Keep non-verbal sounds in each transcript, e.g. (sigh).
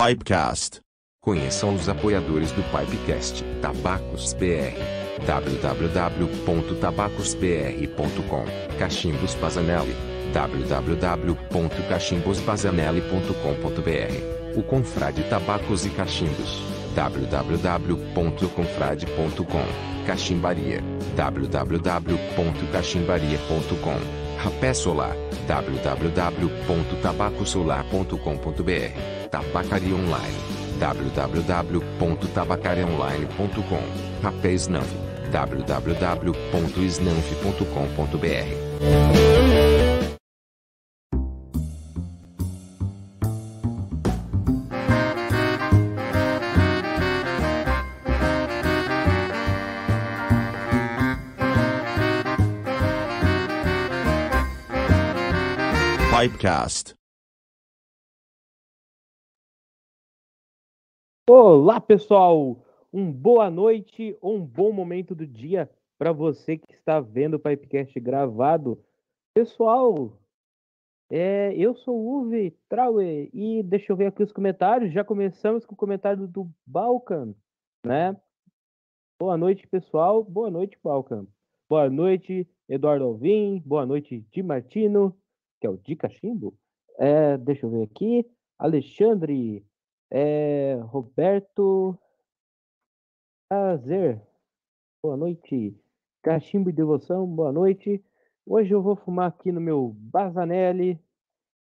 Pipecast. Conheçam os apoiadores do Pipecast, Tabacos BR. www.tabacospr.com Cachimbos Bazanelli. www.cachimbosbazanelli.com.br O Confrade Tabacos e Cachimbos. www.confrade.com Cachimbaria. www.cachimbaria.com Rapé Solar. www.tabacosolar.com.br Tabacaria Online. www.tabacariaonline.com Rapé Snanf. www.snanf.com.br Pipecast. Olá, pessoal! Um boa noite ou um bom momento do dia para você que está vendo o Pipecast gravado. Pessoal, é, eu sou o Uwe Traue e deixa eu ver aqui os comentários. Já começamos com o comentário do Balkan, né? Boa noite, pessoal. Boa noite, Balkan. Boa noite, Eduardo Alvim. Boa noite, Di Martino, que é o Di Cachimbo. É, deixa eu ver aqui. Alexandre, é, Roberto Prazer. Boa noite. Cachimbo e devoção, boa noite. Hoje eu vou fumar aqui no meu Bazanelli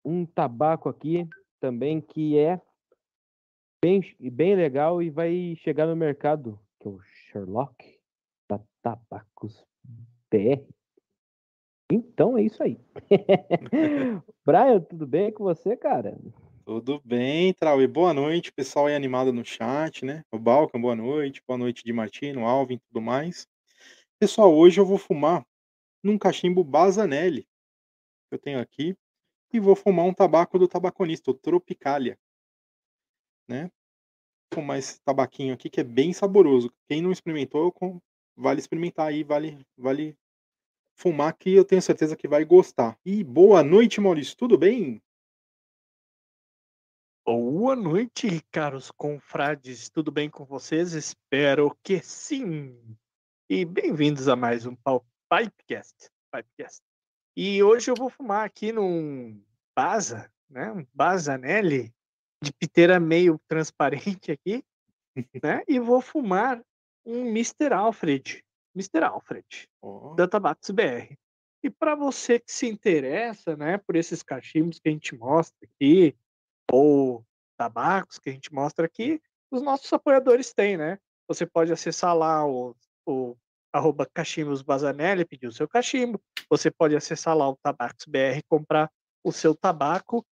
um tabaco aqui também que é bem, bem legal e vai chegar no mercado, que é o Sherlock da Tabacos BR. Então é isso aí. (laughs) Brian, tudo bem com você, cara? Tudo bem, Trau. boa noite, pessoal aí animado no chat, né? O Balkan, boa noite. Boa noite de Martino, Alvin, tudo mais. Pessoal, hoje eu vou fumar num cachimbo Bazanelli que eu tenho aqui e vou fumar um tabaco do tabaconista, o Tropicalia, né? Vou fumar esse tabaquinho aqui que é bem saboroso. Quem não experimentou, vale experimentar aí, vale, vale fumar que eu tenho certeza que vai gostar. E boa noite, Maurício, tudo bem? Boa noite, caros confrades. Tudo bem com vocês? Espero que sim. E bem-vindos a mais um Pipecast. Pipecast. E hoje eu vou fumar aqui num Baza, né? Um Bazanelli de piteira meio transparente aqui, né? E vou fumar um Mr. Alfred, Mr. Alfred, Ó, da Tabacos BR. E para você que se interessa, né, por esses cachimbos que a gente mostra aqui, ou tabacos que a gente mostra aqui, os nossos apoiadores têm, né? Você pode acessar lá o, o arroba cachimbos Bazanelli, pedir o seu cachimbo. Você pode acessar lá o Tabacos BR e comprar o seu tabaco,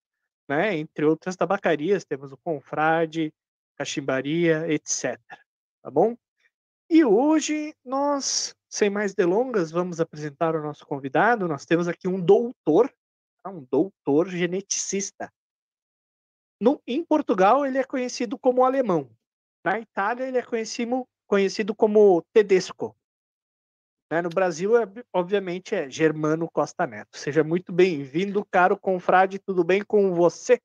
né? Entre outras tabacarias, temos o Confrade, Cachimbaria, etc. Tá bom? E hoje nós, sem mais delongas, vamos apresentar o nosso convidado. Nós temos aqui um doutor, tá? um doutor geneticista. No, em Portugal, ele é conhecido como alemão. Na Itália, ele é conhecido, conhecido como Tedesco. Né, No Brasil, é, obviamente, é Germano Costa Neto. Seja muito bem-vindo, caro confrade. Tudo bem com você?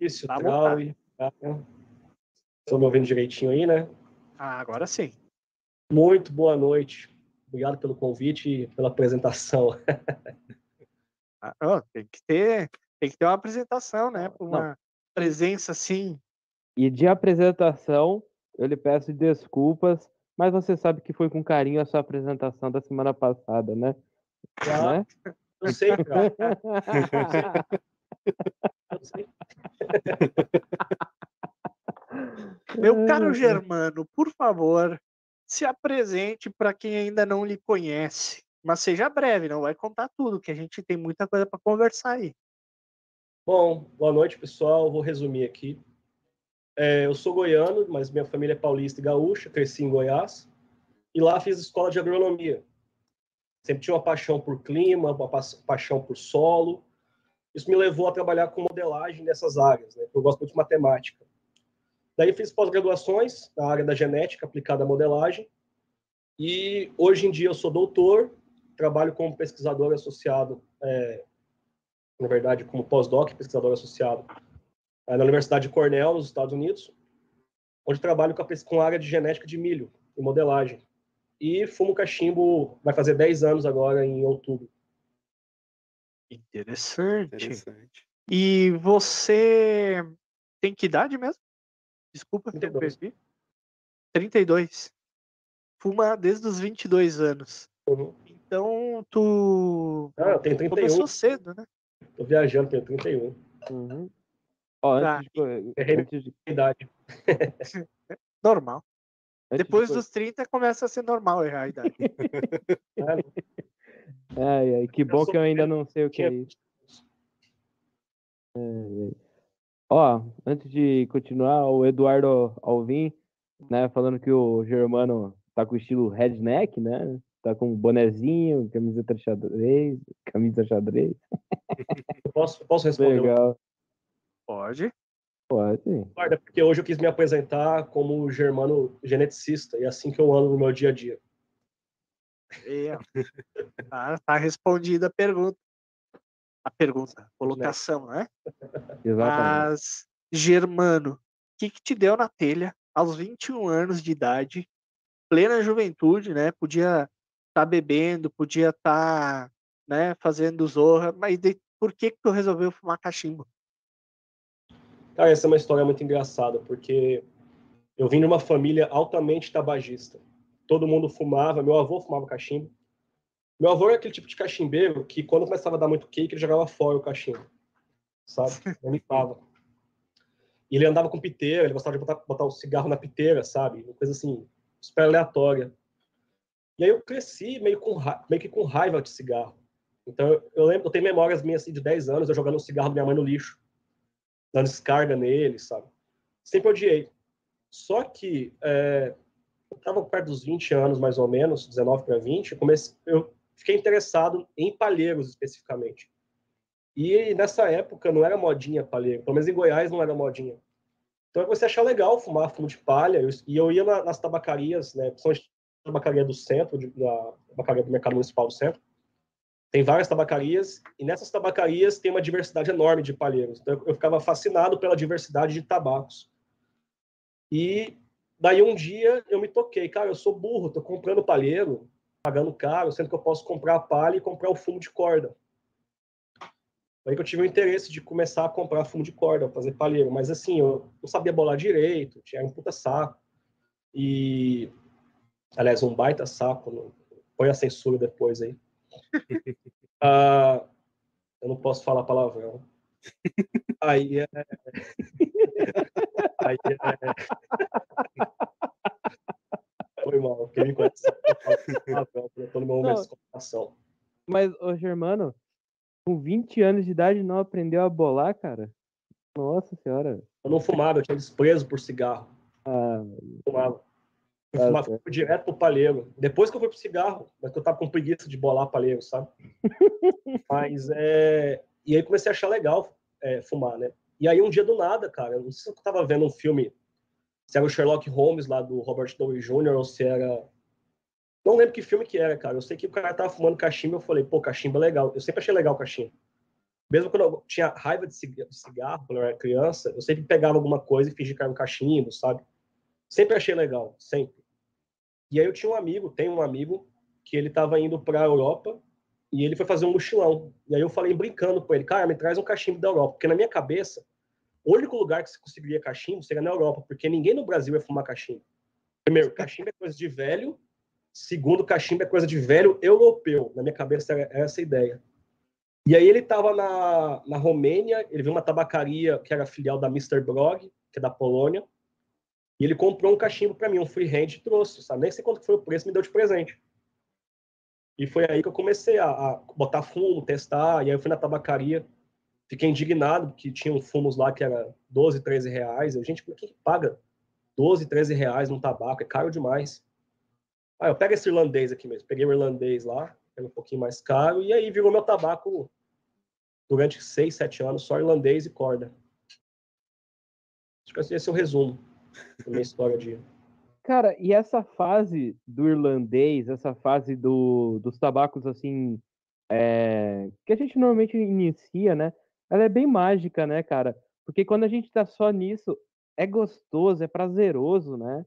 Isso, Tá Traui. Estão me ouvindo direitinho aí, né? Ah, agora sim. Muito boa noite. Obrigado pelo convite e pela apresentação. (laughs) Ah, ó, tem que ter, tem que ter uma apresentação, né? Pra Não. uma presença assim. E de apresentação, eu lhe peço desculpas, mas você sabe que foi com carinho a sua apresentação da semana passada, né? Claro, Né? (laughs) eu sei, cara. (laughs) Eu sei. Meu caro Germano, por favor, se apresente para quem ainda não lhe conhece. Mas seja breve, não vai contar tudo, que a gente tem muita coisa para conversar aí. Bom, boa noite, pessoal. Vou resumir aqui. É, eu sou goiano, mas minha família é paulista e gaúcha. Cresci em Goiás. E lá fiz escola de agronomia. Sempre tinha uma paixão por clima, uma pa- paixão por solo. Isso me levou a trabalhar com modelagem nessas áreas, né? Eu gosto muito de matemática. Daí fiz pós-graduações na área da genética aplicada à modelagem. E hoje em dia eu sou doutor, trabalho como pesquisador associado é, na verdade, como pós-doc, pesquisador associado na Universidade de Cornell, nos Estados Unidos, onde trabalho com a, com a área de genética de milho e modelagem. E fumo cachimbo, vai fazer 10 anos agora, em outubro. Interessante. Interessante. E você tem que idade mesmo? Desculpa, 32. 32. 32. Fuma desde os 22 anos. Uhum. Então, tu Ah, eu tenho 31. começou cedo, né? Tô viajando, tenho 31. Uhum. Ó, Tá. antes, de, Errei antes, de, Idade. (laughs) Normal. antes de Depois co- dos 30 começa a ser normal errar a idade. (laughs) Ai, ai, que bom sou que eu ainda não sei o que é isso. Ó, antes de continuar, o Eduardo Alvim, né, falando que o Germano tá com o estilo redneck, né? Tá com bonezinho, camiseta xadrez, camisa xadrez. (laughs) posso, posso responder? Legal. Pode. Pode. Guarda, porque hoje eu quis me apresentar como germano geneticista, e é assim que eu ando no meu dia a dia. Tá, tá respondida a pergunta. A pergunta, a colocação, né? Exatamente. Mas, Germano, o que, que te deu na telha aos 21 anos de idade, plena juventude, né? Podia estar bebendo, podia estar né, fazendo zorra, mas de- por que, que tu resolveu fumar cachimbo? Cara, essa é uma história muito engraçada, porque eu vim de uma família altamente tabagista. Todo mundo fumava, meu avô fumava cachimbo. Meu avô era aquele tipo de cachimbeiro que, quando começava a dar muito cake, ele jogava fora o cachimbo, sabe? Vomitava. E ele andava com piteira, ele gostava de botar, botar o cigarro na piteira, sabe? Uma coisa assim, super aleatória. E aí eu cresci meio, com, meio que com raiva de cigarro. Então eu, lembro, eu tenho memórias minhas assim, de 10 anos, eu jogando um cigarro da minha mãe no lixo dando descarga nele, sabe? Sempre odiei. Só que é, eu estava perto dos 20 anos, mais ou menos, 19 para 20, eu, comecei, eu fiquei interessado em palheiros especificamente. E nessa época não era modinha palheiro, pelo menos em Goiás não era modinha. Então eu comecei a achar legal fumar fumo de palha, eu- e eu ia na- nas tabacarias, né, principalmente tabacaria do centro, de, na tabacaria do Mercado Municipal do Centro, tem várias tabacarias e nessas tabacarias tem uma diversidade enorme de palheiros. Então eu ficava fascinado pela diversidade de tabacos. E daí um dia eu me toquei, cara, eu sou burro, tô comprando palheiro, pagando caro, sendo que eu posso comprar a palha e comprar o fumo de corda. Aí que eu tive o interesse de começar a comprar fumo de corda, fazer palheiro, mas assim, eu não sabia bolar direito, tinha um puta saco. E aliás, um baita saco, não- põe a censura depois aí. (laughs) Ah, eu não posso falar palavrão. (laughs) Aí é. (laughs) Aí é. Foi mal, quem me conhece palavrão eu tô no meu momento de. Mas, ô Germano, com 20 anos de idade não aprendeu a bolar, cara? Nossa senhora. Eu não fumava, eu tinha desprezo por cigarro. Ah, Eu fumava. Fui direto pro palheiro. Depois que eu fui pro cigarro, mas que eu tava com preguiça de bolar palheiro, sabe? (laughs) mas é. E aí comecei a achar legal é, fumar, né? E aí um dia do nada, cara, não sei se eu tava vendo um filme, se era o Sherlock Holmes lá do Robert Downey Jr. ou se era. Não lembro que filme que era, cara. Eu sei que o cara tava fumando cachimbo, eu falei, pô, cachimbo é legal. Eu sempre achei legal cachimbo. Mesmo quando eu tinha raiva de cigarro, quando eu era criança, eu sempre pegava alguma coisa e fingia que era um cachimbo, sabe? Sempre achei legal, sempre. E aí eu tinha um amigo, tem um amigo, que ele estava indo para a Europa e ele foi fazer um mochilão. E aí eu falei brincando com ele, cara, me traz um cachimbo da Europa, porque na minha cabeça, o único lugar que você conseguiria cachimbo seria na Europa, porque ninguém no Brasil ia fumar cachimbo. Primeiro, cachimbo é coisa de velho. Segundo, cachimbo é coisa de velho europeu. Na minha cabeça era essa ideia. E aí ele estava na, na Romênia, ele viu uma tabacaria que era filial da Mr. Brog, que é da Polônia, e ele comprou um cachimbo para mim, um freehand e trouxe, sabe? Nem sei quanto foi o preço, me deu de presente. E foi aí que eu comecei a, a botar fumo, testar, e aí eu fui na tabacaria, fiquei indignado, porque tinham fumos lá que era 12, 13 reais. Eu, gente, por que paga 12, 13 reais num tabaco? É caro demais. Ah, eu pego esse irlandês aqui mesmo. Peguei o irlandês lá, era um pouquinho mais caro, e aí virou meu tabaco durante 6, 7 anos, só irlandês e corda. Acho que esse é o resumo minha história de... Cara, e essa fase do irlandês, essa fase do, dos tabacos assim é, que a gente normalmente inicia, né? Ela é bem mágica, né, cara? Porque quando a gente tá só nisso, é gostoso, é prazeroso, né?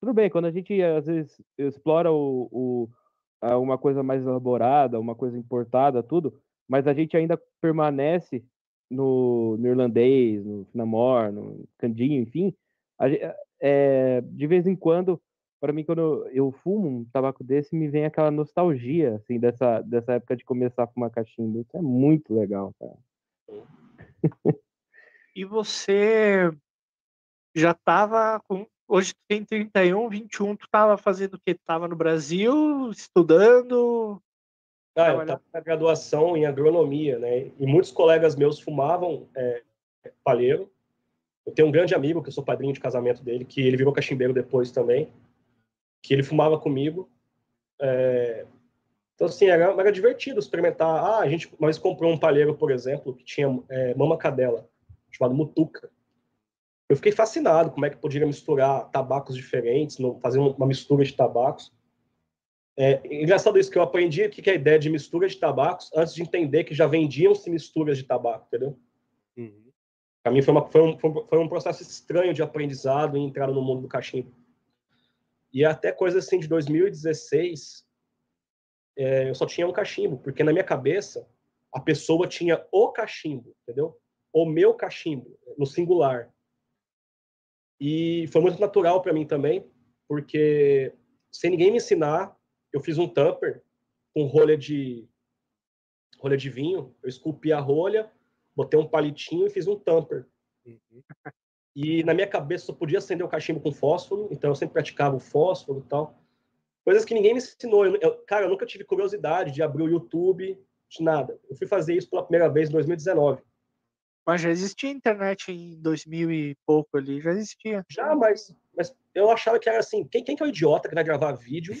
Tudo bem, quando a gente às vezes explora o, o, uma coisa mais elaborada, uma coisa importada, tudo, mas a gente ainda permanece no, no irlandês, no Finamor, no Candinho, enfim, é, de vez em quando para mim, quando eu fumo um tabaco desse, me vem aquela nostalgia, assim, dessa, dessa época de começar a fumar cachimbo. Isso é muito legal, cara. E você já estava com. Hoje tem 31, 21, tu estava fazendo o quê? Tu estava no Brasil, estudando? Ah, eu estava na graduação em agronomia, né? E muitos colegas meus fumavam é, palheiro. Eu tenho um grande amigo, que eu sou padrinho de casamento dele, que ele virou cachimbeiro depois também que ele fumava comigo. É... Então, assim, era, era divertido experimentar. Ah, a gente vez comprou um palheiro, por exemplo, que tinha é, mama cadela, chamado Mutuca. Eu fiquei fascinado como é que podia misturar tabacos diferentes, fazer uma mistura de tabacos. É engraçado isso que eu aprendi o que é a ideia de mistura de tabacos antes de entender que já vendiam-se misturas de tabaco, entendeu? Uhum. Para mim foi, uma, foi, um, foi um processo estranho de aprendizado e entrar no mundo do cachimbo. E até coisa assim de 2016, é, eu só tinha um cachimbo, porque na minha cabeça a pessoa tinha o cachimbo, entendeu? O meu cachimbo, no singular. E foi muito natural para mim também, porque sem ninguém me ensinar, eu fiz um tamper com rolha de rolha de vinho, eu esculpi a rolha, botei um palitinho e fiz um tamper. Uhum. E na minha cabeça só podia acender o cachimbo com fósforo, então eu sempre praticava o fósforo e tal. Coisas que ninguém me ensinou. Eu, eu, cara, eu nunca tive curiosidade de abrir o YouTube, de nada. Eu fui fazer isso pela primeira vez em 2019. Mas já existia internet em 2000 e pouco ali, já existia. Já, mas, mas eu achava que era assim, quem, quem que é o idiota que vai gravar vídeo,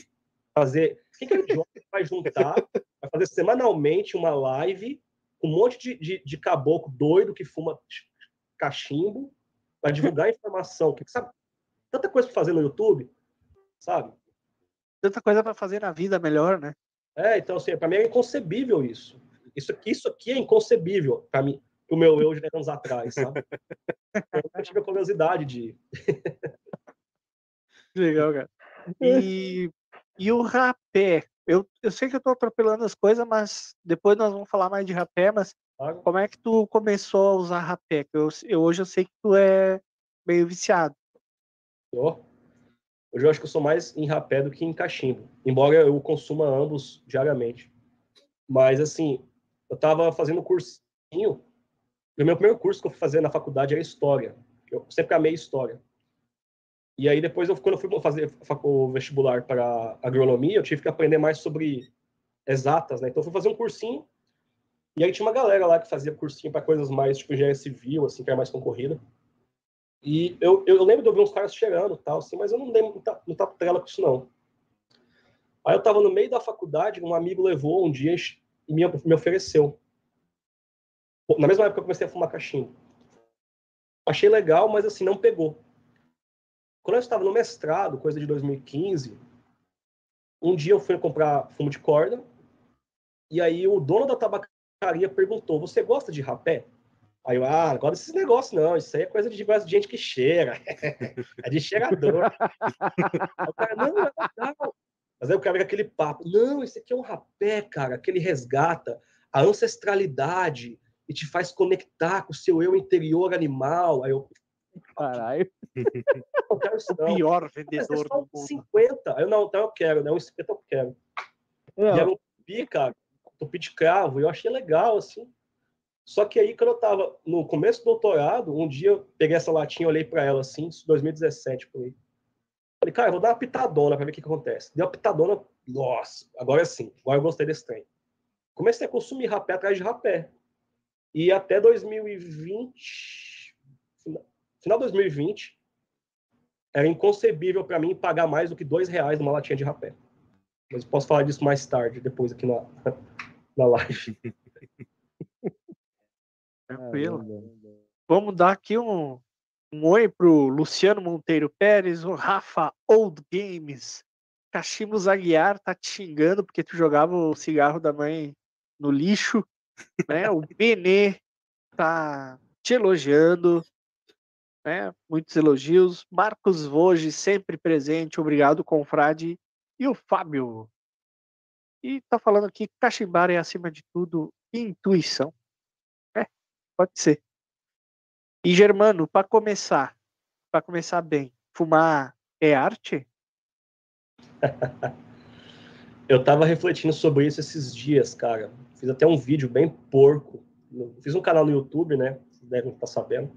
fazer... Quem que é o idiota que vai juntar, (laughs) vai fazer semanalmente uma live um monte de, de, de caboclo doido que fuma cachimbo, para divulgar informação, que sabe tanta coisa para fazer no YouTube, sabe? Tanta coisa para fazer na vida melhor, né? É, então assim, para mim é inconcebível isso. Isso aqui, isso aqui é inconcebível para mim, o meu eu de anos atrás, sabe? (laughs) eu tive a curiosidade de Legal, cara. E, e o rapé? Eu, eu sei que eu tô atropelando as coisas, mas depois nós vamos falar mais de rapé, mas como é que tu começou a usar rapé? Eu, eu, hoje eu sei que tu é meio viciado. Oh. Hoje eu acho que eu sou mais em rapé do que em cachimbo, embora eu consuma ambos diariamente. Mas assim, eu estava fazendo cursinho. O meu primeiro curso que eu fui fazer na faculdade era história. Eu sempre amei história. E aí depois, eu, quando eu fui fazer o vestibular para agronomia, eu tive que aprender mais sobre exatas, né? Então eu fui fazer um cursinho e aí tinha uma galera lá que fazia cursinho para coisas mais, tipo, engenharia civil, assim, que era mais concorrida. E eu, eu lembro de ouvir uns caras cheirando tal, assim, mas eu não lembro, não tá, trela com isso, não. Aí eu tava no meio da faculdade, um amigo levou um dia e me, me ofereceu. Na mesma época eu comecei a fumar cachimbo. Achei legal, mas assim, não pegou. Quando eu estava no mestrado, coisa de 2015, um dia eu fui comprar fumo de corda, e aí o dono da tabacaria perguntou: Você gosta de rapé? Aí eu, ah, agora esses negócios não, isso aí é coisa de, gente que cheira, (laughs) é de cheirador. o cara, não, não, não. Mas aí o cara aquele papo: Não, isso aqui é um rapé, cara, que ele resgata a ancestralidade e te faz conectar com o seu eu interior animal. Aí eu, Caralho. (laughs) Não quero isso, não. O pior vendedor do mundo. 50. Aí eu, não, então eu quero, né? Um 50 eu quero. Não. E era um pi, cara tupi de cravo, eu achei legal, assim. Só que aí, quando eu estava no começo do doutorado, um dia eu peguei essa latinha, olhei para ela assim, 2017 por aí. Falei, cara, eu vou dar uma pitadona para ver o que, que acontece. Deu uma pitadona, nossa, agora sim, agora eu gostei desse trem. Comecei a consumir rapé atrás de rapé. E até 2020, final de 2020, era inconcebível para mim pagar mais do que dois reais numa latinha de rapé. Mas posso falar disso mais tarde, depois aqui na, (laughs) na live. (laughs) Tranquilo. Vamos dar aqui um, um oi pro Luciano Monteiro Pérez, o Rafa Old Games. Cachimbo Aguiar tá te xingando porque tu jogava o cigarro da mãe no lixo, né? O Benê tá te elogiando, né? Muitos elogios. Marcos Voge, sempre presente, obrigado, confrade. E o Fábio. E tá falando aqui, cachimbar é acima de tudo intuição. É, pode ser. E Germano, para começar, para começar bem, fumar é arte? (laughs) Eu tava refletindo sobre isso esses dias, cara. Fiz até um vídeo bem porco. Fiz um canal no YouTube, né? Vocês devem estar sabendo.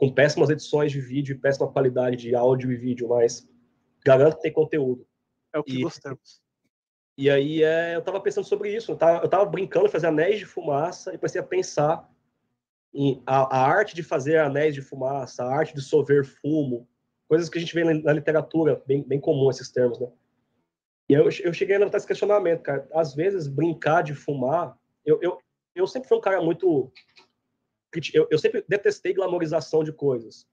Com péssimas edições de vídeo e péssima qualidade de áudio e vídeo, mas garanto que tem conteúdo. É o que E- gostamos. E aí é, eu tava pensando sobre isso. Eu tava, eu tava brincando de fazer anéis de fumaça e comecei a pensar em a, a arte de fazer anéis de fumaça, a arte de solver fumo, coisas que a gente vê na, na literatura, bem, bem comum esses termos, né? E eu, eu cheguei a levantar esse questionamento, cara. Às vezes, brincar de fumar... Eu, eu, eu sempre fui um cara muito... Eu, eu sempre detestei glamorização de coisas.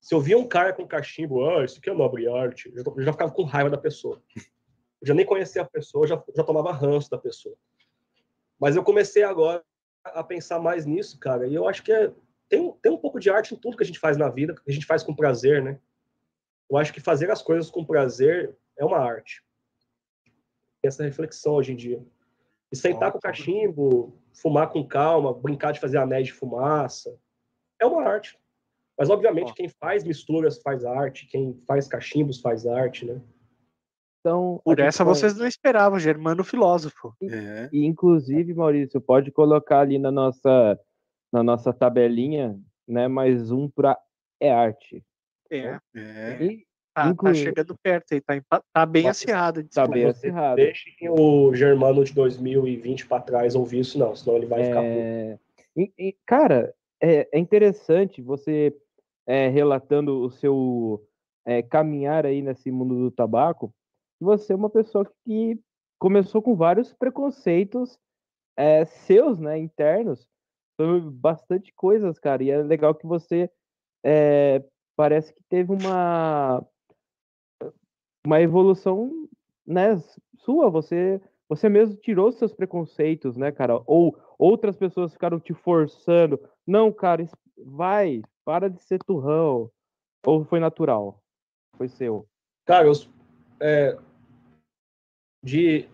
Se eu via um cara com cachimbo, ah, isso aqui é nobre arte, eu já, eu já ficava com raiva da pessoa. Eu já nem conhecia a pessoa, eu já, já tomava ranço da pessoa. Mas eu comecei agora a pensar mais nisso, cara, e eu acho que é, tem, um- tem um pouco de arte em tudo que a gente faz na vida, que a gente faz com prazer, né? Eu acho que fazer as coisas com prazer é uma arte. Essa reflexão hoje em dia. E sentar com o cachimbo, fumar com calma, brincar de fazer anéis de fumaça, é uma arte. Mas, obviamente, Ó. quem faz misturas faz arte, quem faz cachimbos faz arte, né? Então, Por essa questão- vocês não esperavam, Germano filósofo. É. E, inclusive, Maurício, pode colocar ali na nossa, na nossa tabelinha, né? Mais um para é arte. É, É. E tá, tá chegando perto aí, tá, tá bem acirrado. a tá bem acirrado. Deixem o Germano de 2020 para trás ouvir isso, não, senão ele vai ficar. É, e- e, cara, é, é interessante você é, relatando o seu é, caminhar aí nesse mundo do tabaco. Você é uma pessoa que começou com vários preconceitos é, seus, né, internos, sobre bastante coisas, cara. E é legal que você é, parece que teve uma uma evolução, né, sua. Você você mesmo tirou seus preconceitos, né, cara? Ou outras pessoas ficaram te forçando. Não, cara, vai, para de ser turrão. Ou foi natural? Foi seu. Cara, eu, é, de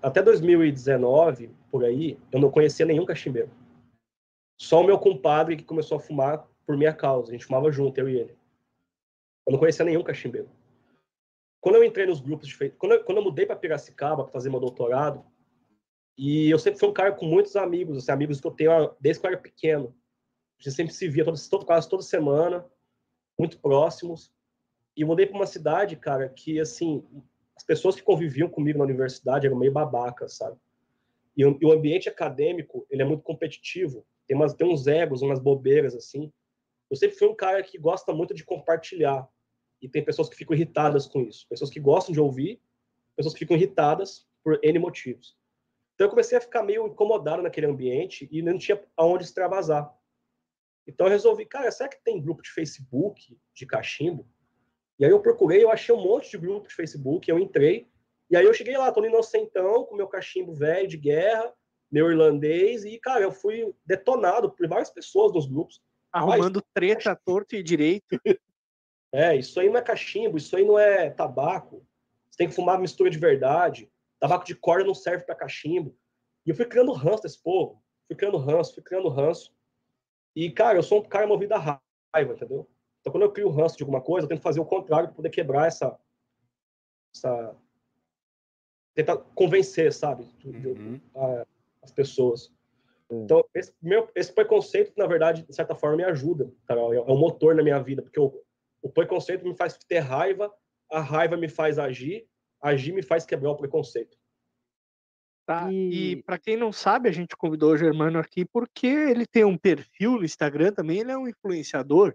até 2019, por aí, eu não conhecia nenhum cachimbeiro. Só o meu compadre que começou a fumar por minha causa. A gente fumava junto, eu e ele. Eu não conhecia nenhum cachimbeiro. Quando eu entrei nos grupos de quando eu, quando eu mudei para Piracicaba para fazer meu doutorado, e eu sempre fui um cara com muitos amigos, assim, amigos que eu tenho desde que eu era pequeno. A gente sempre se via todo, quase toda semana, muito próximos. E eu mudei para uma cidade, cara, que, assim, as pessoas que conviviam comigo na universidade eram meio babacas, sabe? E o, e o ambiente acadêmico, ele é muito competitivo. Tem, umas, tem uns egos, umas bobeiras, assim. Eu sempre fui um cara que gosta muito de compartilhar. E tem pessoas que ficam irritadas com isso. Pessoas que gostam de ouvir, pessoas que ficam irritadas por N motivos. Então eu comecei a ficar meio incomodado naquele ambiente e não tinha aonde extravasar. Então eu resolvi, cara, será que tem grupo de Facebook de cachimbo? E aí eu procurei, eu achei um monte de grupo de Facebook, eu entrei, e aí eu cheguei lá, tô no inocentão, com meu cachimbo velho de guerra, meu irlandês, e, cara, eu fui detonado por várias pessoas nos grupos. Arrumando treta, torto e direito. (laughs) É, isso aí não é cachimbo, isso aí não é tabaco. Você tem que fumar mistura de verdade. Tabaco de corda não serve para cachimbo. E eu fui criando ranço desse povo. Fui criando ranço, fui criando ranço. E, cara, eu sou um cara movido a raiva, entendeu? Então, quando eu crio ranço de alguma coisa, eu tento fazer o contrário para poder quebrar essa, essa. Tentar convencer, sabe? Uhum. a- as pessoas. É. Então, esse, meu, esse preconceito, na verdade, de certa forma, me ajuda, Carol. É, é um motor na minha vida, porque o, o preconceito me faz ter raiva, a raiva me faz agir, agir me faz quebrar o preconceito. Tá? E, E- para quem não sabe, a gente convidou o Germano aqui porque ele tem um perfil no Instagram também, ele é um influenciador.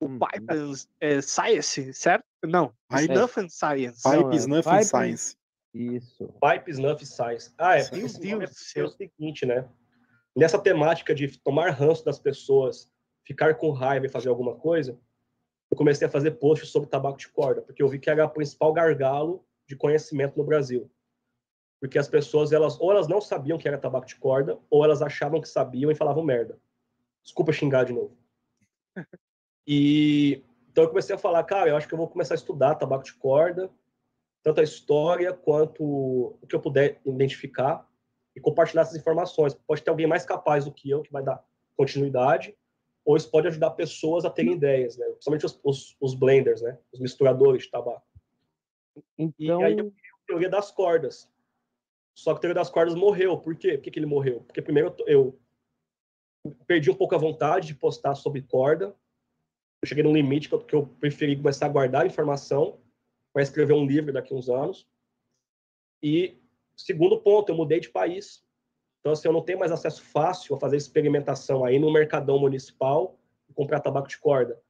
O Uhum. Pipe and é, Science, certo? Não, Pipe- Snuff and Science. Não, Pipe é Snuff Pipe- Science. Isso. Pipe Snuff Science. Ah, é, nome é é o seguinte, né? Nessa temática de tomar ranço das pessoas, ficar com raiva e fazer alguma coisa, eu comecei a fazer posts sobre tabaco de corda, porque eu vi que era o principal gargalo de conhecimento no Brasil. porque as pessoas, elas ou elas não sabiam que era tabaco de corda, ou elas achavam que sabiam e falavam merda. Desculpa xingar de novo. E então eu comecei a falar, cara, eu acho que eu vou começar a estudar tabaco de corda, tanto a história quanto o que eu puder identificar e compartilhar essas informações. Pode ter alguém mais capaz do que eu que vai dar continuidade, ou isso pode ajudar pessoas a terem ideias, né? Principalmente os, os, os blenders, né? Os misturadores de tabaco. Então, E aí eu a teoria das cordas. Só que a teoria das cordas morreu. Por quê? Por que, que ele morreu? Porque primeiro eu eu perdi um pouco a vontade de postar sobre corda. Eu cheguei num limite que eu, que eu preferi começar a guardar informação para escrever um livro daqui a uns anos. E segundo ponto, eu mudei de país. Então, assim, eu não tenho mais acesso fácil a fazer experimentação aí no mercadão municipal e comprar tabaco de corda.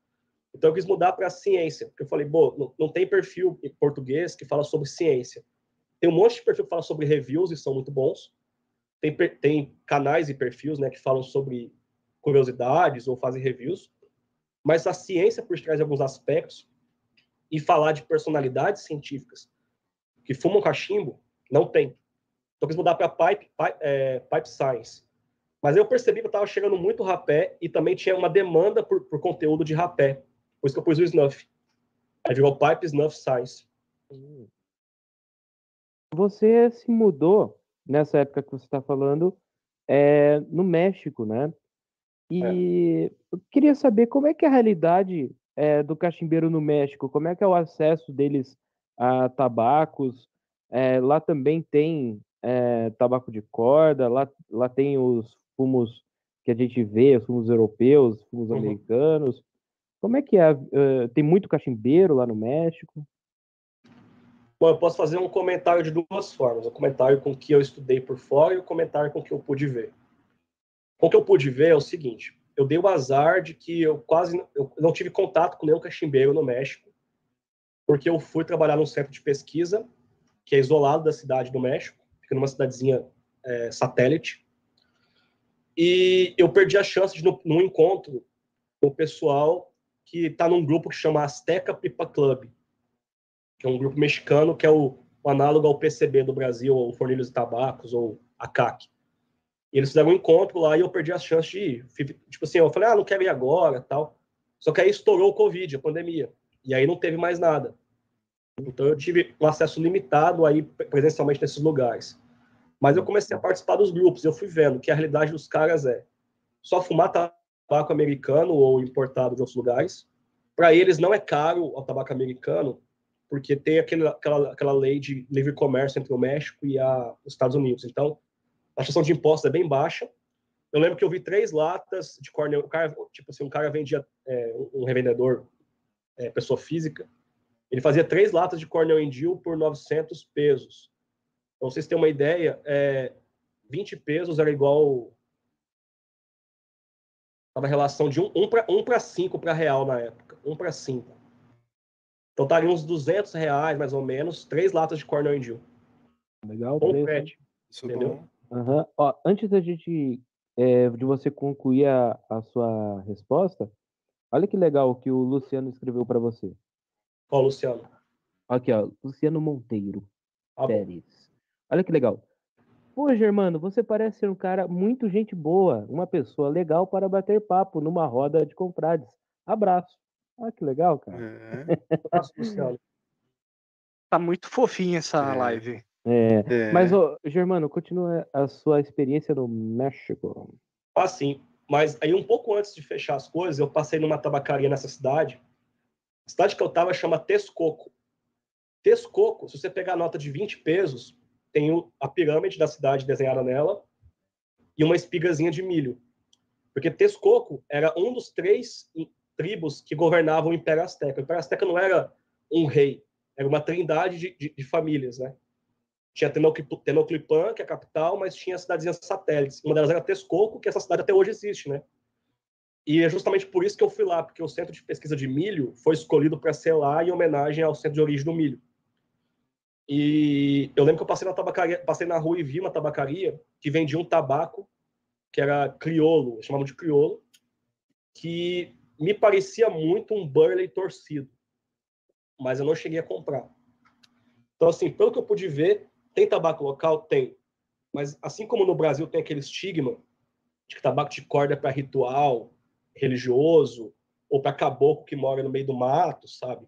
Então, eu quis mudar para a ciência, porque eu falei, bom, não, não tem perfil em português que fala sobre ciência. Tem um monte de perfil que fala sobre reviews e são muito bons. Tem, tem canais e perfis né, que falam sobre curiosidades ou fazem reviews. Mas a ciência, por trás de alguns aspectos, e falar de personalidades científicas que fumam cachimbo, não tem. Então, quis mudar para pipe, pipe, é, pipe Science. Mas eu percebi que eu estava chegando muito rapé e também tinha uma demanda por, por conteúdo de rapé. Por isso que eu pus o Snuff. Aí virou Pipe Snuff Science. você se mudou nessa época que você está falando é, no México, né? E eu queria saber como é que é a realidade é, do cachimbeiro no México, como é que é o acesso deles a tabacos. É, lá também tem é, tabaco de corda, lá, lá tem os fumos que a gente vê, os fumos europeus, fumos Uhum. americanos. Como é que é? eh, tem muito cachimbeiro lá no México? Bom, eu posso fazer um comentário de duas formas. O comentário com que eu estudei por fora e o comentário com que eu pude ver. Com o que eu pude ver é o seguinte. Eu dei o azar de que eu quase eu não tive contato com nenhum cachimbeiro no México, porque eu fui trabalhar num centro de pesquisa que é isolado da cidade do México, fica numa cidadezinha é, satélite. E eu perdi a chance de, no, num encontro com o pessoal que está num grupo que chama Azteca Pipa Club, que é um grupo mexicano que é o, o análogo ao PCB do Brasil, ou Fornilhos e Tabacos, ou a CAC. E eles fizeram um encontro lá e eu perdi a chance de ir. Tipo assim, eu falei, ah, não quero ir agora, tal. Só que aí estourou o Covid, a pandemia. E aí não teve mais nada. Então eu tive um acesso limitado aí presencialmente nesses lugares. Mas eu comecei a participar dos grupos, eu fui vendo que a realidade dos caras é só fumar tabaco americano ou importado de outros lugares. Para eles não é caro o tabaco americano, porque tem aquele, aquela, aquela lei de livre comércio entre o México e a, os Estados Unidos. Então, a taxação de impostos é bem baixa. Eu lembro que eu vi três latas de Cornell. O cara, tipo assim, um cara vendia, é, um revendedor, é, pessoa física, ele fazia três latas de Cornell Indio por 900 pesos. Então, vocês terem uma ideia, é, 20 pesos era igual. Estava a relação de 1 um, um para um para 5 para real na época. 1 um para 5. Então, estaria uns 200 reais, mais ou menos, três latas de Cornell Indio. Legal, Com frete. Isso é Entendeu? bom. Aham. Ó, antes da gente é, de você concluir a, a sua resposta, olha que legal o que o Luciano escreveu para você. Ó, Luciano. Aqui, ó, Luciano Monteiro Tá. Pérez. Olha que legal. Pô, Germano, você parece ser um cara muito gente boa, uma pessoa legal para bater papo numa roda de confrades. Abraço. Ah, que legal, cara. É, (laughs) Abraço, Luciano. Tá muito fofinha essa É. live. É, é. mas, ô, Germano, continua a sua experiência no México. Ah, sim. Mas aí, um pouco antes de fechar as coisas, eu passei numa tabacaria nessa cidade. A cidade que eu tava chama Texcoco. Texcoco, se você pegar a nota de 20 pesos, tem a pirâmide da cidade desenhada nela e uma espigazinha de milho. Porque Texcoco era um dos três tribos que governavam o Império Azteca. O Império Azteca não era um rei, era uma trindade de, de- de famílias, né? Tinha Tenochtitlan, que é a capital, mas tinha cidadezinhas satélites. Uma delas era Texcoco, que essa cidade até hoje existe, né? E é justamente por isso que eu fui lá, porque o centro de pesquisa de milho foi escolhido para ser lá em homenagem ao centro de origem do milho. E eu lembro que eu passei na tabacaria, passei na rua e vi uma tabacaria que vendia um tabaco que era criolo, chamavam de criolo, que me parecia muito um Burley torcido, mas eu não cheguei a comprar. Então, assim, pelo que eu pude ver, Tem tabaco local? Tem. Mas assim como no Brasil tem aquele estigma de que tabaco de corda é para ritual religioso ou para caboclo que mora no meio do mato, sabe?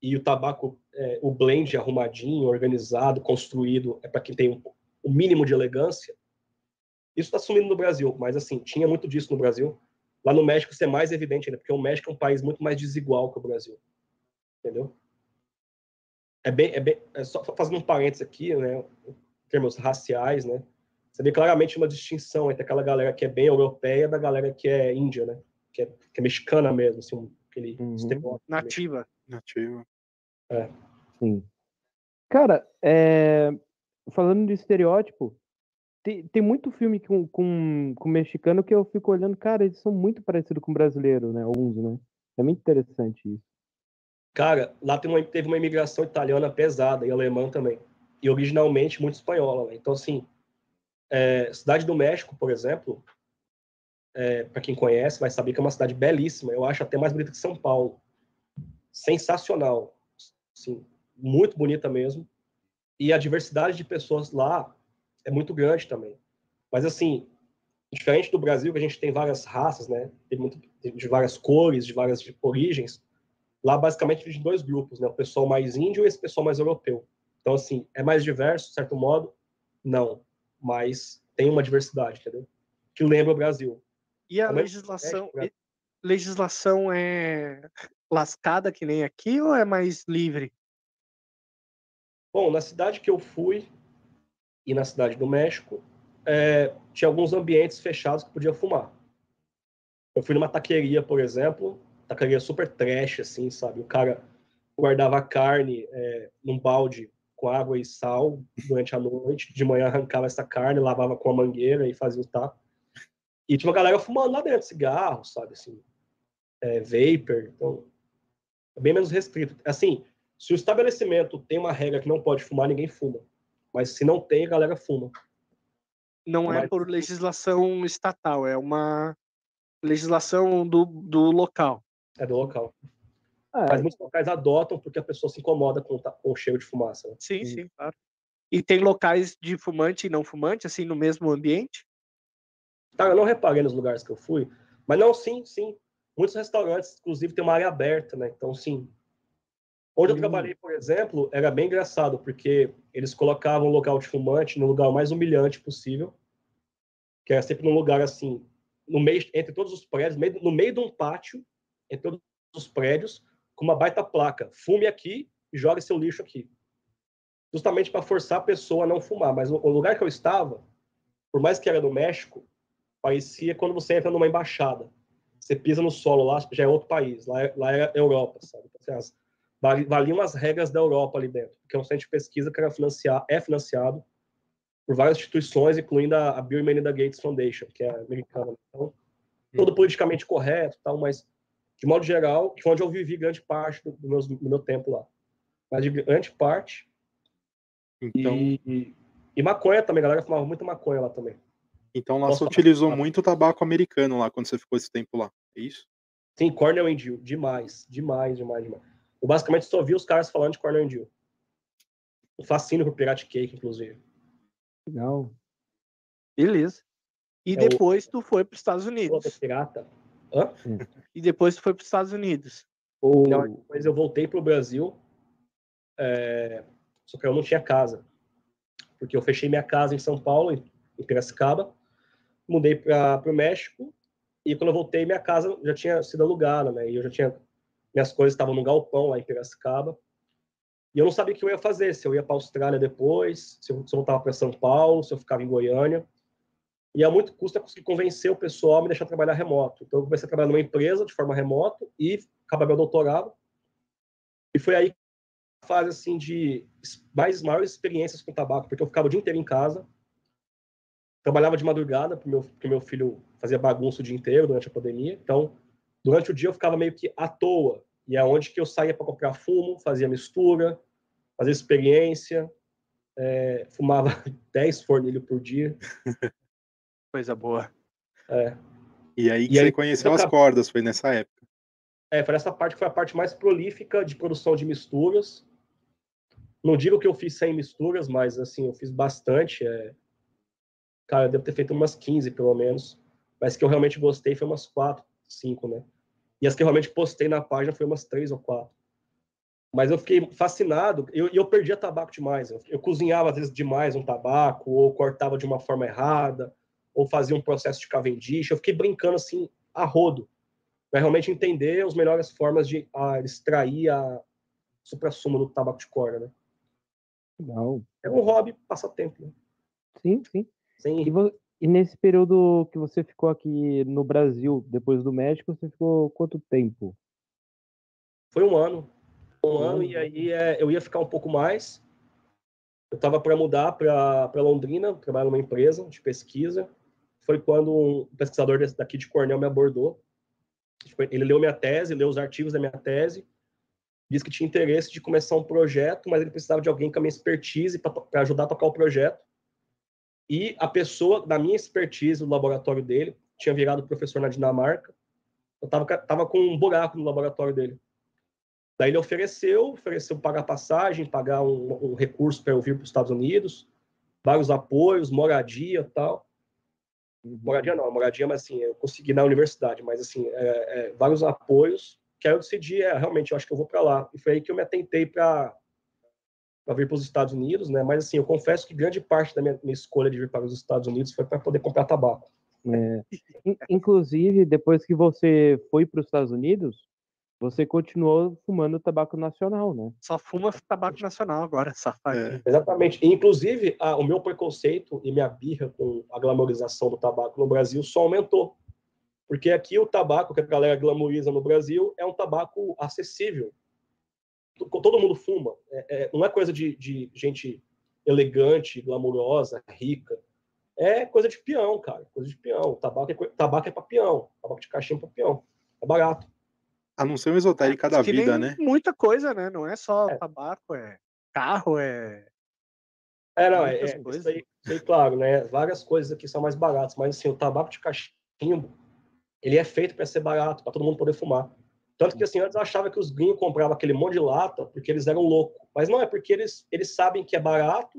E o tabaco, é, o blend arrumadinho, organizado, construído, é para quem tem um, o um mínimo de elegância. Isso está sumindo no Brasil, mas assim, tinha muito disso no Brasil. Lá no México isso é mais evidente ainda, porque o México é um país muito mais desigual que o Brasil. Entendeu? É bem, é bem, é só fazendo um parênteses aqui, né, em termos raciais, né, você vê claramente uma distinção entre aquela galera que é bem europeia da galera que é índia, né, que é, que é mexicana mesmo, assim, aquele Uhum. Nativa. Nativo. É. Sim. Cara, é, falando de estereótipo, tem, tem muito filme com, com, com mexicano que eu fico olhando, cara, eles são muito parecidos com brasileiro, né? Alguns, né? É muito interessante isso. Cara, lá tem uma, teve uma imigração italiana pesada e alemã também. E originalmente muito espanhola. Né? Então, assim, é, Cidade do México, por exemplo, é, para quem conhece, vai saber que é uma cidade belíssima. Eu acho até mais bonita que São Paulo. Sensacional. Muito bonita mesmo. E a diversidade de pessoas lá é muito grande também. Mas, assim, diferente do Brasil, que a gente tem várias raças, né? Tem muito, de várias cores, de várias origens lá basicamente em dois grupos, né? O pessoal mais índio e esse pessoal mais europeu. Então, assim, é mais diverso, de certo modo? Não. Mas tem uma diversidade, entendeu? Que lembra o Brasil. E a é legislação, legislação é lascada que nem aqui ou é mais livre? Bom, na cidade que eu fui e na cidade do México, é, tinha alguns ambientes fechados que podia fumar. Eu fui numa taqueria, por exemplo, taqueria super trash, assim, sabe? O cara guardava a carne é, num balde com água e sal durante a noite, de manhã arrancava essa carne, lavava com a mangueira e fazia o taco. E tinha uma galera fumando lá dentro, cigarro, sabe, assim, é, vapor, então é bem menos restrito. Assim, se o estabelecimento tem uma regra que não pode fumar, ninguém fuma. Mas se não tem, a galera fuma. Não é Mas- por legislação estatal, é uma legislação do, do local. É do local. Ah, Mas muitos locais adotam porque a pessoa se incomoda com, com o cheiro de fumaça. né? Sim, Sim. sim, claro. E tem locais de fumante e não fumante, assim, no mesmo ambiente? Tá, eu não reparei nos lugares que eu fui, mas não, sim, sim. Muitos restaurantes, inclusive, tem uma área aberta, né? Então, sim. Onde eu Hum. trabalhei, por exemplo, era bem engraçado, porque eles colocavam o local de fumante no lugar mais humilhante possível, que era sempre num lugar assim, no meio, entre todos os prédios, no meio de um pátio, entre todos os prédios, com uma baita placa: fume aqui e jogue seu lixo aqui. Justamente para forçar a pessoa a não fumar. Mas o, o lugar que eu estava, por mais que era no México, parecia quando você entra numa embaixada. Você pisa no solo lá, já é outro país. Lá, é- lá é Europa, sabe? Então, assim, as- vali- valiam as regras da Europa ali dentro, porque é um centro de pesquisa que era financiar, é financiado por várias instituições, incluindo a, a Bill e Melinda Gates Foundation, que é americana. Então, todo politicamente correto, tal, mas de modo geral, que foi onde eu vivi grande parte do, do, meus- do meu tempo lá. Mas de grande parte. Então, E, e maconha também, a galera fumava muito maconha lá também. Então lá você falar? utilizou muito tabaco americano lá quando você ficou esse tempo lá. É isso? Sim, Cornell and Dew, demais, demais, demais, demais. Eu basicamente só vi os caras falando de Cornell and Dew. Um fascínio por Pirate Cake, inclusive. legal. Beleza. E É o- depois tu foi para os Estados Pô, Unidos. pirata. Hã? E depois tu foi para os Estados Unidos. Ou, Não, depois eu voltei pro Brasil, é, só que eu não tinha casa. Porque eu fechei minha casa em São Paulo, em Piracicaba, mudei para o México, e quando eu voltei, minha casa já tinha sido alugada, né? E eu já tinha. Minhas coisas estavam no galpão lá em Piracicaba. E eu não sabia o que eu ia fazer, se eu ia para a Austrália depois, se eu, se eu voltava para São Paulo, se eu ficava em Goiânia. E a muito custo eu consegui convencer o pessoal a me deixar trabalhar remoto. Então eu comecei a trabalhar numa empresa de forma remoto e acabar meu doutorado. E foi aí a fase assim de mais maiores experiências com tabaco, porque eu ficava o dia inteiro em casa. Trabalhava de madrugada, porque meu, porque meu filho fazia bagunça o dia inteiro durante a pandemia. Então, durante o dia eu ficava meio que à toa. E é onde que eu saía para comprar fumo, fazia mistura, fazia experiência, é, fumava (laughs) 10 fornilhos por dia. Coisa boa. É, E aí que E aí, você conheceu eu as cordas, foi nessa época. É, foi essa parte que foi a parte mais prolífica de produção de misturas. Não digo que eu fiz 100 misturas, mas assim, eu fiz bastante. É... Cara, eu devo ter feito umas 15 pelo menos. Mas que eu realmente gostei foi umas 4, 5, né? E as que eu realmente postei na página foi umas 3 ou 4. Mas eu fiquei fascinado e eu, eu perdia tabaco demais. Eu, eu cozinhava às vezes demais um tabaco, ou cortava de uma forma errada, ou fazia um processo de cavendish. Eu fiquei brincando assim a rodo, para realmente entender as melhores formas de a, extrair a supra-sumo do tabaco de corda, né? Não. É um hobby, passatempo. Né? Sim, sim. Sem... E, e nesse período que você ficou aqui no Brasil, depois do México, você ficou quanto tempo? Foi um ano. Um Um ano, e aí é, eu ia ficar um pouco mais. Eu estava para mudar para Londrina, trabalhar numa empresa de pesquisa. Foi quando um pesquisador daqui de Cornell me abordou. Ele leu minha tese, leu os artigos da minha tese, disse que tinha interesse de começar um projeto, mas ele precisava de alguém com a minha expertise para ajudar a tocar o projeto. E a pessoa, da minha expertise no laboratório dele, tinha virado professor na Dinamarca. Eu estava tava com um buraco no laboratório dele. Daí ele ofereceu, ofereceu pagar passagem, pagar um, um recurso para eu vir para os Estados Unidos, vários apoios, moradia tal. Moradia não, moradia, mas assim, eu consegui na universidade, mas assim, é, é, vários apoios, que aí eu decidi, é, realmente, eu acho que eu vou para lá. E foi aí que eu me atentei para vir para os Estados Unidos, né? Mas assim, eu confesso que grande parte da minha, minha escolha de vir para os Estados Unidos foi para poder comprar tabaco. É, in- inclusive, depois que você foi para os Estados Unidos, você continuou fumando tabaco nacional, né? Só fuma tabaco nacional agora, (laughs) safadinho. Exatamente. E, inclusive, a- o meu preconceito e minha birra com a glamorização do tabaco no Brasil só aumentou. Porque aqui o tabaco que a galera glamoriza no Brasil é um tabaco acessível. To- Todo mundo fuma. É- é- não é coisa de, de gente elegante, glamourosa, rica. É coisa de peão, cara. Coisa de peão. Tabaco é, tabaco é pra peão. Tabaco de caixinha é pra peão. É barato. A não ser um esotérica da Diz que vida, né? Muita coisa, né? Não é só É. tabaco, é carro, é. É, não, é, é coisas. isso, aí, isso aí, claro, né? Várias coisas aqui são mais baratas, mas assim, o tabaco de cachimbo, ele é feito para ser barato, para todo mundo poder fumar. Tanto que assim, antes eu achava que os gringos compravam aquele monte de lata porque eles eram loucos. Mas não, é porque eles, eles sabem que é barato,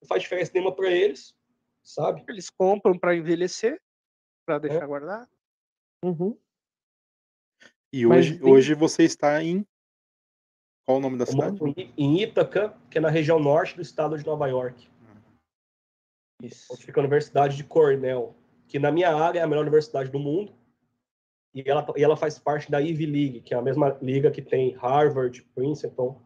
não faz diferença nenhuma para eles, sabe? Eles compram para envelhecer, para É. deixar guardar. Uhum. E Mas hoje, tem- hoje você está em. Qual o nome da cidade? em Ítaca, que é na região norte do estado de Nova York, Isso. onde fica a Universidade de Cornell, que na minha área é a melhor universidade do mundo. E ela, e ela faz parte da Ivy League, que é a mesma liga que tem Harvard, Princeton,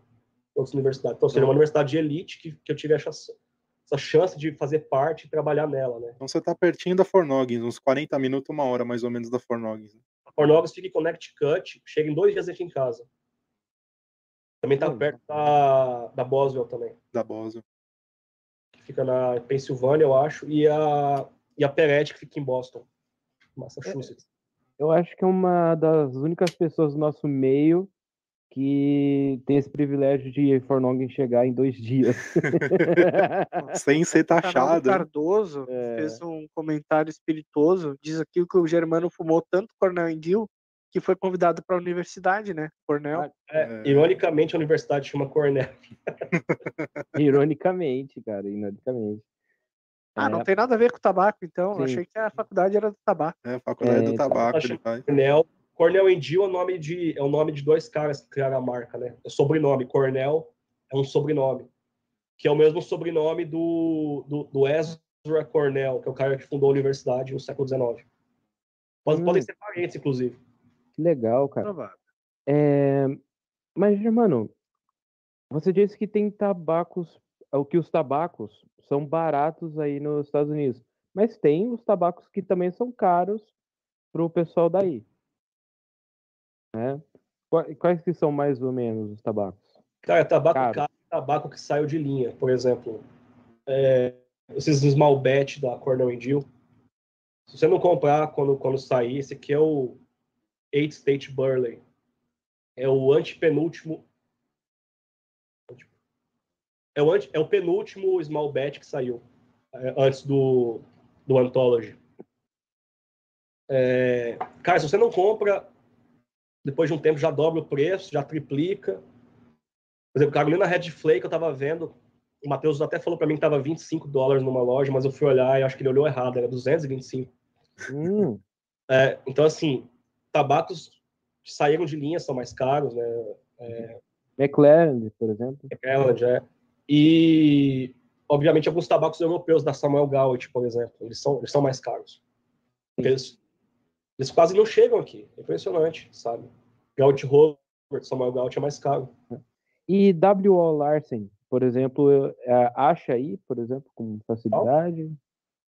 outras universidades. Então, seria uma universidade de elite que, que eu tive essa, essa chance de fazer parte e trabalhar nela, né? Então você está pertinho da Fornoggins, uns 40 minutos, uma hora mais ou menos da Fornoggins. né? A Cornelius fica em Connecticut, chega em dois dias aqui em casa. Também está perto da, da Boswell também, Da Boswell. que fica na Pensilvânia, eu acho, e a, e a Peretti, que fica em Boston, Massachusetts. Eu acho que é uma das únicas pessoas do nosso meio que tem esse privilégio de Fornong chegar em dois (laughs) dias. Sem ser O taxado. né? Cardoso É. fez um comentário espirituoso. Diz aqui que o Germano fumou tanto Cornell Indil que foi convidado para a universidade, né? Cornell. Ah, É, É. Ironicamente, a universidade chama Cornell. (laughs) Ironicamente, cara, ironicamente. Ah, não É. tem nada a ver com tabaco, então. Eu Sim. achei que a faculdade era do tabaco. É, faculdade É, do então, tabaco. ele faz. Cornell. Cornell Endil é o nome de é o nome de dois caras que criaram a marca, né? É sobrenome. Cornell é um sobrenome, que é o mesmo sobrenome do, do, do Ezra Cornell, que é o cara que fundou a universidade no século XIX. Pode- Hum. Podem ser parentes, inclusive. Que legal, cara. É, Mas, Germano, você disse que tem tabacos, o que os tabacos são baratos aí nos Estados Unidos, mas tem os tabacos que também são caros para o pessoal daí. Né? Qua- Quais que são mais ou menos os tabacos? Cara, tabaco Caro. caro, tabaco que saiu de linha, por exemplo. É, esses Smallbat da Cornell Endil. Se você não comprar quando, quando sair, esse aqui é o Eight State Burley. É o antepenúltimo. É o, é o penúltimo Small Bat que saiu é, antes do, do Anthology. É, cara, se você não compra, depois de um tempo já dobra o preço, já triplica. Por exemplo, Carolina Red Flake, eu tava vendo, o Matheus até falou para mim que tava 25 dólares numa loja, mas eu fui olhar e acho que ele olhou errado, era 225. Hum, É, então, assim, tabacos que saíram de linha são mais caros, né? É, McLaren, por exemplo. Elland, é. E, obviamente, alguns tabacos europeus da Samuel Gauch, por exemplo, eles são, eles são mais caros. Eles, eles quase não chegam aqui. É impressionante, sabe? Gauch Robert, Samuel Gauch é mais caro. E W.O. Larsen, por exemplo, é, acha aí, por exemplo, com facilidade.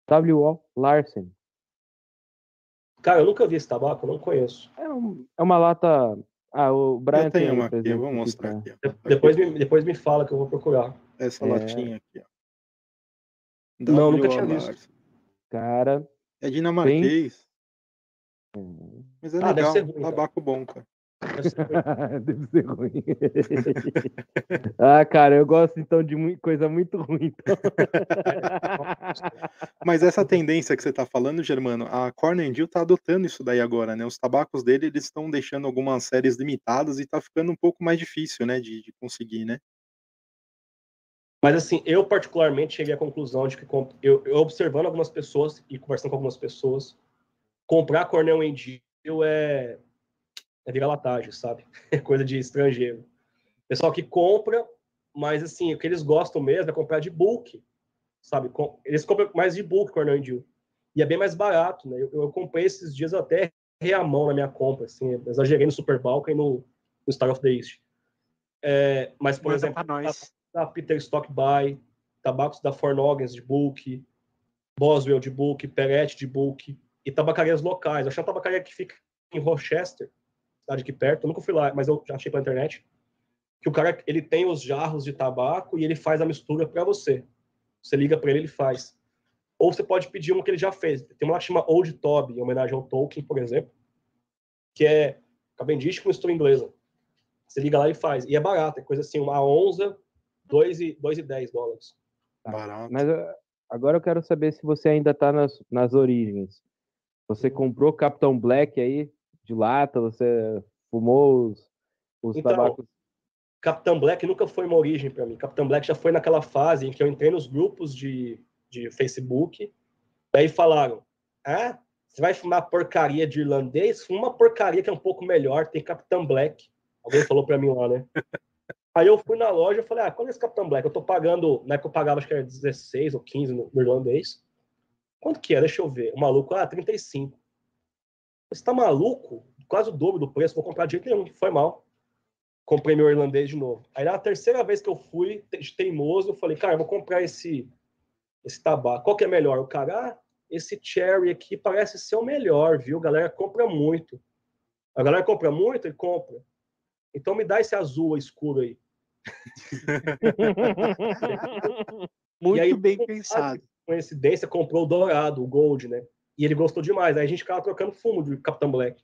W.O. Larsen. Cara, eu nunca vi esse tabaco, eu não conheço. É, um- é uma lata. Ah, o Brian Eu tem uma aqui, exemplo, vou mostrar Aqui, Depois me, depois me fala que eu vou procurar. Essa É. latinha aqui, ó. Não, nunca tinha visto. Larsen. Cara. É dinamarquês, hum, mas é Ah, deve legal. ser ruim, então. tabaco bom, cara. Deve ser ruim. (laughs) Deve ser ruim. (laughs) ah, cara, eu gosto então de coisa muito ruim. Então. (laughs) Mas essa tendência que você está falando, Germano, a Cornell está adotando isso daí agora, né? Os tabacos dele, eles estão deixando algumas séries limitadas e está ficando um pouco mais difícil, né, de, de conseguir, né? Mas assim, eu particularmente cheguei à conclusão de que eu, eu observando algumas pessoas e conversando com algumas pessoas, comprar Cornell em Dio é é vira-latagem, sabe? (laughs) É coisa de estrangeiro. Pessoal que compra, mas assim, o que eles gostam mesmo é comprar de bulk, sabe? Eles compram mais de bulk Cornell Dio. E é bem mais barato, né? Eu, eu comprei esses dias até errei a mão na minha compra, assim, exagerei no Super Balkan e no, no Star of the East. É, mas, por Manda exemplo, nós. Da Peter Stock Buy, tabacos da Fornogens de Bulk, Boswell de Bulk, Perette de Bulk e tabacarias locais. Eu achei uma tabacaria que fica em Rochester, cidade aqui perto. Eu nunca fui lá, mas eu já achei pela internet. Que o cara ele tem os jarros de tabaco e ele faz a mistura para você. Você liga para ele, ele faz. Ou você pode pedir uma que ele já fez. Tem uma lá que chama Old Toby, em homenagem ao Tolkien, por exemplo, que é Cavendish com mistura inglesa. Você liga lá e faz. E é barato, é coisa assim, uma onza, 2 e, 2 e 10 dólares. Tá. Barato. Mas uh, agora eu quero saber se você ainda tá nas, nas origens. Você comprou Capitão Black aí, de lata, você fumou os, os Então, tabacos. Capitão Black nunca foi uma origem para mim. Capitão Black já foi naquela fase em que eu entrei nos grupos de, de Facebook, daí falaram: Ah, você vai fumar porcaria de irlandês? Fuma uma porcaria que é um pouco melhor, tem Capitão Black. Alguém falou para mim lá, né? (laughs) Aí eu fui na loja e falei: Ah, qual é esse Capitão Black? Eu tô pagando, na época eu pagava acho que era 16 ou 15 no, no irlandês. Quanto que é? Deixa eu ver. O maluco, ah, 35. Você tá maluco? Quase o dobro do preço, vou comprar de jeito nenhum, foi mal comprei meu irlandês de novo. Aí na terceira vez que eu fui, de teimoso, eu falei, cara, eu vou comprar esse esse tabaco. Qual que é melhor? O cara, ah, esse cherry aqui parece ser o melhor, viu? A galera compra muito. A galera compra muito e compra. Então me dá esse azul escuro aí. (laughs) Muito aí, bem pensado. Coincidência, comprou o dourado, o gold, né? E ele gostou demais. Aí a gente ficava trocando fumo de Capitão Black.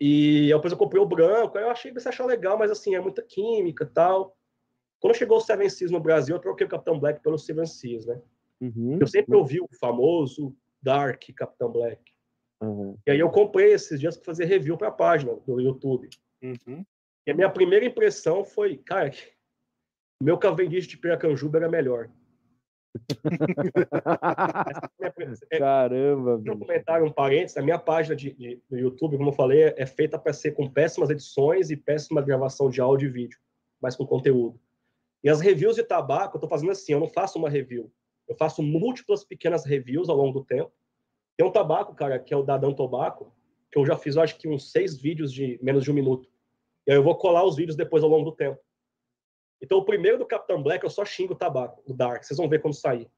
E aí depois eu comprei o branco, aí eu achei que você achar legal, mas assim, é muita química e tal. Quando chegou o Seven Seas no Brasil, eu troquei o Capitão Black pelo Seven Seas, né? Uhum, Eu sempre ouvi o famoso Dark Capitão Black. uhum. E aí eu comprei esses dias para fazer review para a página do YouTube. Uhum. E a minha primeira impressão foi, cara, meu Cavendish de Piracanjuba era melhor. É, (laughs) Caramba, um bicho. comentário, um parênteses, a minha página de, de, do YouTube, como eu falei, é, é feita para ser com péssimas edições e péssima gravação de áudio e vídeo, mas com conteúdo. E as reviews de tabaco, eu estou fazendo assim, eu não faço uma review, eu faço múltiplas pequenas reviews ao longo do tempo. Tem um tabaco, cara, que é o da Dan Tobacco, que eu já fiz, eu acho que uns seis vídeos de menos de um minuto. E aí eu vou colar os vídeos depois ao longo do tempo. Então, o primeiro do Capitão Black, eu só xingo o tabaco, o Dark. Vocês vão ver quando sair.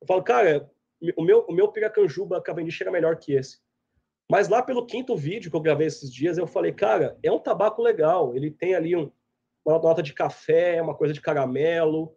Eu falo, cara, o meu, o meu Piracanjuba Cavendish era melhor que esse. Mas lá pelo quinto vídeo que eu gravei esses dias, eu falei, cara, é um tabaco legal. Ele tem ali um, uma nota de café, uma coisa de caramelo,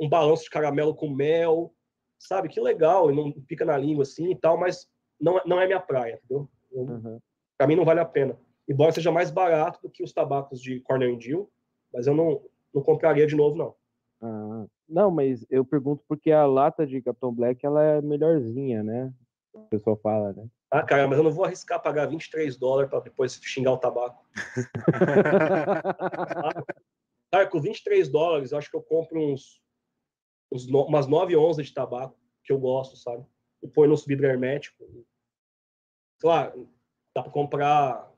um balanço de caramelo com mel. Sabe, que legal. E não fica na língua assim e tal, mas não, é- não é minha praia, entendeu? Eu- Uhum. Pra mim não vale a pena. Embora seja mais barato do que os tabacos de Cornell Deal, mas eu não, não compraria de novo, não. Ah, não, mas eu pergunto porque a lata de Capitão Black ela é melhorzinha, né? O pessoal fala, né? Ah, cara, mas eu não vou arriscar pagar 23 dólares para depois xingar o tabaco. (laughs) Cara, com 23 dólares, eu acho que eu compro uns, uns no- umas 9 onças de tabaco, que eu gosto, sabe? E põe no vidro hermético. Claro, dá pra comprar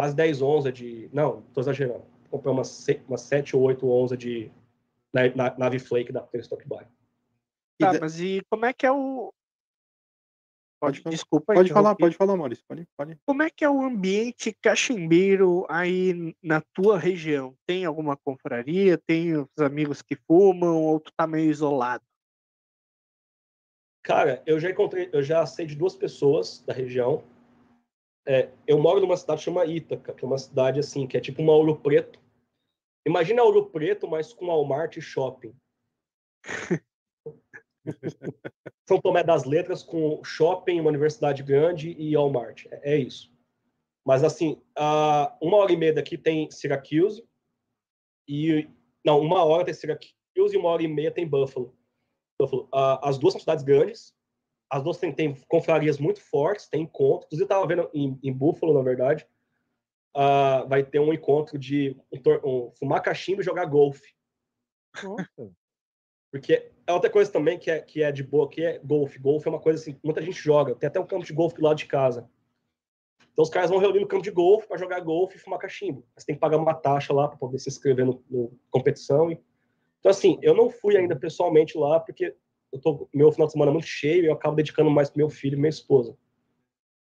quase 10 onças de. Não, tô exagerando. Vou comprar umas, umas 7 ou 8 onças de na, na, nave flake da Stock Buy. E Tá, da- mas e como é que é o. Pode desculpa. Pode falar, pode falar, Maurício. Pode, pode. Como é que é o ambiente cachimbeiro aí na tua região? Tem alguma confraria? Tem os amigos que fumam ou tu tá meio isolado? Cara, eu já encontrei, eu já sei de duas pessoas da região. É, eu moro numa cidade chamada Ítaca, que é uma cidade assim, que é tipo uma Ouro Preto. Imagina Ouro Preto, mas com Walmart e shopping. (laughs) São Tomé das Letras com shopping, uma universidade grande e Walmart. É, é isso. Mas assim, a uma hora e meia daqui tem Syracuse e não, uma hora tem Syracuse e uma hora e meia tem Buffalo. Buffalo. Ah, as duas são cidades grandes, as duas têm, têm confrarias muito fortes, tem encontros. Inclusive, eu estava vendo em, em Buffalo, na verdade, ah, vai ter um encontro de um um- fumar cachimbo e jogar golfe. Nossa. Porque é outra coisa também que é, que é de boa, que é golfe. Golfe é uma coisa assim, muita gente joga. Tem até um campo de golfe do lado de casa. Então os caras vão reunir no campo de golfe para jogar golfe e fumar cachimbo. Mas tem que pagar uma taxa lá para poder se inscrever no, no competição. E... Então, assim, eu não fui ainda pessoalmente lá, porque eu tô, meu final de semana é muito cheio e eu acabo dedicando mais pro meu filho e minha esposa.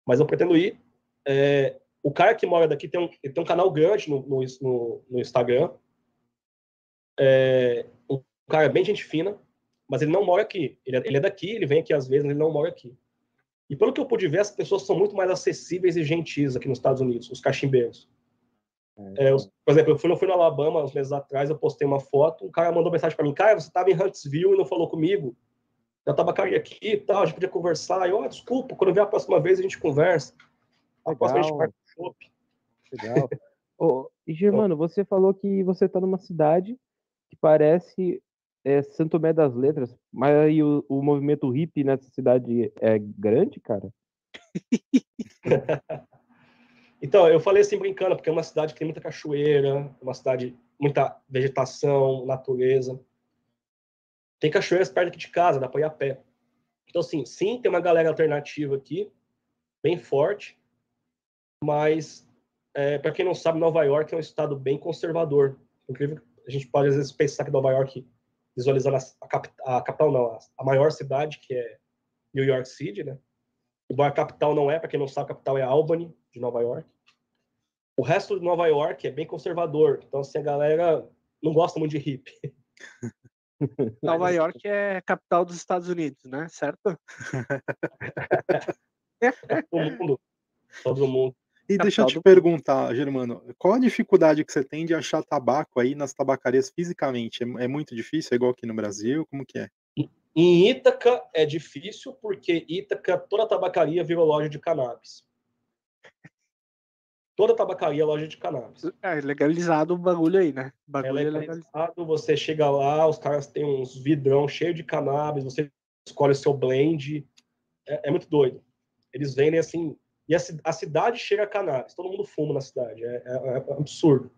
Mas eu pretendo ir. É, o cara que mora daqui tem um, ele tem um canal grande no, no, no- Instagram. É, um cara bem gente fina, mas ele não mora aqui. Ele é, ele é daqui, ele vem aqui às vezes, mas ele não mora aqui. E pelo que eu pude ver, as pessoas são muito mais acessíveis e gentis aqui nos Estados Unidos, os cachimbeiros. É, os- por exemplo, eu fui, eu fui no Alabama uns meses atrás, eu postei uma foto, um cara mandou mensagem para mim, cara, você estava em Huntsville e não falou comigo. Eu tabacaria aqui e tal, a gente podia conversar. Eu, ah, desculpa, quando vier a próxima vez a gente conversa. A próxima a gente marca um chopp. Legal. (laughs) Ô, e Germano, você falou que você tá numa cidade que parece é, Santo Tomé das Letras, mas aí o, o movimento hippie nessa cidade é grande, cara? (laughs) Então, eu falei assim brincando, porque é uma cidade que tem muita cachoeira, é uma cidade muita vegetação, natureza. Tem cachoeiras perto aqui de casa, dá para ir a pé. Então, assim, sim, tem uma galera alternativa aqui, bem forte, mas, é, para quem não sabe, Nova York é um estado bem conservador. Incrível, a gente pode às vezes pensar que Nova York, visualizando a, cap- a capital, não, a maior cidade, que é New York City, né? Embora a capital não é, para quem não sabe, a capital é Albany, de Nova York. O resto de Nova York é bem conservador. Então, assim, a galera não gosta muito de hippie. (laughs) (laughs) Nova York é capital dos Estados Unidos, né? Certo? (laughs) Todo mundo. Todo mundo. E deixa eu Capital te perguntar, Germano, qual a dificuldade que você tem de achar tabaco aí nas tabacarias fisicamente? É, é muito difícil? É igual aqui no Brasil? Como que é? Em Ítaca é difícil, porque Ítaca, toda tabacaria virou loja de cannabis. Toda tabacaria é loja de cannabis. É legalizado o bagulho aí, né? O É bagulho é legalizado. legalizado, você chega lá, os caras têm uns vidrão cheio de cannabis, você escolhe o seu blend. É, é muito doido. Eles vendem assim. E a, a cidade cheira a cannabis, todo mundo fuma na cidade. É, é- é absurdo.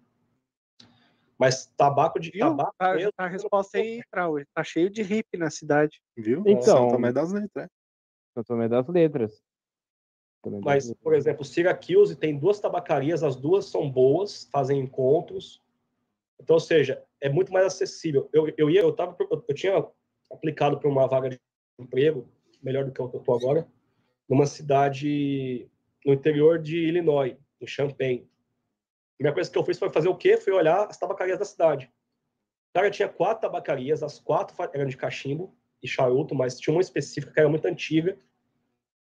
Mas tabaco de. Viu? Tabaco Tá, mesmo, tá a resposta aí, Trauer. Tá cheio de hippie na cidade. Viu? Então- São Tomé das Letras. é. Santo Tomé das Letras. Das Mas, por exemplo, Syracuse tem duas tabacarias, as duas são boas, fazem encontros. Então, ou seja, é muito mais acessível. Eu, eu ia, eu tava, eu, tinha aplicado para uma vaga de emprego, melhor do que eu estou agora, numa cidade no interior de Illinois, em Champaign. A primeira coisa que eu fiz foi fazer o quê? Foi olhar as tabacarias da cidade. Cara tinha quatro tabacarias, as quatro eram de cachimbo e charuto, mas tinha uma específica que era muito antiga,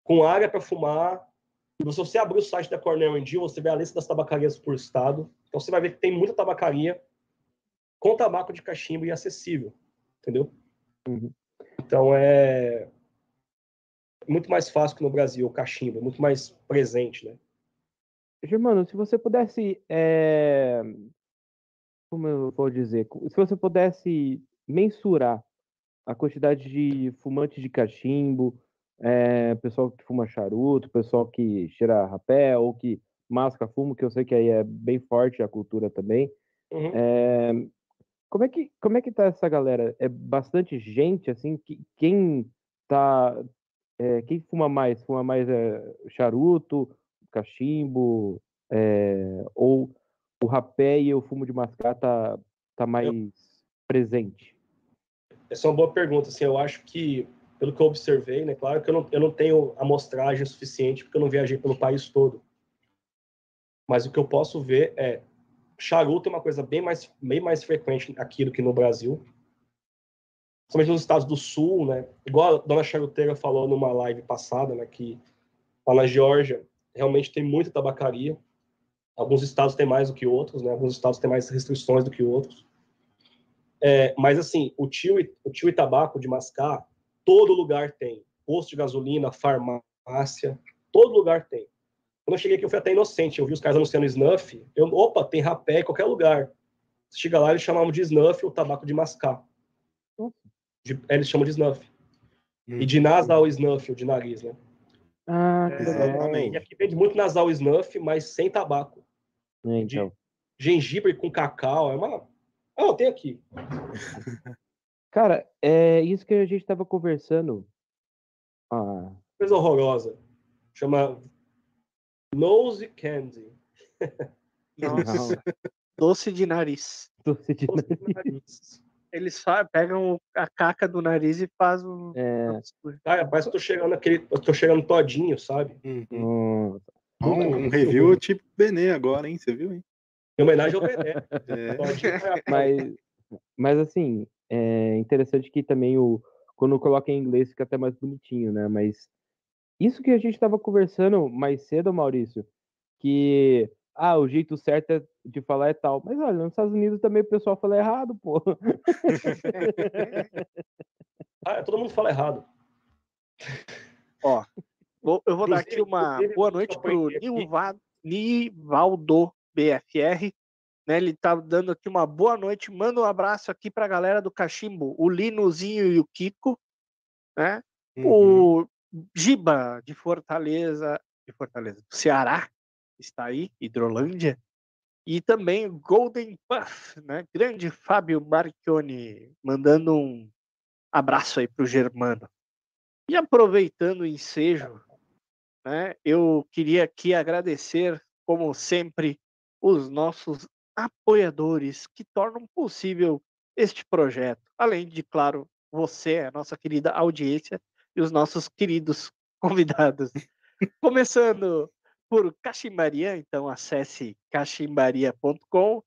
com área para fumar. E se você abrir o site da Cornell Deal, você vê a lista das tabacarias por estado. Então você vai ver que tem muita tabacaria com tabaco de cachimbo e acessível, entendeu? Uhum. Então é muito mais fácil que no Brasil o cachimbo, é muito mais presente, né? Germano, se você pudesse. é, Como eu vou dizer? Se você pudesse mensurar a quantidade de fumantes de cachimbo, é, pessoal que fuma charuto, pessoal que cheira rapé ou que masca fumo, que eu sei que aí é bem forte a cultura também. Uhum. É, como é que como é que tá essa galera? É bastante gente assim? Que, quem tá é, quem fuma mais? Fuma mais é, charuto, cachimbo, é, ou o rapé e o fumo de mascar tá, tá mais presente? Essa é uma boa pergunta. Assim, eu acho que, pelo que eu observei, né, claro que eu não, eu não tenho amostragem suficiente, porque eu não viajei pelo país todo. Mas o que eu posso ver é charuto é uma coisa bem mais, bem mais frequente aqui do que no Brasil. Principalmente nos estados do sul, né? Igual a dona charuteira falou numa live passada, né? Que lá na Geórgia realmente tem muita tabacaria. Alguns estados têm mais do que outros, né? Alguns estados têm mais restrições do que outros. É, mas assim, o tio, o tio e tabaco de mascar, todo lugar tem. Posto de gasolina, farmácia, todo lugar tem. Quando eu cheguei aqui, eu fui até inocente. Eu vi os caras anunciando snuff. Eu, opa, tem rapé em qualquer lugar. Você chega lá, eles chamavam de snuff o tabaco de mascar. De, eles chamam de snuff. Hum. E de nasal snuff, o de nariz, né? Ah, É, exatamente. E aqui vende muito nasal snuff, mas sem tabaco. É, então. Gengibre com cacau, é uma... Ah, tem aqui. (laughs) Cara, é isso que a gente tava conversando. Ah, Coisa horrorosa. Chama Nose Candy. Nossa, doce de nariz. doce de Doce de nariz. nariz. Eles pegam a caca do nariz e fazem um. É, Cara, parece que eu tô chegando aquele. Eu tô chegando todinho, sabe? Uhum. Um, um review tipo Benê agora, hein? Você viu, hein? Em homenagem ao Bené. É. (laughs) Mas, mas assim, é interessante que também o quando coloca em inglês fica até mais bonitinho, né? Mas isso que a gente estava conversando mais cedo, Maurício, que ah, o jeito certo é- de falar é tal. Mas olha, nos Estados Unidos também o pessoal fala errado, pô. (laughs) Ah, todo mundo fala errado. Ó, vou- eu vou dar aqui uma boa noite pro aprendi aqui- Niva- Nivaldo BFR. Né, ele tá dando aqui uma boa noite. Manda um abraço aqui pra galera do Cachimbo, o Linozinho e o Kiko, né? Uhum. O Giba de Fortaleza, de Fortaleza, do Ceará, está aí, Hidrolândia. E também o Golden Puff, né? Grande Fábio Marchione, mandando um abraço aí pro Germano. E aproveitando o ensejo, né? Eu queria aqui agradecer, como sempre, os nossos apoiadores que tornam possível este projeto. Além de, claro, você, a nossa querida audiência e os nossos queridos (laughs) convidados. Começando por Cachimbaria, então acesse cachimbaria.com.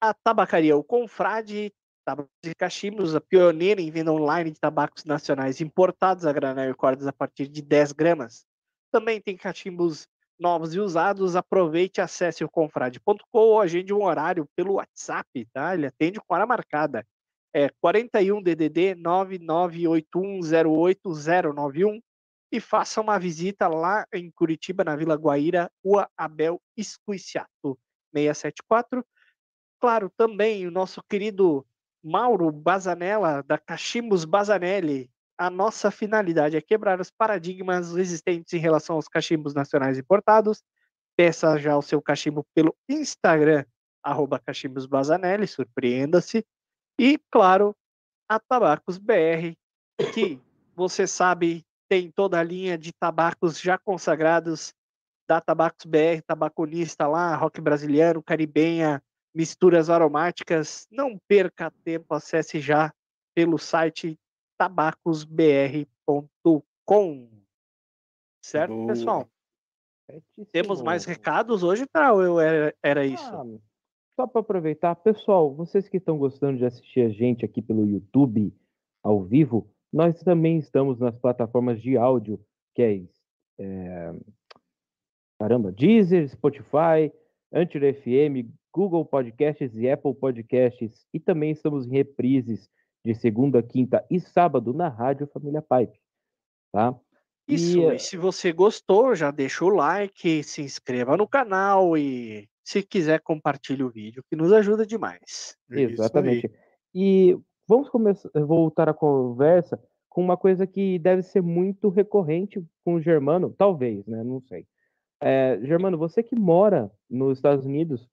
A Tabacaria O Confrade, Tabacos de Cachimbos, a pioneira em venda online de tabacos nacionais importados a granel e cordas a partir de 10 gramas. Também tem cachimbos novos e usados. Aproveite, acesse o confrade.com ou agende um horário pelo WhatsApp, tá? Ele atende com hora marcada. É 41 DDD 991080091 e faça uma visita lá em Curitiba, na Vila Guaíra, Rua Abel Escuiciato, 674. Claro, também o nosso querido Mauro Bazanella, da Cachimbos Bazanelli. A nossa finalidade é quebrar os paradigmas existentes em relação aos cachimbos nacionais importados. Peça já o seu cachimbo pelo Instagram, arroba Cachimbos Bazanelli, surpreenda-se. E, claro, a Tabacos BR, que você sabe tem toda a linha de tabacos já consagrados da Tabacos BR, tabaconista lá, rock brasileiro, caribenha, misturas aromáticas. Não perca tempo, acesse já pelo site tabacosbr.com. Certo, Boa. pessoal? Temos mais Certíssimo. recados hoje, tá? Ou eu era, era isso? Ah, só para aproveitar, pessoal, vocês que estão gostando de assistir a gente aqui pelo YouTube ao vivo, nós também estamos nas plataformas de áudio, que é, é caramba, Deezer, Spotify, Anchor FM, Google Podcasts e Apple Podcasts, e também estamos em reprises de segunda, quinta e sábado na Rádio Família Pipe, tá? Isso, E, e se você gostou, já deixa o like, se inscreva no canal e se quiser compartilhe o vídeo, que nos ajuda demais. É. Exatamente. E vamos começar, voltar a conversa com uma coisa que deve ser muito recorrente com o Germano, talvez, né? Não sei. É, Germano, você que mora nos Estados Unidos,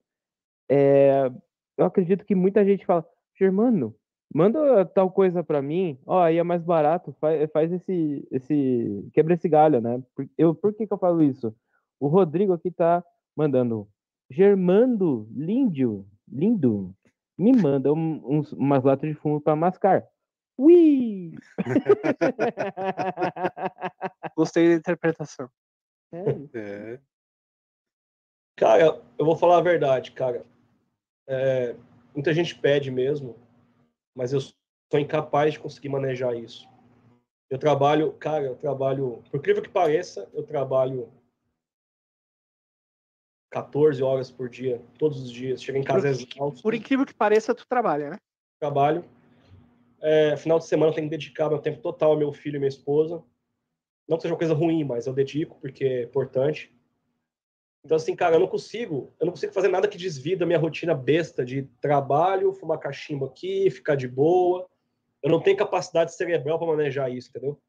é, eu acredito que muita gente fala, Germano, manda tal coisa pra mim, ó, aí é mais barato, faz, faz esse, esse, quebra esse galho, né? Por, eu, por que que eu falo isso? O Rodrigo aqui tá mandando, Germando, lindo, lindo, me manda um- uns, umas latas de fumo pra mascar. Ui! (laughs) Gostei da interpretação. É. É. Cara, eu vou falar a verdade, cara. É, muita gente pede mesmo, mas eu sou incapaz de conseguir manejar isso. Eu trabalho, cara, eu trabalho, por incrível que pareça, eu trabalho 14 horas por dia, todos os dias. Chego em casa Por- exausto, Por incrível que pareça, tu trabalha, né? trabalho. É, final de semana eu tenho que dedicar meu tempo total ao meu filho e minha esposa. Não que seja uma coisa ruim, mas eu dedico porque é importante. Então, assim, cara, eu não consigo, eu não consigo fazer nada que desvie da minha rotina besta de trabalho, fumar cachimbo aqui, ficar de boa. Eu não tenho capacidade cerebral para manejar isso, entendeu?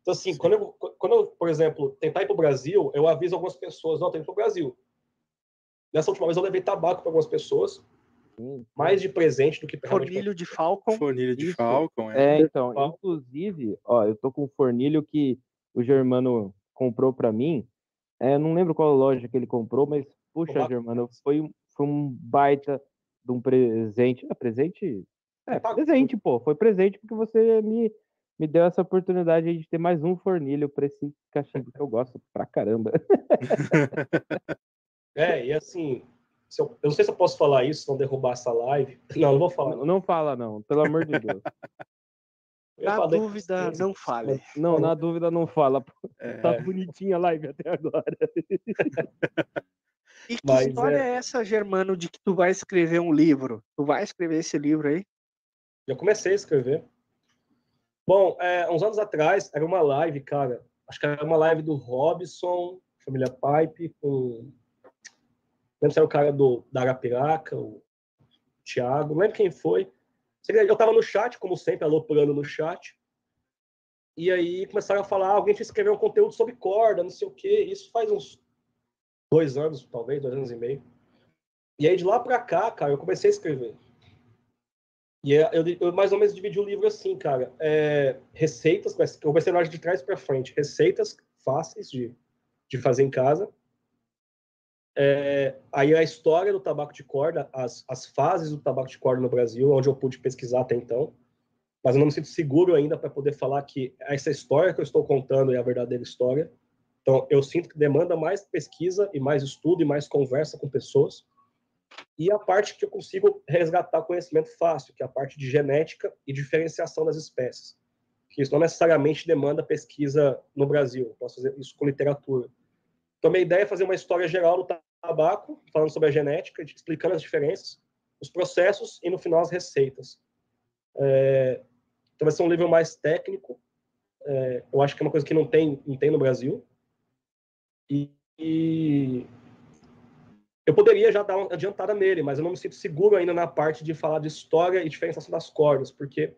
Então, assim, quando eu, quando eu, por exemplo, tentar ir para o Brasil, eu aviso algumas pessoas, ó, tô indo para o Brasil. Nessa última vez eu levei tabaco para algumas pessoas, Sim. mais de presente do que pra Fornilho de Falcon. Fornilha de Isso. Falcon, é. É, então, inclusive, ó, eu tô com um fornilho que o Germano comprou pra mim. É, não lembro qual loja que ele comprou, mas, puxa, Tabaco. Germano, foi, um- foi um baita de um presente. É, presente? É, presente, pô. Foi presente porque você me, me deu essa oportunidade de ter mais um fornilho pra esse cachimbo que eu gosto pra caramba. (laughs) É, e assim, eu, eu não sei se eu posso falar isso, se não derrubar essa live. Não, não vou falar. Não, não fala, não, pelo amor de Deus. (laughs) Na da dúvida, não fale. Não, na dúvida, não fala. É. Tá bonitinha a live até agora. (laughs) E que Mas, história é. é... essa, Germano, de que tu vai escrever um livro? Tu vai escrever esse livro aí? Já comecei a escrever. Bom, é, uns anos atrás, era uma live, cara. Acho que era uma live do Robson, família Pipe, com. Não lembro se era o cara do, da Arapiraca, o Thiago, não lembro quem foi. Eu tava no chat, como sempre, aloprando no chat. E aí começaram a falar: ah, alguém tinha escrever um conteúdo sobre corda, não sei o quê. Isso faz uns dois anos, talvez, dois anos e meio. E aí de lá pra cá, cara, eu comecei a escrever. E é- eu, eu mais ou menos dividi o livro assim, cara. É, receitas, eu comecei ordem de trás para frente. Receitas fáceis de, de fazer em casa. É, aí a história do tabaco de corda, as, as fases do tabaco de corda no Brasil, onde eu pude pesquisar até então. Mas eu não me sinto seguro ainda para poder falar que essa história que eu estou contando é a verdadeira história. Então, eu sinto que demanda mais pesquisa e mais estudo e mais conversa com pessoas e a parte que eu consigo resgatar conhecimento fácil, que é a parte de genética e diferenciação das espécies. Que isso não necessariamente demanda pesquisa no Brasil, eu posso fazer isso com literatura. Então, minha ideia é fazer uma história geral do tabaco, falando sobre a genética, explicando as diferenças, os processos e, no final, as receitas. É, então, vai ser um livro mais técnico, é, eu acho que é uma coisa que não tem, não tem no Brasil. E, e eu poderia já dar uma adiantada nele, mas eu não me sinto seguro ainda na parte de falar de história e diferenciação das cordas, porque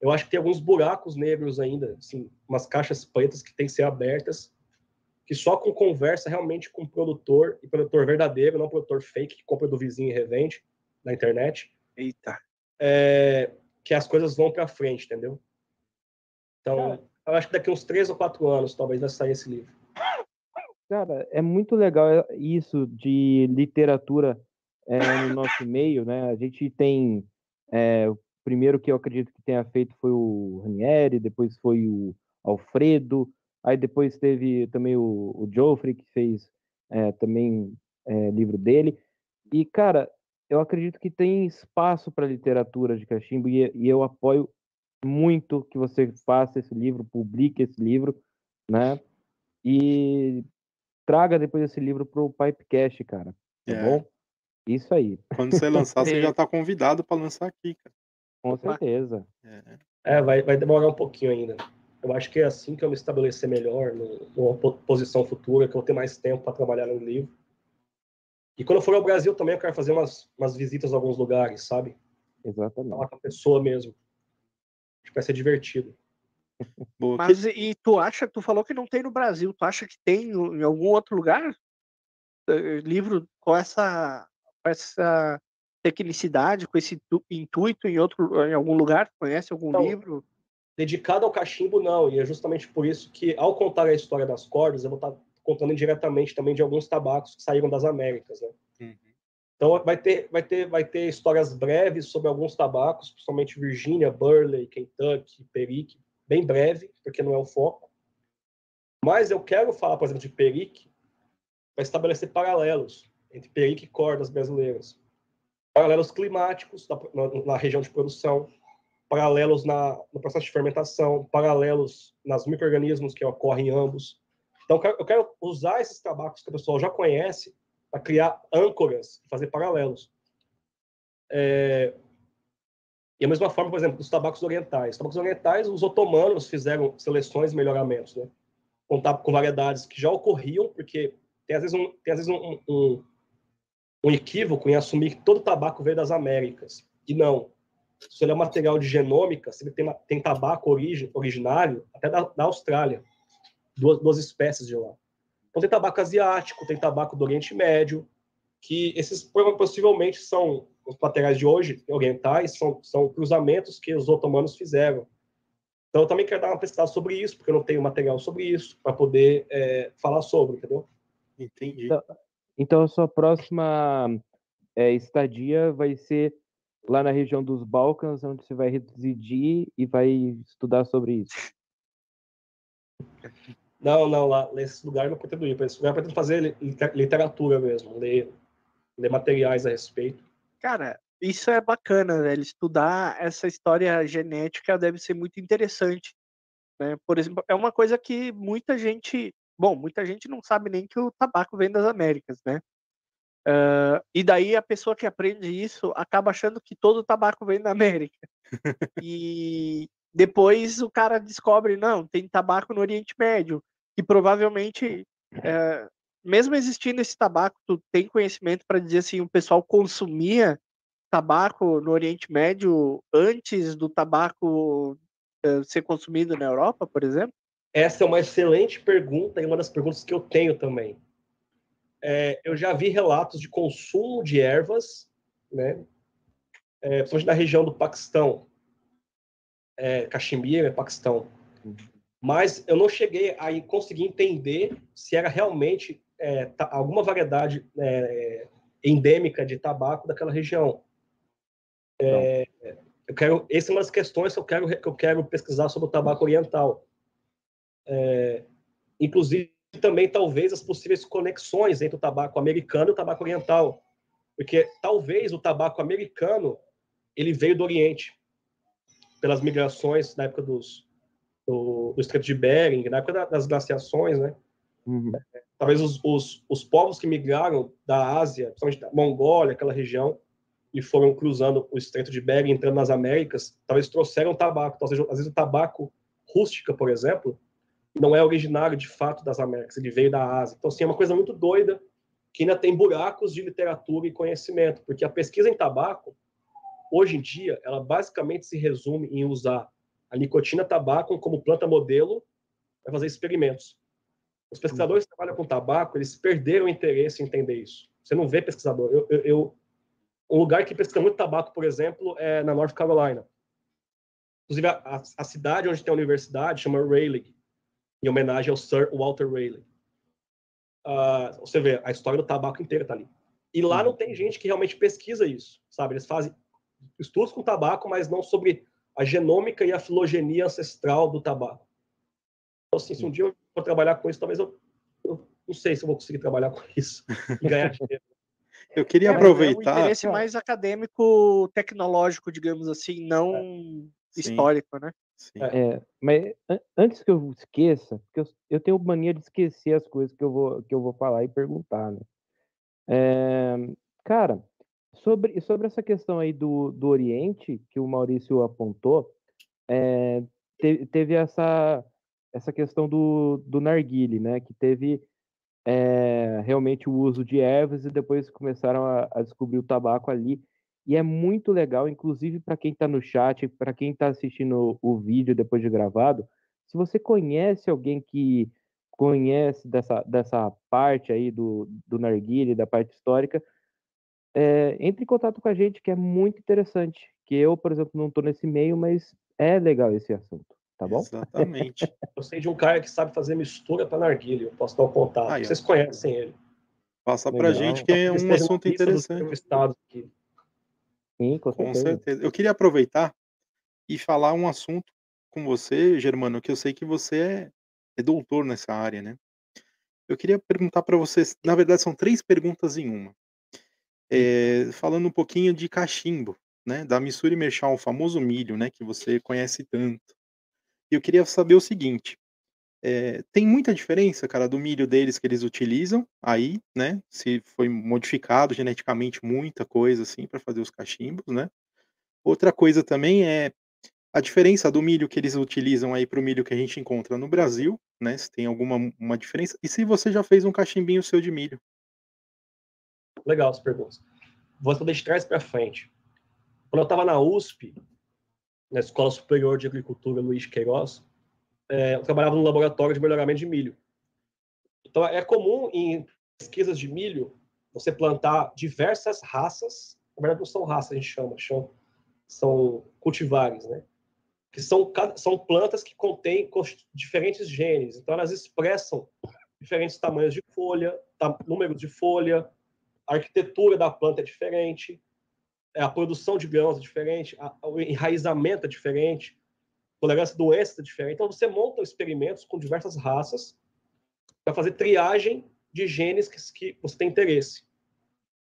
eu acho que tem alguns buracos negros ainda, assim, umas caixas pretas que têm que ser abertas, que só com conversa realmente com o produtor, e produtor verdadeiro, não produtor fake que compra do vizinho e revende na internet, Eita. é, que as coisas vão para frente, entendeu? Então, eu acho que daqui uns três ou quatro anos, talvez, vai sair esse livro. Cara, é muito legal é, isso de literatura é, no nosso (laughs) meio, né? A gente tem é, o primeiro que eu acredito que tenha feito foi o Ranieri, depois foi o Alfredo, aí depois teve também o, o Joffrey que fez é, também é, livro dele. E cara, eu acredito que tem espaço para literatura de cachimbo e, e eu apoio muito que você faça esse livro, publique esse livro, né? E traga depois esse livro pro Pipecast, cara. Tá É. bom? Isso aí, Quando você lançar, você já tá convidado pra lançar aqui, cara. com certeza. É. É, vai, vai demorar um pouquinho ainda. Eu acho que é assim que eu me estabelecer melhor, no- numa po- posição futura, que eu vou ter mais tempo para trabalhar no livro. E quando eu for ao Brasil também, eu quero fazer umas, umas visitas a alguns lugares, sabe? Exatamente. Falar com a pessoa mesmo. Acho que vai ser divertido. (laughs) Mas e tu acha, tu falou que não tem no Brasil, tu acha que tem em algum outro lugar? Eh, Livro com essa, com essa tecnicidade, com esse tu- intuito em outro, em algum lugar? Conhece algum Então, livro? Dedicado ao cachimbo, não. E é justamente por isso que, ao contar a história das cordas, eu vou estar contando indiretamente também de alguns tabacos que saíram das Américas, né? Uhum. Então vai ter, vai ter, vai ter histórias breves sobre alguns tabacos, principalmente Virgínia, Burley, Kentucky, Perique, bem breve, porque não é o foco. Mas eu quero falar, por exemplo, de Perique, para estabelecer paralelos entre Perique e cordas brasileiras. Paralelos climáticos na, na- na região de produção, paralelos na, no processo de fermentação, paralelos nas micro-organismos que ocorrem em ambos. Então, eu quero, usar esses tabacos que o pessoal já conhece para criar âncoras, fazer paralelos. É, E a mesma forma, por exemplo, dos tabacos orientais. Os tabacos orientais, os otomanos fizeram seleções e melhoramentos, né? Com, com variedades que já ocorriam, porque tem às vezes um, tem, às vezes um, um, um equívoco em assumir que todo tabaco veio das Américas. E não. Se ele é material de genômica, se ele tem, tem tabaco origi, originário, até da, da Austrália, duas, duas espécies de lá. Então tem tabaco asiático, tem tabaco do Oriente Médio, que esses possivelmente são os materiais de hoje, orientais, são, são cruzamentos que os otomanos fizeram. Então eu também quero dar uma pesquisada sobre isso, porque eu não tenho material sobre isso, para poder é, falar sobre, entendeu? Entendi. Então- Então a sua próxima é, estadia vai ser lá na região dos Balcãs, onde você vai residir e vai estudar sobre isso. Não, não, lá, nesse lugar eu não pretendo ir. Esse lugar eu pretendo fazer li- liter- literatura mesmo, ler, ler materiais a respeito. Cara, isso é bacana, velho. Estudar essa história genética deve ser muito interessante. Né? Por exemplo, é uma coisa que muita gente. Bom, muita gente não sabe nem que o tabaco vem das Américas, né? Ah, e daí a pessoa que aprende isso acaba achando que todo o tabaco vem da América. (laughs) e depois o cara descobre, não, tem tabaco no Oriente Médio, que provavelmente, eh, mesmo existindo esse tabaco, tu tem conhecimento para dizer assim, o pessoal consumia tabaco no Oriente Médio antes do tabaco eh, ser consumido na Europa, por exemplo? Essa é uma excelente pergunta e uma das perguntas que eu tenho também. É, eu já vi relatos de consumo de ervas, né, é, principalmente na região do Paquistão, é, Caxemira, Paquistão. Mas eu não cheguei a conseguir entender se era realmente é, alguma variedade é, endêmica de tabaco daquela região. É, eu quero, essa é uma das questões que eu quero, que eu quero pesquisar sobre o tabaco oriental. É, inclusive, também, talvez, as possíveis conexões entre o tabaco americano e o tabaco oriental. Porque talvez o tabaco americano ele veio do Oriente, pelas migrações na época dos, do, do Estreito de Bering, na época da- das glaciações, né? Uhum. talvez os, os, os povos que migraram da Ásia, principalmente da Mongólia, aquela região, e foram cruzando o Estreito de Bering, entrando nas Américas, talvez trouxeram tabaco. Então, ou seja, às vezes o tabaco rústica, por exemplo, não é originário de fato das Américas, ele veio da Ásia. Então, assim, é uma coisa muito doida que ainda tem buracos de literatura e conhecimento, porque a pesquisa em tabaco, hoje em dia, ela basicamente se resume em usar a nicotina tabaco como planta modelo para fazer experimentos. Os pesquisadores que trabalham com tabaco, eles perderam o interesse em entender isso. Você não vê pesquisador. Eu, eu, eu- um lugar que pesquisa muito tabaco, por exemplo, é na North Carolina. Inclusive, a, a- cidade onde tem a universidade chama Raleigh, em homenagem ao Sir Walter Raleigh. Ah, você vê, a história do tabaco inteira está ali. E lá não tem gente que realmente pesquisa isso, sabe? Eles fazem estudos com tabaco, mas não sobre a genômica e a filogenia ancestral do tabaco. Então, assim, se um dia eu for trabalhar com isso, talvez eu, eu não sei se eu vou conseguir trabalhar com isso e ganhar (laughs) dinheiro. Eu queria É, É um aproveitar. interesse mais acadêmico, tecnológico, digamos assim, não Sim, histórico, né? Sim. É, mas an- antes que eu esqueça, porque eu, eu tenho mania de esquecer as coisas que eu vou, que eu vou falar e perguntar, né? É, cara, sobre, sobre essa questão aí do, do Oriente, que o Maurício apontou, é, te- teve essa, essa questão do, do narguile, né? Que teve é, realmente o uso de ervas e depois começaram a, a descobrir o tabaco ali. E é muito legal, inclusive para quem está no chat, para quem está assistindo o, o vídeo depois de gravado, se você conhece alguém que conhece dessa, dessa parte aí do, do narguile, da parte histórica, é, entre em contato com a gente, que é muito interessante. Que eu, por exemplo, não estou nesse meio, mas é legal esse assunto, tá bom? Exatamente. (laughs) Eu sei de um cara que sabe fazer mistura para narguilha. Eu posso dar um contato. Aí. Vocês conhecem ele. Passa pra Legal. gente que é um assunto interessante. entrevistados aqui. Sim, com Com certeza. certeza. Eu queria aproveitar e falar um assunto com você, Germano, que eu sei que você é, é doutor nessa área, né? Eu queria perguntar para vocês, na verdade são três perguntas em uma. É, falando um pouquinho de cachimbo, né? Da Missuri Merchal, o famoso milho, né? Que você conhece tanto. E eu queria saber o seguinte. É, tem muita diferença, cara, do milho deles que eles utilizam aí, né? Se foi modificado geneticamente muita coisa assim para fazer os cachimbos, né? Outra coisa também é a diferença do milho que eles utilizam aí para o milho que a gente encontra no Brasil, né? Se tem alguma uma diferença. E se você já fez um cachimbinho seu de milho. Legal as perguntas. Vou responder de trás para frente. Quando eu estava na USP, na Escola Superior de Agricultura Luiz Queiroz, é, eu trabalhava no laboratório de melhoramento de milho. Então, é comum em pesquisas de milho você plantar diversas raças. Na verdade, não são raças, a gente chama, chama são cultivares, né? Que são, são plantas que contêm diferentes genes. Então, elas expressam diferentes tamanhos de folha, número de folha, a arquitetura da planta é diferente, a produção de grãos é diferente, o enraizamento é diferente, tolerância a doenças é diferente. Então, você monta experimentos com diversas raças para fazer triagem de genes que, que você tem interesse.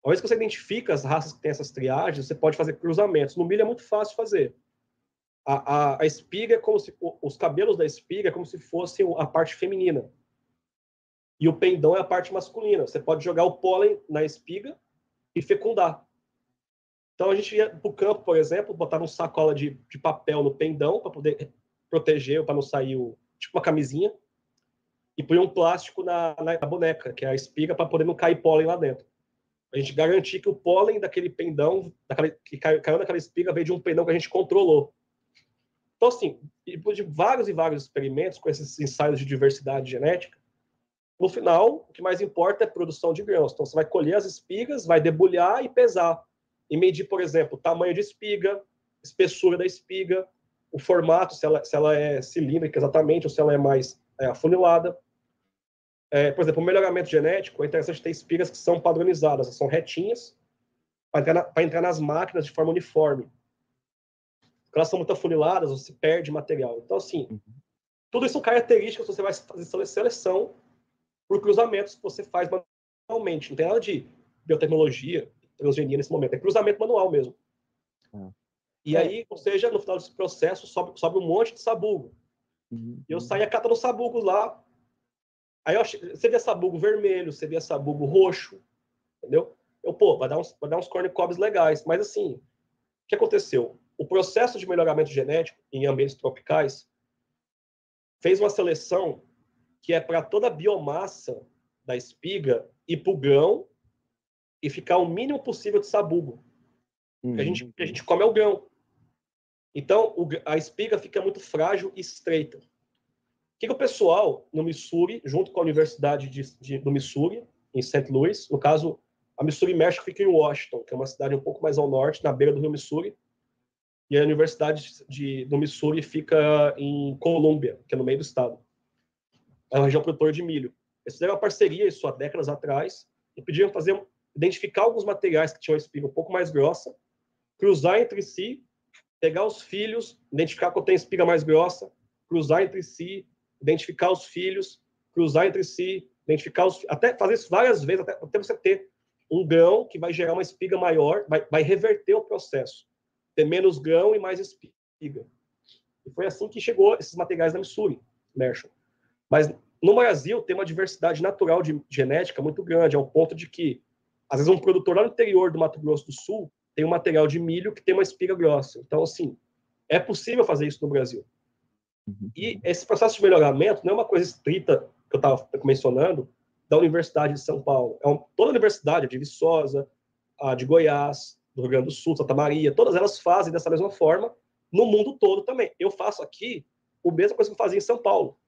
Uma vez que você identifica as raças que têm essas triagens, você pode fazer cruzamentos. No milho é muito fácil fazer. A, a, a espiga é como se os cabelos da espiga é como se fosse a parte feminina e o pendão é a parte masculina. Você pode jogar o pólen na espiga e fecundar. Então a gente ia para o campo, por exemplo, botar um sacola de, de papel no pendão para poder proteger, para não sair o tipo uma camisinha, e põe um plástico na, na boneca, que é a espiga, para poder não cair pólen lá dentro. A gente garantir que o pólen daquele pendão, daquela, que caiu, caiu naquela espiga, veio de um pendão que a gente controlou. Então, assim, depois de vários e vários experimentos com esses ensaios de diversidade genética, no final, o que mais importa é produção de grãos. Então, você vai colher as espigas, vai debulhar e pesar. E medir, por exemplo, o tamanho de espiga, espessura da espiga, o formato, se ela, se ela é cilíndrica exatamente, ou se ela é mais é, afunilada. É, por exemplo, o melhoramento genético, é interessante ter espigas que são padronizadas, são retinhas, para entrar, na- entrar nas máquinas de forma uniforme. Quando elas são muito afuniladas, você perde material. Então, assim, tudo isso são características que você vai fazer seleção por cruzamentos que você faz manualmente. Não tem nada de biotecnologia, transgenia nesse momento. É cruzamento manual mesmo. Ah. E aí, ou seja, no final desse processo, sobe, sobe um monte de sabugo. Uhum. E eu saía catando sabugo lá. Aí eu achei, você via sabugo vermelho, você via sabugo roxo, entendeu? Eu, pô, vai dar uns, vai dar uns corn cobs legais. Mas assim, o que aconteceu? O processo de melhoramento genético em ambientes tropicais fez uma seleção que é para toda a biomassa da espiga ir para o grão e ficar o mínimo possível de sabugo. Que a gente, a gente come é o grão. Então, o a espiga fica muito frágil e estreita. O que, que o pessoal no Missouri, junto com a Universidade de, de- do Missouri, em St. Louis, no caso, a Missouri México fica em Washington, que é uma cidade um pouco mais ao norte, na beira do rio Missouri, e a Universidade de, do Missouri fica em Colômbia, que é no meio do estado. É uma região produtora de milho. Eles fizeram uma parceria, isso há décadas atrás, e pediram fazer, identificar alguns materiais que tinham a espiga um pouco mais grossa, cruzar entre si, pegar os filhos, identificar qual tem espiga mais grossa, cruzar entre si, identificar os filhos, cruzar entre si, identificar os até fazer isso várias vezes até, até você ter um grão que vai gerar uma espiga maior, vai, vai reverter o processo, ter menos grão e mais espiga. E foi assim que chegou esses materiais da Missouri, Marshall. Mas no Brasil tem uma diversidade natural de genética muito grande, ao ponto de que às vezes um produtor lá no interior do Mato Grosso do Sul tem um material de milho que tem uma espiga grossa. Então, assim, é possível fazer isso no Brasil. E esse processo de melhoramento não é uma coisa estrita, que eu estava mencionando, da Universidade de São Paulo. É um, toda a universidade, a de Viçosa, a de Goiás, do Rio Grande do Sul, Santa Maria, todas elas fazem dessa mesma forma no mundo todo também. Eu faço aqui a mesma coisa que eu fazia em São Paulo.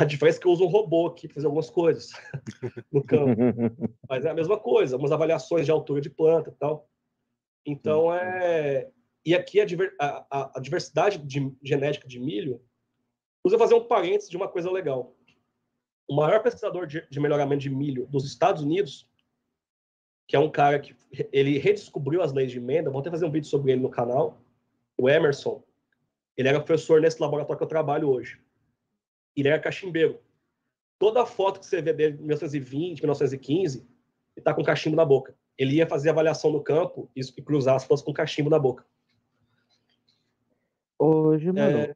A diferença é que eu uso um robô aqui para fazer algumas coisas (laughs) no campo. (laughs) Mas é a mesma coisa, algumas avaliações de altura de planta e tal. Então, é. E aqui a, diver... a, a diversidade de genética de milho. Vou fazer um parênteses de uma coisa legal. O maior pesquisador de, de melhoramento de milho dos Estados Unidos, que é um cara que ele redescobriu as leis de emenda, vou até fazer um vídeo sobre ele no canal, o Emerson. Ele era professor nesse laboratório que eu trabalho hoje ele era cachimbeiro. Toda foto que você vê dele, 1920, 1915, ele está com cachimbo na boca. Ele ia fazer avaliação no campo e cruzar as fotos com cachimbo na boca. Hoje, mano. É...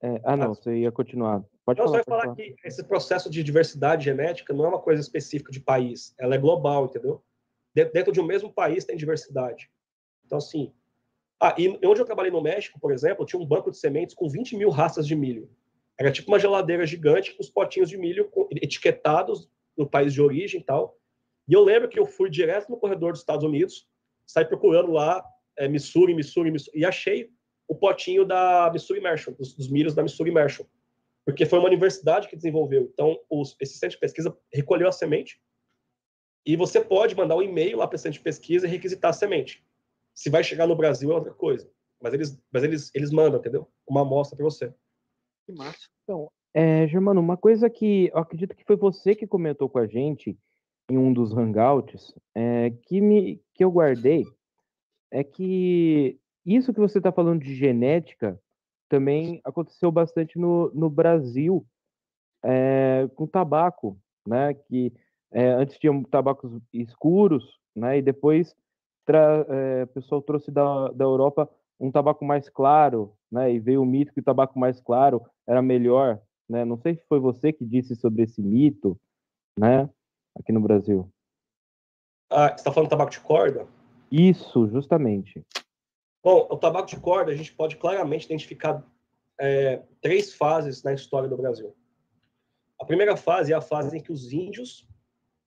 É... ah, não, você ia continuar. Pode não, falar. Só ia falar que esse processo de diversidade genética não é uma coisa específica de país, ela é global, entendeu? Dentro de um mesmo país tem diversidade. Então, assim. Ah, e onde eu trabalhei no México, por exemplo, tinha um banco de sementes com 20 mil raças de milho. Era tipo uma geladeira gigante com os potinhos de milho etiquetados no país de origem e tal. E eu lembro que eu fui direto no corredor dos Estados Unidos, saí procurando lá é, Missouri, Missouri, Missouri, e achei o potinho da Missouri Merchant, dos, dos milhos da Missouri Merchant, porque foi uma universidade que desenvolveu. Então, os, esse centro de pesquisa recolheu a semente e você pode mandar um e-mail lá para o centro de pesquisa e requisitar a semente. Se vai chegar no Brasil é outra coisa, mas eles, mas eles, eles mandam, entendeu? Uma amostra para você. Que massa. Então, é, Germano, uma coisa que eu acredito que foi você que comentou com a gente em um dos hangouts, é, que, me, que eu guardei, é que isso que você está falando de genética também aconteceu bastante no, no Brasil é, com tabaco, né? Que é, antes tinham tabacos escuros, né? E depois é, o pessoal trouxe da, da Europa um tabaco mais claro, né? E veio o mito que o tabaco mais claro era melhor, né? Não sei se foi você que disse sobre esse mito, né? Aqui no Brasil. Ah, você está falando tabaco de corda? Isso, justamente. Bom, o tabaco de corda a gente pode claramente identificar é, três fases na história do Brasil. A primeira fase é a fase em que os índios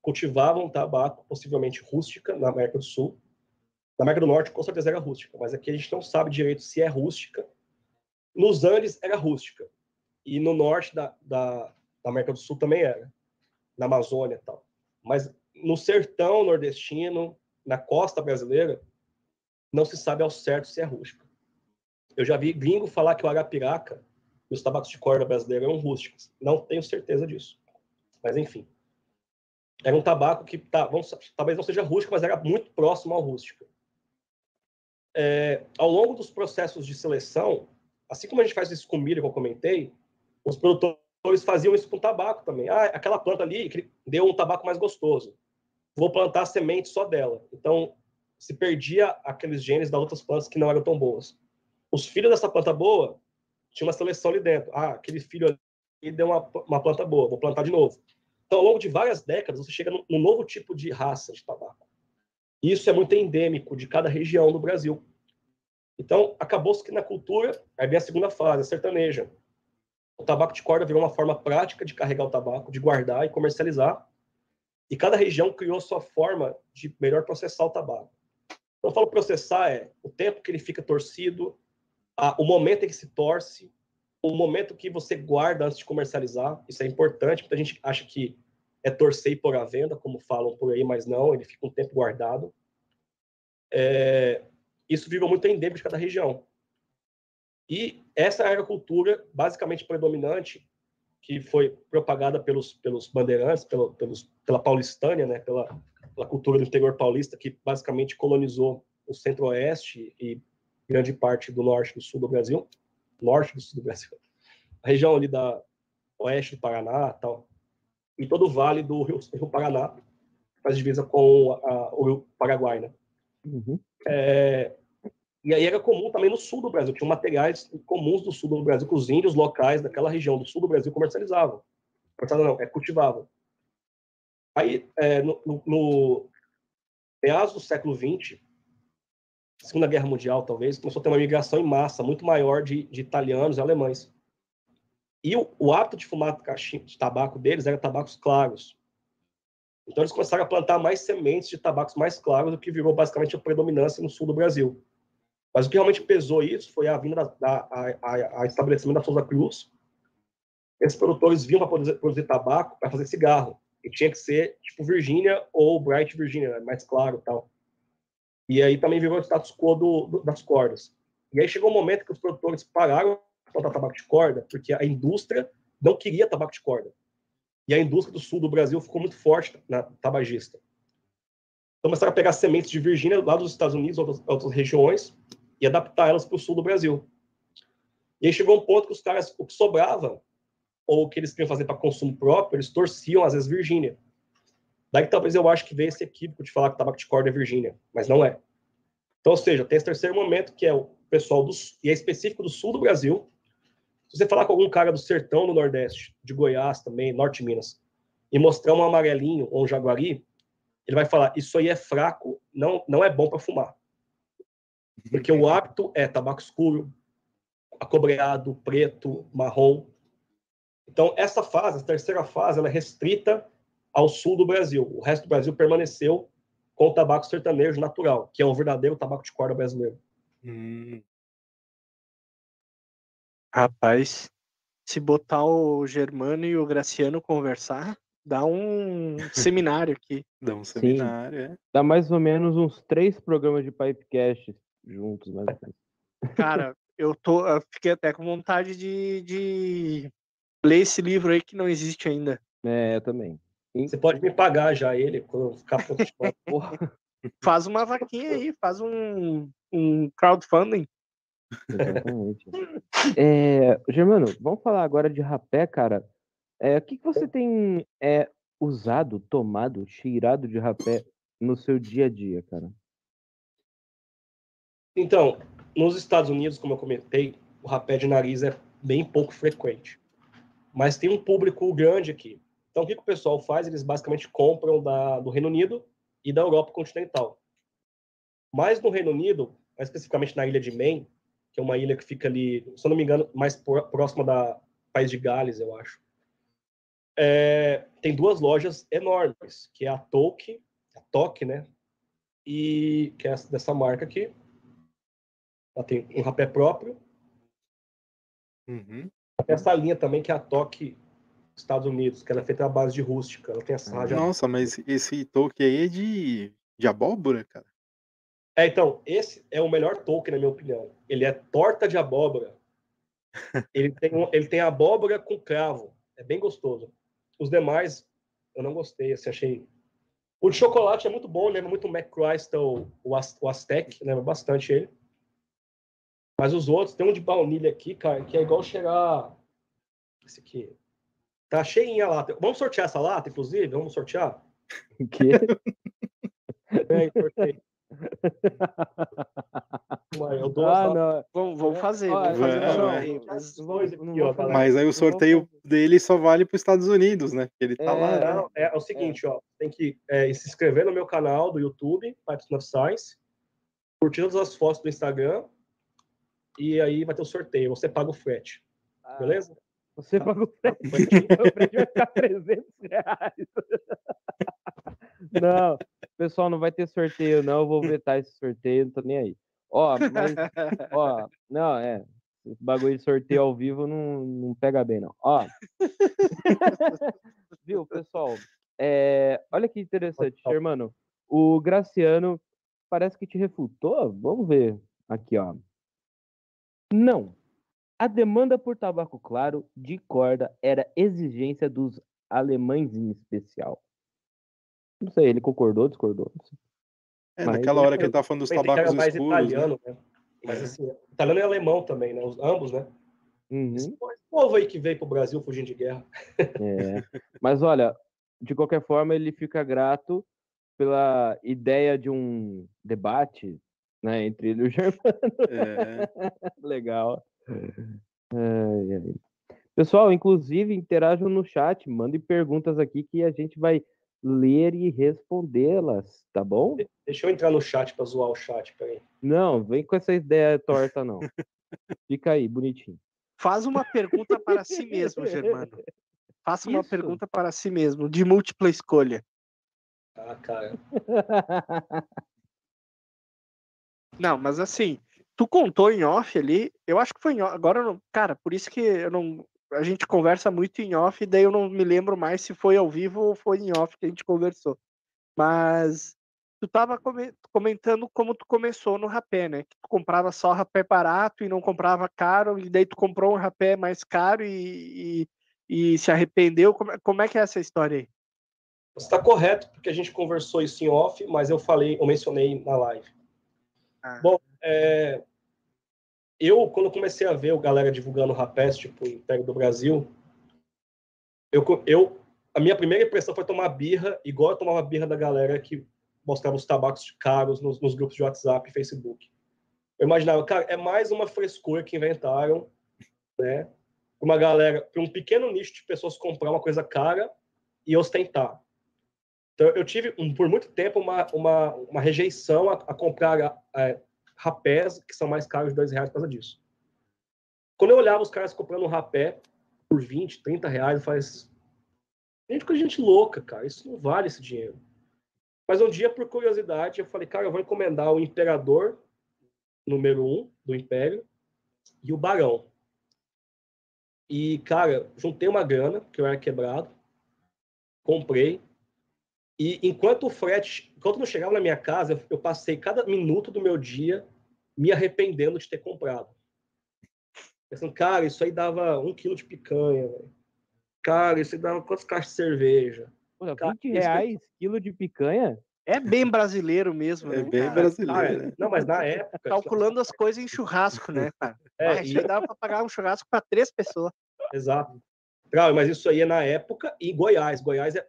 cultivavam tabaco, possivelmente rústica, na América do Sul, na América do Norte, com certeza era rústica, mas aqui a gente não sabe direito se é rústica. Nos Andes era rústica. E no norte da, da, da América do Sul também era. Na Amazônia e tal. Mas no sertão nordestino, na costa brasileira, não se sabe ao certo se é rústica. Eu já vi gringo falar que o arapiraca e os tabacos de corda brasileiros eram rústicos. Não tenho certeza disso. Mas, enfim. Era um tabaco que tá, vamos, talvez não seja rústico, mas era muito próximo ao rústico é, ao longo dos processos de seleção, assim como a gente faz isso com milho, que eu comentei, os produtores faziam isso com tabaco também. Ah, aquela planta ali deu um tabaco mais gostoso. Vou plantar semente só dela. Então, se perdia aqueles genes das outras plantas que não eram tão boas. Os filhos dessa planta boa, tinha uma seleção ali dentro. Ah, aquele filho ali deu uma, uma planta boa, vou plantar de novo. Então, ao longo de várias décadas, você chega num novo tipo de raça de tabaco. Isso é muito endêmico de cada região do Brasil. Então, acabou-se que na cultura, aí vem a segunda fase, a sertaneja. O tabaco de corda virou uma forma prática de carregar o tabaco, de guardar e comercializar. E cada região criou sua forma de melhor processar o tabaco. Então, eu falo processar é o tempo que ele fica torcido, a, o momento em que se torce, o momento que você guarda antes de comercializar. Isso é importante, porque a gente acha que é torcer e pôr à venda, como falam por aí, mas não, ele fica um tempo guardado. É, isso virou muito endêmico de cada região. E essa era a cultura basicamente predominante que foi propagada pelos, pelos bandeirantes, pelo, pelos, pela paulistânia, né, pela, pela cultura do interior paulista, que basicamente colonizou o centro-oeste e grande parte do norte e do sul do Brasil, norte do sul do Brasil, (laughs) a região ali da oeste do Paraná, tal, e todo o vale do Rio, Rio Paraná, faz divisa com a, o Rio Paraguai, né? Uhum. É, e aí era comum também no sul do Brasil, tinha materiais comuns do sul do Brasil que os índios locais daquela região do sul do Brasil comercializavam. Não, é cultivavam. Aí, é, no meados do século XX, Segunda Guerra Mundial, talvez, começou a ter uma migração em massa muito maior de, de italianos e alemães. E o, o hábito de fumar cachimbo, de tabaco deles era tabacos claros. Então eles começaram a plantar mais sementes de tabacos mais claros, o que virou basicamente a predominância no sul do Brasil. Mas o que realmente pesou isso foi a vinda da, da a, a, a estabelecimento da Souza Cruz esses produtores vinham para produzir, produzir tabaco para fazer cigarro. E tinha que ser tipo Virgínia ou Bright Virginia, né, mais claro tal. E aí também virou o status quo do, do, das cordas. E aí chegou um momento que os produtores pararam de plantar tabaco de corda, porque a indústria não queria tabaco de corda. E a indústria do sul do Brasil ficou muito forte na tabagista. Então começaram a pegar sementes de Virgínia lá dos Estados Unidos, outras, outras regiões, e adaptar elas para o sul do Brasil. E aí chegou um ponto que os caras, o que sobrava, ou o que eles queriam fazer para consumo próprio, eles torciam, às vezes, Virgínia. Daí talvez eu acho que veio esse equívoco de falar que tabaco de corda é Virgínia, mas não é. Então, ou seja, tem esse terceiro momento que é o pessoal do e é específico do sul do Brasil. Se você falar com algum cara do sertão do Nordeste, de Goiás também, Norte de Minas, e mostrar um amarelinho ou um jaguari, ele vai falar: isso aí é fraco, não, não é bom para fumar. Porque o hábito é tabaco escuro, acobreado, preto, marrom. Então, essa fase, a terceira fase, ela é restrita ao sul do Brasil. O resto do Brasil permaneceu com o tabaco sertanejo natural, que é o verdadeiro tabaco de corda brasileiro. Hum. Rapaz, se botar o Germano e o Graciano conversar, dá um (laughs) seminário aqui. Dá um seminário, é. Dá mais ou menos uns três programas de Pipecast juntos, mais ou menos. Cara, eu tô. Eu fiquei até com vontade de, de ler esse livro aí que não existe ainda. É, eu também. Você pode me pagar já ele, quando eu ficar. (laughs) Porra, Faz uma vaquinha aí, faz um, um crowdfunding. Exatamente. É, Germano, vamos falar agora de rapé, cara. É, o que, que você tem é, usado, tomado, cheirado de rapé no seu dia a dia, cara? Então, nos Estados Unidos, como eu comentei, o rapé de nariz é bem pouco frequente. Mas tem um público grande aqui. Então, o que, que o pessoal faz? Eles basicamente compram da, do Reino Unido e da Europa continental. Mas no Reino Unido, mais especificamente na ilha de Maine, que é uma ilha que fica ali, se eu não me engano, mais próxima da País de Gales, eu acho. É, tem duas lojas enormes, que é a Toque, a Toque, né? E que é essa- dessa marca aqui. Ela tem um rapé próprio. Uhum. Tem essa linha também, que é a Toque Estados Unidos, que ela é feita à base de rústica. Ela tem essa. Nossa, mas esse toque aí é de, de abóbora, cara. É, então, esse é o melhor token, na minha opinião. Ele é torta de abóbora. Ele tem, um- ele tem abóbora com cravo. É bem gostoso. Os demais, eu não gostei. Assim, achei. O de chocolate é muito bom, lembra muito o McChrystal, o, Az- o Aztec, lembra bastante ele. Mas os outros, tem um de baunilha aqui, cara, que é igual cheirar. Esse aqui. Tá cheinha a lata. Vamos sortear essa lata, inclusive? Vamos sortear? (laughs) O quê? Vem, sorteio. Vai, Eu dou ah, não. Vamos, vamos fazer, vamos mas- aí o sorteio dele só vale para os Estados Unidos, né? Ele tá É, lá. né? Não, é, é o seguinte, ó, tem que é, se inscrever no meu canal do YouTube, Pipes of Science, curtir todas as fotos do Instagram, e aí vai ter o sorteio. Você paga o frete, Ah, beleza? Você o frete. O frete- O frete vai ficar 300 reais. (laughs) Não, pessoal, não vai ter sorteio, não. Eu vou (laughs) vetar esse sorteio, não tô nem aí. Ó, mas, ó, não, é. Esse bagulho de sorteio ao vivo não, não pega bem, não. Ó. (laughs) Viu, pessoal? É, olha que interessante, Germano. O Graciano parece que te refutou. Vamos ver aqui, ó. Não. A demanda por tabaco claro de corda era exigência dos alemães em especial. Não sei, ele concordou, discordou. não sei. É, Mas naquela hora que ele tá falando dos era tabacos mais escuros. né? italiano, né? Mas É. assim, italiano e alemão também, né? Os, ambos, né? Uhum, esse povo aí que veio pro Brasil fugindo de guerra. (laughs) é. Mas olha, de qualquer forma, ele fica grato pela ideia de um debate né, entre ele e o Germano. É, (laughs) Legal. Ai, ai. Pessoal, inclusive, interajam no chat, mandem perguntas aqui que a gente vai ler e respondê-las, tá bom? Deixa eu entrar no chat pra zoar o chat, peraí. Não, vem com essa ideia torta, não. (laughs) Fica aí, bonitinho. Faz uma pergunta para si mesmo, Germano. Faça uma Isso. pergunta para si mesmo, de múltipla escolha. Ah, cara. (laughs) Não, mas assim, tu contou em off ali, eu acho que foi em off, agora, eu não, cara, por isso que eu não, a gente conversa muito em off, daí eu não me lembro mais se foi ao vivo ou foi em off que a gente conversou. Mas tu tava come- comentando como tu começou no rapé, né? Que tu comprava só rapé barato e não comprava caro, e daí tu comprou um rapé mais caro e, e, e se arrependeu. Como, é- como é que é essa história aí? Você está correto, porque a gente conversou isso em off, mas eu falei, eu mencionei na live. Ah. Bom, é, eu, quando comecei a ver o galera divulgando rapés, tipo, o Império do Brasil, eu, eu, a minha primeira impressão foi tomar birra, igual eu tomava birra da galera que mostrava os tabacos caros nos, nos grupos de WhatsApp e Facebook. Eu imaginava, cara, é mais uma frescura que inventaram, né? Uma galera, para um pequeno nicho de pessoas comprar uma coisa cara e ostentar. Então, eu tive, por muito tempo, uma, uma, uma rejeição a, a comprar é, rapés que são mais caros de dois reais por causa disso. Quando eu olhava os caras comprando um rapé por 20, 30 reais, eu falei gente, de gente louca, cara, isso não vale esse dinheiro. Mas um dia, por curiosidade, eu falei, cara, eu vou encomendar o Imperador número um do Império e o Barão. E, cara, juntei uma grana, que eu era quebrado, comprei, e enquanto o frete, enquanto não chegava na minha casa, eu, passei cada minuto do meu dia me arrependendo de ter comprado. Pensando, cara, isso aí dava um quilo de picanha, velho. Cara, isso aí dava quantas caixas de cerveja? Pô, Cara, 20 isso que eu- reais quilo de picanha? É bem brasileiro mesmo, É né? bem cara? brasileiro, né? não, mas na época. Calculando as coisas em churrasco, né, cara? (laughs) É, e- dava pra pagar um churrasco pra três pessoas. Exato. Claro, mas isso aí é na época e Goiás. Goiás é.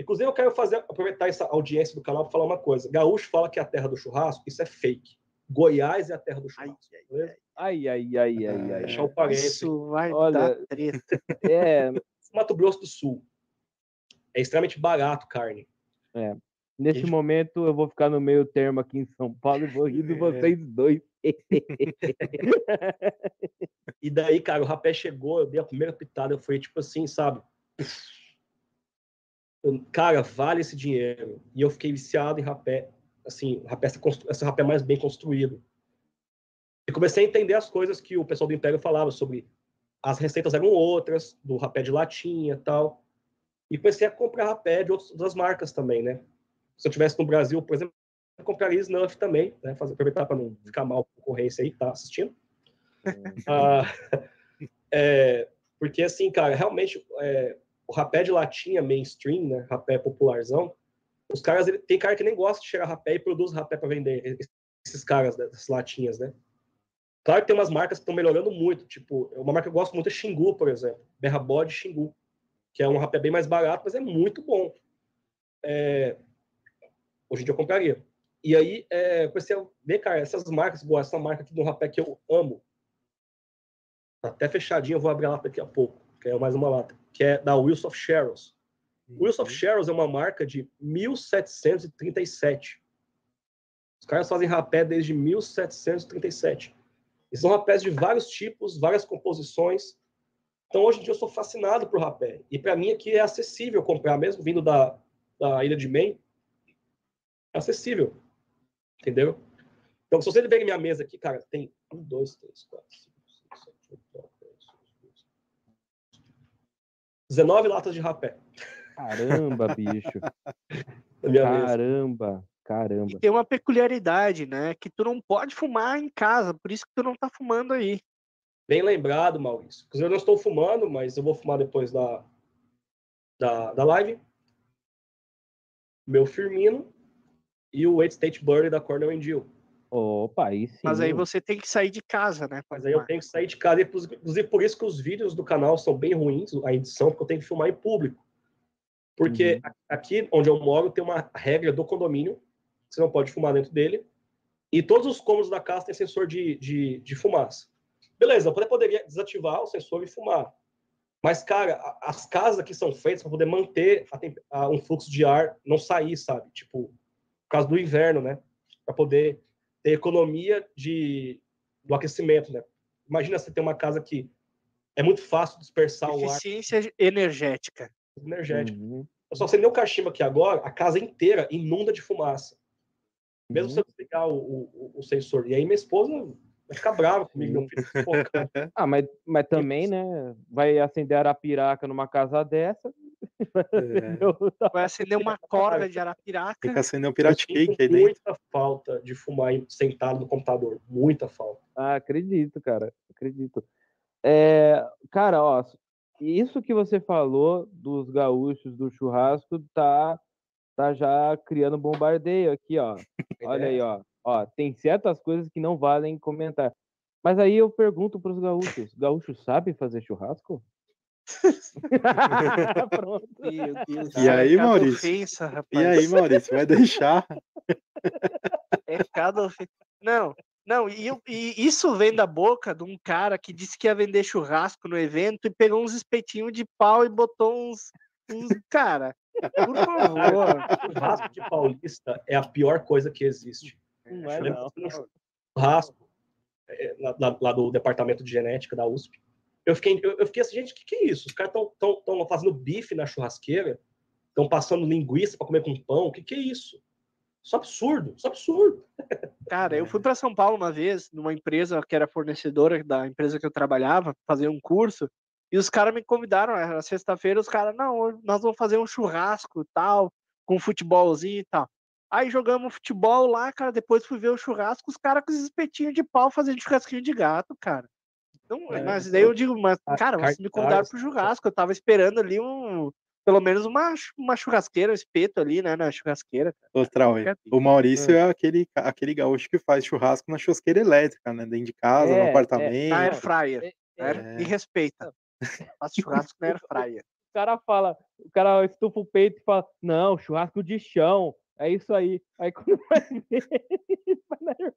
Inclusive, eu quero fazer, aproveitar essa audiência do canal para falar uma coisa. Gaúcho fala que é a terra do churrasco, isso é fake. Goiás é a terra do Ai, churrasco. beleza? Ai, ai, ai, ai, ai. Deixar o parênteses. Isso vai Olha, dar treta. (laughs) É, Mato Grosso do Sul. É extremamente barato carne. nesse Gente- momento eu vou ficar no meio termo aqui em São Paulo e vou rir de É. vocês dois. (laughs) E daí, cara, o rapé chegou, eu dei a primeira pitada, eu falei, tipo assim, sabe? Cara, vale esse dinheiro. E eu fiquei viciado em rapé. Assim, rapé, essa rapé mais bem construído. E comecei a entender as coisas que o pessoal do Império falava sobre as receitas eram outras, do rapé de latinha e tal. E comecei a comprar rapé de outras, marcas também, né? Se eu tivesse no Brasil, por exemplo, eu compraria Snuff também, né? Fazer, aproveitar para não ficar mal a concorrência aí, que tá assistindo. Ah, (laughs) é, porque, assim, cara, realmente, é, o rapé de latinha mainstream, né, rapé popularzão, os caras, ele, tem cara que nem gosta de cheirar rapé e produz rapé para vender, esses caras dessas latinhas, né? Claro que tem umas marcas que estão melhorando muito, tipo, uma marca que eu gosto muito é Xingu, por exemplo, Berra Bode Xingu, que é um rapé bem mais barato, mas é muito bom. É, hoje em dia eu compraria. E aí, é, comecei a ver, cara, essas marcas, essa marca aqui do rapé que eu amo, Tá até fechadinho, eu vou abrir lata daqui a pouco, que é mais uma lata, que é da Wills of Sherrills. Wills of Sherrills é uma marca de 1737. Os caras fazem rapé desde 1737. E são rapés de vários tipos, várias composições. Então, hoje em dia, eu sou fascinado por rapé. E para mim aqui é acessível comprar, mesmo vindo da, da Ilha de Maine. É acessível. Entendeu? Então, se você ver minha mesa aqui, cara, tem um, dois, três, quatro, cinco, seis, sete, oito, nove, 19 latas de rapé Caramba, bicho. (laughs) mesa. Caramba, caramba. E tem uma peculiaridade, né? Que tu não pode fumar em casa, por isso que tu não tá fumando aí. Bem lembrado, Maurício. Inclusive, eu não estou fumando, mas eu vou fumar depois da, da, da live. Meu Firmino e o Eight State Bird da Cornell and Jill. Opa, aí sim. Mas aí você tem que sair de casa, né? Mas aí eu tenho que sair de casa. e, Inclusive, por isso que os vídeos do canal são bem ruins, a edição, porque eu tenho que filmar em público. Porque Uhum. a- aqui onde eu moro tem uma regra do condomínio, que você não pode fumar dentro dele. E todos os cômodos da casa têm sensor de, de, de fumaça. Beleza, eu poderia desativar o sensor e fumar. Mas, cara, as casas aqui são feitas para poder manter a a- um fluxo de ar, não sair, sabe? Tipo, por causa do inverno, né? Para poder ter economia de, do aquecimento, né? Imagina você ter uma casa que é muito fácil dispersar o ar Eficiência energética. energético. Uhum. Eu só acendei o cachimbo aqui agora, a casa inteira inunda de fumaça. Mesmo Uhum. se eu desligar o, o, o sensor. E aí minha esposa Vai ficar bravo comigo, meu filho. Pô, cara, (laughs) Ah, mas, mas também, né? Vai acender arapiraca numa casa dessa. É? (laughs) Vai acender uma corda de arapiraca. tem que acender um pirate cake aí dentro. muita falta de fumar sentado no computador. Muita falta. Ah, acredito, cara. Acredito. É, cara, ó, isso que você falou dos gaúchos do churrasco tá, tá já criando bombardeio aqui, ó. (laughs) Olha aí, ó. Ó, tem certas coisas que não valem comentar. Mas aí eu pergunto para os gaúchos: gaúchos sabem fazer churrasco? (laughs) Pronto. Meu Deus. E aí, cada Maurício? Ofensa, rapaz. E aí, Maurício, vai deixar? É cada ofensa. Não, não, e, e isso vem da boca de um cara que disse que ia vender churrasco no evento e pegou uns espetinhos de pau e botou uns. uns... Cara, por favor. Churrasco de paulista é a pior coisa que existe. Não é, não. churrasco, é, lá, lá- lá do departamento de genética da USP, eu fiquei, eu, eu fiquei assim, gente, o que, que é isso? Os caras estão fazendo bife na churrasqueira, estão passando linguiça para comer com pão, o que, que é isso? Isso é absurdo, isso é absurdo. Cara, eu fui para São Paulo uma vez, numa empresa que era fornecedora da empresa que eu trabalhava, fazer um curso, e os caras me convidaram, era sexta-feira, os caras, não, nós vamos fazer um churrasco tal, com futebolzinho e tal. Aí jogamos futebol lá, cara, depois fui ver o churrasco, os caras com os espetinhos de pau fazendo churrasquinho de gato, cara. Então, É, mas daí eu digo, mas, cara, vocês me convidaram pro churrasco, eu tava esperando ali um, pelo menos uma, uma churrasqueira, um espeto ali, né, na churrasqueira. Ô, Trauê, o Maurício é aquele, ca- aquele gaúcho que faz churrasco na churrasqueira elétrica, né? Dentro de casa, É, no é, apartamento. Na air fryer. É? É. Me respeita. Faço churrasco na air (laughs) fryer. O cara fala, o cara estufa o peito e fala, não, churrasco de chão. É isso aí. Aí quando vai (laughs) ver, vai na air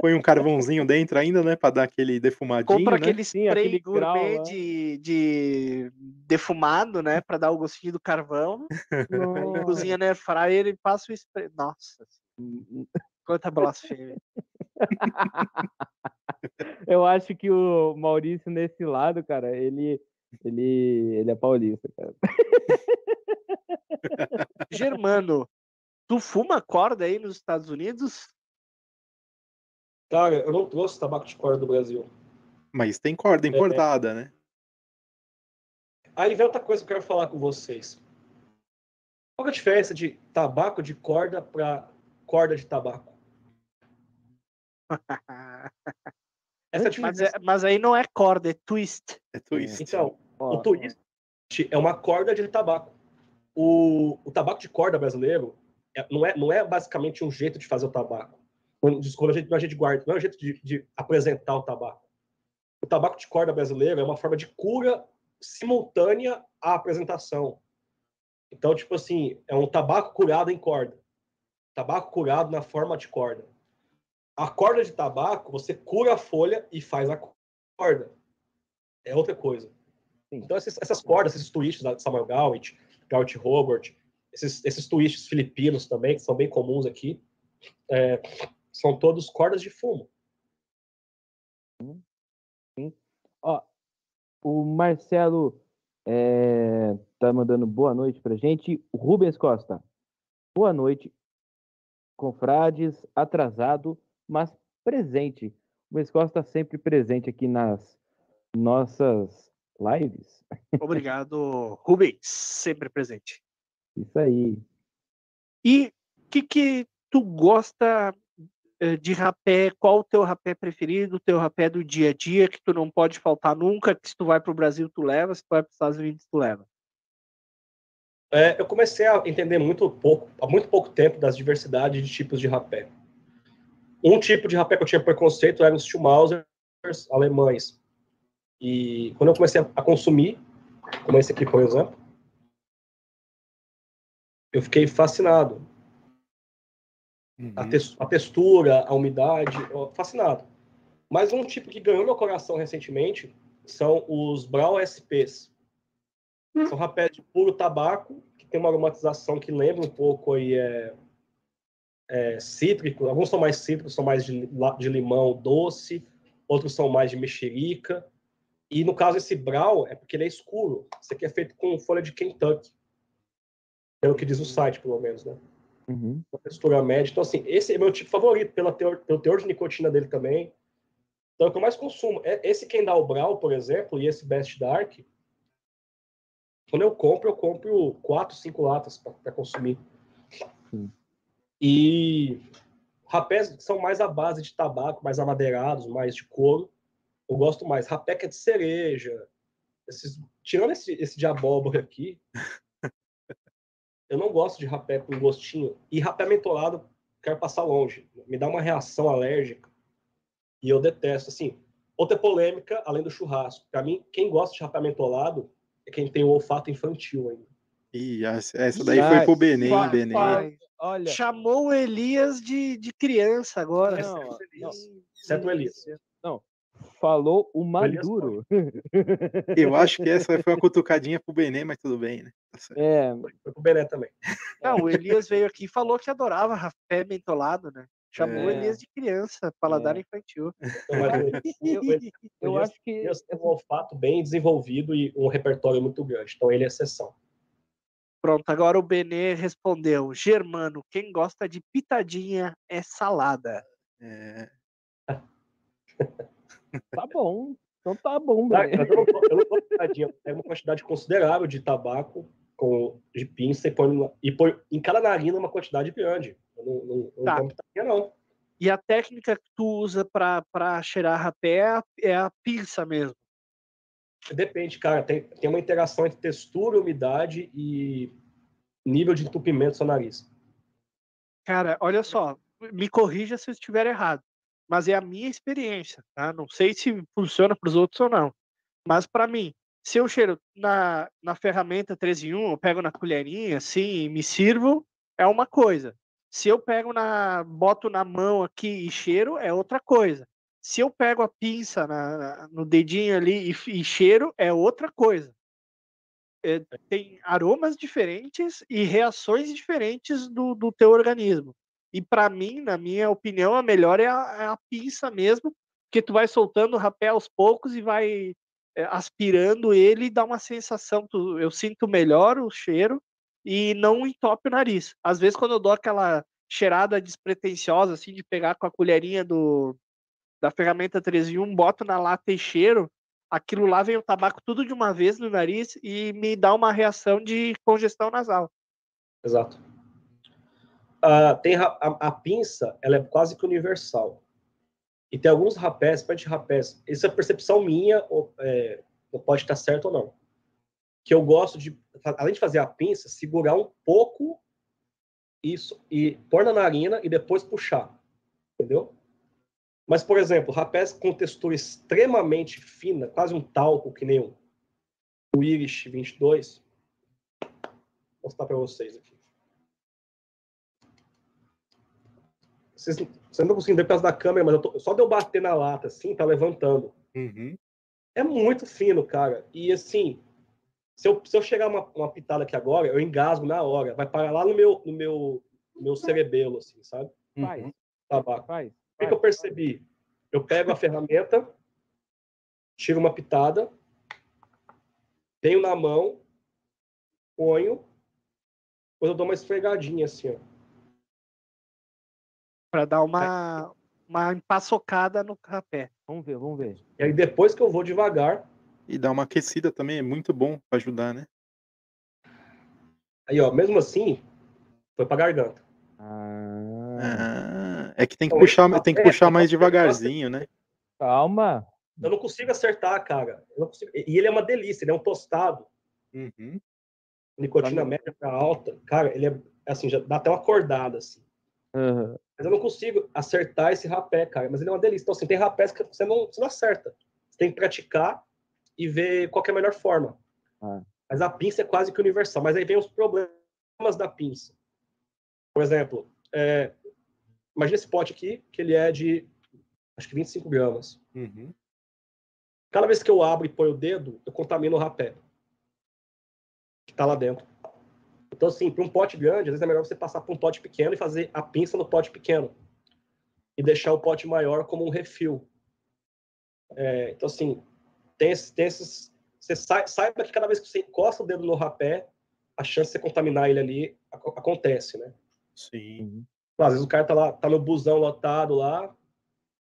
Põe um carvãozinho dentro ainda, né? Pra dar aquele defumadinho, Compra né? aquele Sim, spray aquele grau gourmet lá. de, de defumado, né? Pra dar o gostinho do carvão. (laughs) Cozinha na fryer e passa o spray. Nossa, quanta blasfêmia. (laughs) Eu acho que o Maurício, nesse lado, cara, ele, ele, ele é paulista, cara. Germano, tu fuma corda aí nos Estados Unidos? Cara, eu não trouxe tabaco de corda do Brasil. Mas tem corda importada, né? Aí vem outra coisa que eu quero falar com vocês. Qual é a diferença de tabaco de corda para corda de tabaco? (laughs) Essa é a Mas, é- mas aí não é corda, é twist. É twist. Então, Ó, o twist é uma corda de tabaco. O, o tabaco de corda brasileiro é- não, é, não é basicamente um jeito de fazer o tabaco. Não- Desculpa, não é jeito de guarda, não é um jeito de, de apresentar o tabaco. O tabaco de corda brasileiro é uma forma de cura simultânea à apresentação. Então, tipo assim, é um tabaco curado em corda. Tabaco curado na forma de corda. A corda de tabaco, você cura a folha e faz a corda. É outra coisa. Sim. Então, essas, essas cordas, esses twists da Samuel Gawit, Gawit Robert, esses, esses twists filipinos também, que são bem comuns aqui, é, são todos cordas de fumo. Ó, o Marcelo é, tá mandando boa noite pra gente. O Rubens Costa, boa noite. Confrades, atrasado, mas presente. O Rubens Costa sempre presente aqui nas nossas lives. (laughs) Obrigado, Rubens, sempre presente. Isso aí. E o que, que tu gosta de rapé? Qual o teu rapé preferido? O teu rapé do dia a dia que tu não pode faltar nunca? Que se tu vai para o Brasil tu leva, se tu vai para os Estados Unidos tu leva. É, eu comecei a entender muito pouco, há muito pouco tempo, das diversidades de tipos de rapé. Um tipo de rapé que eu tinha preconceito eram os Schumausers alemães. E quando eu comecei a consumir, como esse aqui, por exemplo, eu fiquei fascinado. A, Uhum. tes- a textura, a umidade, fascinado. Mas um tipo que ganhou meu coração recentemente são os Brau SPs. São rapés de puro tabaco, que tem uma aromatização que lembra um pouco aí, é, é, cítrico. Alguns são mais cítricos, são mais de, de limão doce, outros são mais de mexerica. E no caso, esse Brau é porque ele é escuro. Esse aqui é feito com folha de Kentucky. Pelo que diz o site, pelo menos, né? Uhum. uma textura média. Então, assim, esse é meu tipo favorito, pela teor, pelo teor de nicotina dele também. Então, é o que eu mais consumo. É- Esse Kendall Brown, por exemplo, e esse Best Dark, quando eu compro, eu compro quatro, cinco latas para consumir. Sim. E rapés são mais à base de tabaco, mais amadeirados, mais de couro. Eu gosto mais. Rapé que é de cereja. Esses, tirando esse, esse de abóbora aqui, eu não gosto de rapé com gostinho. E rapé mentolado, quero passar longe. Me dá uma reação alérgica. E eu detesto. Assim, outra polêmica, além do churrasco. Para mim, quem gosta de rapé mentolado é quem tem o olfato infantil ainda. Ih, essa daí foi pro Benem, vai, Benem. vai. Olha, Chamou o Elias de, de criança agora. Não, Exceto o Elias. Ih, Exceto o Elias. Falou o Maduro. Eu acho que essa foi uma (laughs) cutucadinha pro Benem, mas tudo bem, né? Tá. É, Foi pro Bené também. Não, o Elias veio aqui e falou que adorava rapé mentolado, né? Chamou o É. Elias de criança, paladar É. infantil. Então, (laughs) o eu Elias- acho que Elias tem um olfato bem desenvolvido e um repertório muito grande. Então, ele é exceção. Pronto, agora o Benê respondeu. Germano, quem gosta de pitadinha é salada. É, (laughs) tá bom. Então tá bom, Bené. mas eu não (laughs) eu. É uma quantidade considerável de tabaco com, de pinça e põe, e põe em cada narina uma quantidade grande. Eu não, não, não Tá. não. E a técnica que tu usa pra, pra cheirar rapé é a, é a pinça mesmo. Depende, cara. Tem, tem uma interação entre textura, umidade e nível de entupimento do seu nariz. Cara, olha só, me corrija se eu estiver errado, mas é a minha experiência, tá? Não sei se funciona para os outros ou não, mas para mim, se eu cheiro na, na ferramenta 3 em 1, eu pego na colherinha, assim, e me sirvo, é uma coisa. Se eu pego na, boto na mão aqui e cheiro, é outra coisa. Se eu pego a pinça na- na- no dedinho ali e, e cheiro, é outra coisa. É, tem aromas diferentes e reações diferentes do, do teu organismo. E para mim, na minha opinião, a melhor é a, é a pinça mesmo, porque tu vai soltando o rapé aos poucos e vai é, aspirando ele e dá uma sensação. tu- eu sinto melhor o cheiro e não entope o nariz. Às vezes, quando eu dou aquela cheirada despretensiosa, assim, de pegar com a colherinha do, da ferramenta 3 em 1, boto na lata e cheiro, aquilo lá vem o tabaco tudo de uma vez no nariz e me dá uma reação de congestão nasal. Exato. Ah, tem a, a pinça, ela é quase que universal. E tem alguns rapés, principalmente rapés, isso é percepção minha, ou, é, pode estar certo ou não. Que eu gosto de, além de fazer a pinça, segurar um pouco isso e pôr na narina e depois puxar. Entendeu? Mas, por exemplo, rapés com textura extremamente fina, quase um talco, que nem o Irish 22. Vou mostrar para vocês aqui. Vocês, vocês não estão conseguindo ver por causa da câmera, mas eu tô- só de eu bater na lata assim, tá levantando. uhum. É muito fino, cara. E assim, se eu, se eu chegar uma, uma pitada aqui agora, eu engasgo na hora. Vai parar lá no meu, no meu, no meu cerebelo, assim, sabe? Faz, uhum. Tabaco. faz. O que, que eu percebi? Eu pego a ferramenta, tiro uma pitada, tenho na mão, ponho, depois eu dou uma esfregadinha assim, ó. Para dar uma, uma empaçocada no rapé. Vamos ver, vamos ver. E aí depois que eu vou devagar, E dar uma aquecida também é muito bom pra ajudar, né? aí ó, mesmo assim, foi pra garganta. Ah, é que tem que Então, puxar, tem que café- puxar mais devagarzinho, né? calma. Eu não consigo acertar, cara. Eu não consigo- E ele é uma delícia, ele é um tostado. Uhum. Nicotina Tá média pra alta. Cara, ele é assim, já dá até uma acordada, assim. Aham. Mas eu não consigo acertar esse rapé, cara. Mas ele é uma delícia. Então, assim, tem rapés que você não, você não acerta. Você tem que praticar e ver qual é a melhor forma. Ah. Mas a pinça é quase que universal. Mas aí vem os problemas da pinça. Por exemplo, é, imagina esse pote aqui, que ele é de, acho que 25 gramas. Uhum. Cada vez que eu abro e ponho o dedo, eu contamino o rapé. Que tá lá dentro. Então, assim, para um pote grande, às vezes é melhor você passar para um pote pequeno e fazer a pinça no pote pequeno. E deixar o pote maior como um refil. É, então, assim, tem, esses- tem esses. Você sai- saiba que cada vez que você encosta o dedo no rapé, a chance de você contaminar ele ali ac- acontece, né? Sim. Às vezes o cara tá lá, tá no busão lotado lá.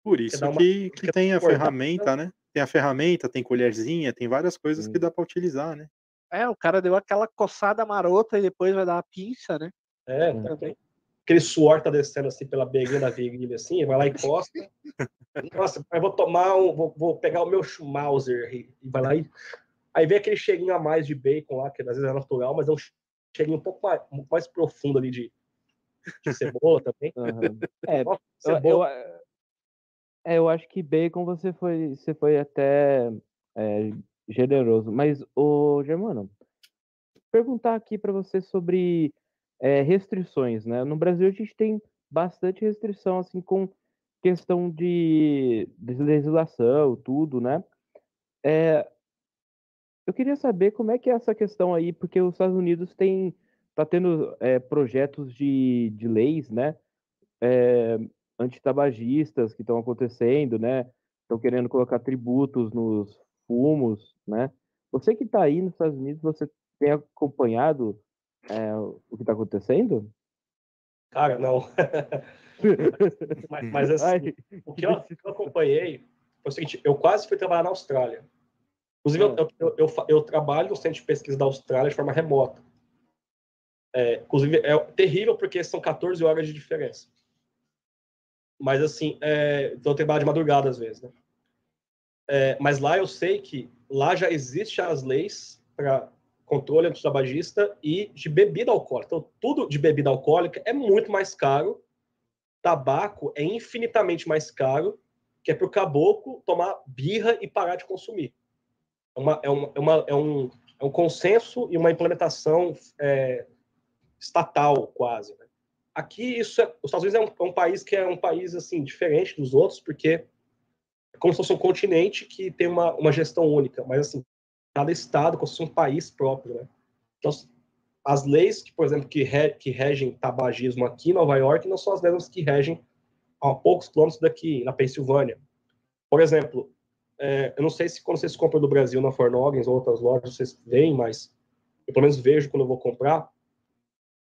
Por isso uma- que, que tem a ferramenta, né? Tem a ferramenta, tem colherzinha, tem várias coisas Sim. que dá pra utilizar, né? É, o cara deu aquela coçada marota e depois vai dar uma pinça, né? É, Hum. também. Aquele suor tá descendo assim pela beirinha da virilha, assim, vai lá e costa. Nossa, eu vou tomar um. Vou, vou pegar o meu Schmauser e, e vai lá e. Aí vem aquele cheirinho a mais de bacon lá, que às vezes é natural, mas é um cheirinho um pouco mais, um pouco mais profundo ali de, de cebola também. Aham. É, Nossa, eu, cebola. eu, é, eu acho que bacon você foi, você foi até é, generoso. Mas, ô Germano, perguntar aqui para você sobre é, restrições, né? No Brasil a gente tem bastante restrição, assim, com questão de, de legislação, tudo, né? É, eu queria saber como é que é essa questão aí, porque os Estados Unidos tem, tá tendo é, projetos de, de leis, né? É, antitabagistas que estão acontecendo, né? Estão querendo colocar tributos nos fumos, né? Você que está aí nos Estados Unidos, você tem acompanhado é, o que está acontecendo? Cara, não. (laughs) mas, mas assim, Ai, o que eu, eu acompanhei foi o seguinte: eu quase fui trabalhar na Austrália. Inclusive, eu, eu, eu, eu trabalho no centro de pesquisa da Austrália de forma remota. É, inclusive, é terrível porque são 14 horas de diferença. Mas, assim, é, então eu trabalho de madrugada às vezes, né? É, mas lá eu sei que lá já existem as leis para controle antitabagista e de bebida alcoólica. Então, tudo de bebida alcoólica é muito mais caro. Tabaco é infinitamente mais caro, que é para o caboclo tomar birra e parar de consumir. É, uma, é, uma, é, uma, é, um, é um consenso e uma implementação é, estatal, quase. né? Aqui, isso é, os Estados Unidos é um, é um país que é um país assim diferente dos outros, porque é como se fosse um continente que tem uma, uma gestão única, mas assim, cada estado como se fosse um país próprio, né? Então, as leis que, por exemplo, que, re, que regem tabagismo aqui em Nova York não são as mesmas que regem a poucos quilômetros daqui, na Pensilvânia. Por exemplo, é, eu não sei se quando vocês compram do Brasil na Fornogens ou outras lojas vocês veem, mas eu pelo menos vejo quando eu vou comprar,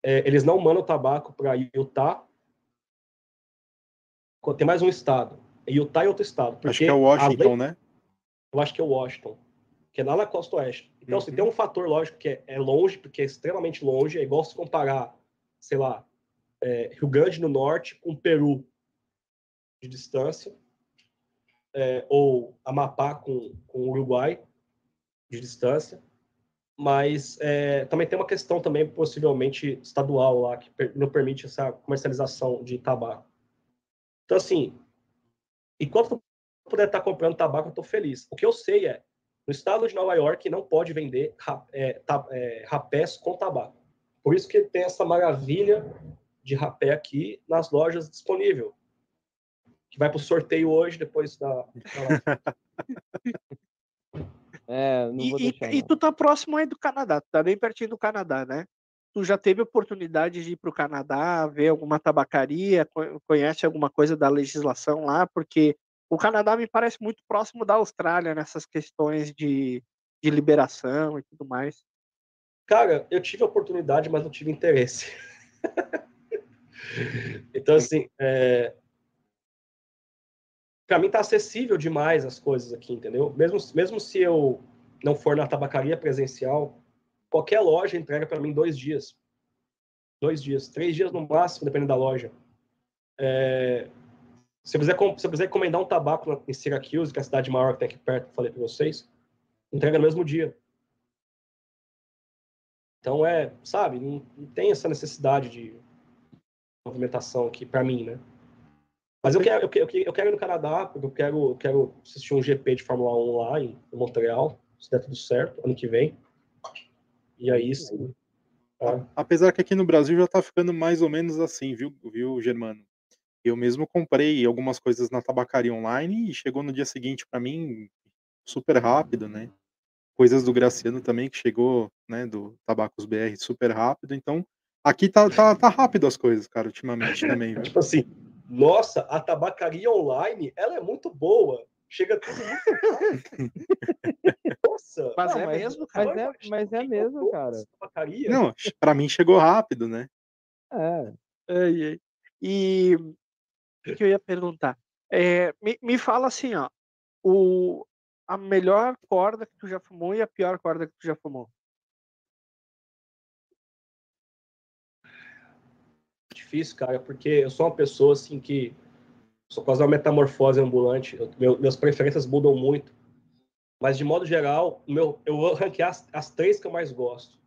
é, eles não mandam tabaco para Utah. Tem mais um estado. Utah e outro estado. Acho que é Washington, leis- né? eu acho que é Washington, que é lá na costa oeste. Então, assim, Uhum. tem um fator, lógico, que é, é longe, porque é extremamente longe, é igual se comparar, sei lá, é, Rio Grande do Norte com Peru de distância, é, ou Amapá com, com Uruguai de distância, mas é, também tem uma questão também possivelmente estadual lá, que não permite essa comercialização de tabaco. Então, assim, enquanto eu puder estar comprando tabaco, eu estou feliz. O que eu sei é, no estado de Nova York não pode vender é, é, rapés com tabaco. Por isso que tem essa maravilha de rapé aqui nas lojas disponível. Que vai para o sorteio hoje, depois da. (laughs) É, não E, vou e- deixar. e não. tu tá próximo aí do Canadá, tu tá bem pertinho do Canadá, né? Tu já teve oportunidade de ir para o Canadá, ver alguma tabacaria, co- conhece alguma coisa da legislação lá? Porque o Canadá me parece muito próximo da Austrália nessas questões de, de liberação e tudo mais. Cara, eu tive a oportunidade, mas não tive interesse. (laughs) então, assim, é... para mim tá acessível demais as coisas aqui, entendeu? Mesmo, mesmo se eu não for na tabacaria presencial, qualquer loja entrega para mim dois dias. Dois dias, três dias no máximo, dependendo da loja. É... Se, eu quiser, se eu quiser encomendar um tabaco em Syracuse, que é a cidade maior que tem aqui perto, que eu falei para vocês, entrega no mesmo dia. Então é, sabe, não, não tem essa necessidade de movimentação aqui para mim, né? Mas eu quero, eu, quero, eu quero ir no Canadá, porque eu quero, eu quero assistir um GP de Fórmula 1 lá em Montreal, se der tudo certo, ano que vem. E aí sim. tá? Apesar que aqui no Brasil já tá ficando mais ou menos assim, viu, viu, Germano? Eu mesmo comprei algumas coisas na tabacaria online e chegou no dia seguinte pra mim super rápido, né? Coisas do Graciano também que chegou, né, do Tabacos BR super rápido. Então, aqui tá, tá, tá rápido as coisas, cara, ultimamente também, viu? Tipo assim, nossa, a tabacaria online, ela é muito boa. Chega tudo muito (laughs) Nossa! Mas Não, é mas- mesmo, Mas cara. é, mas é mesmo, cara. Não, pra mim chegou rápido, né? É. Ai, ai. E o que eu ia perguntar? É, me, me fala assim, ó. O, a melhor corda que tu já fumou e a pior corda que tu já fumou. Difícil, cara, porque eu sou uma pessoa assim que sou quase uma metamorfose ambulante. Eu, meu, minhas preferências mudam muito. Mas de modo geral, meu, eu vou ranquear as, as três que eu mais gosto.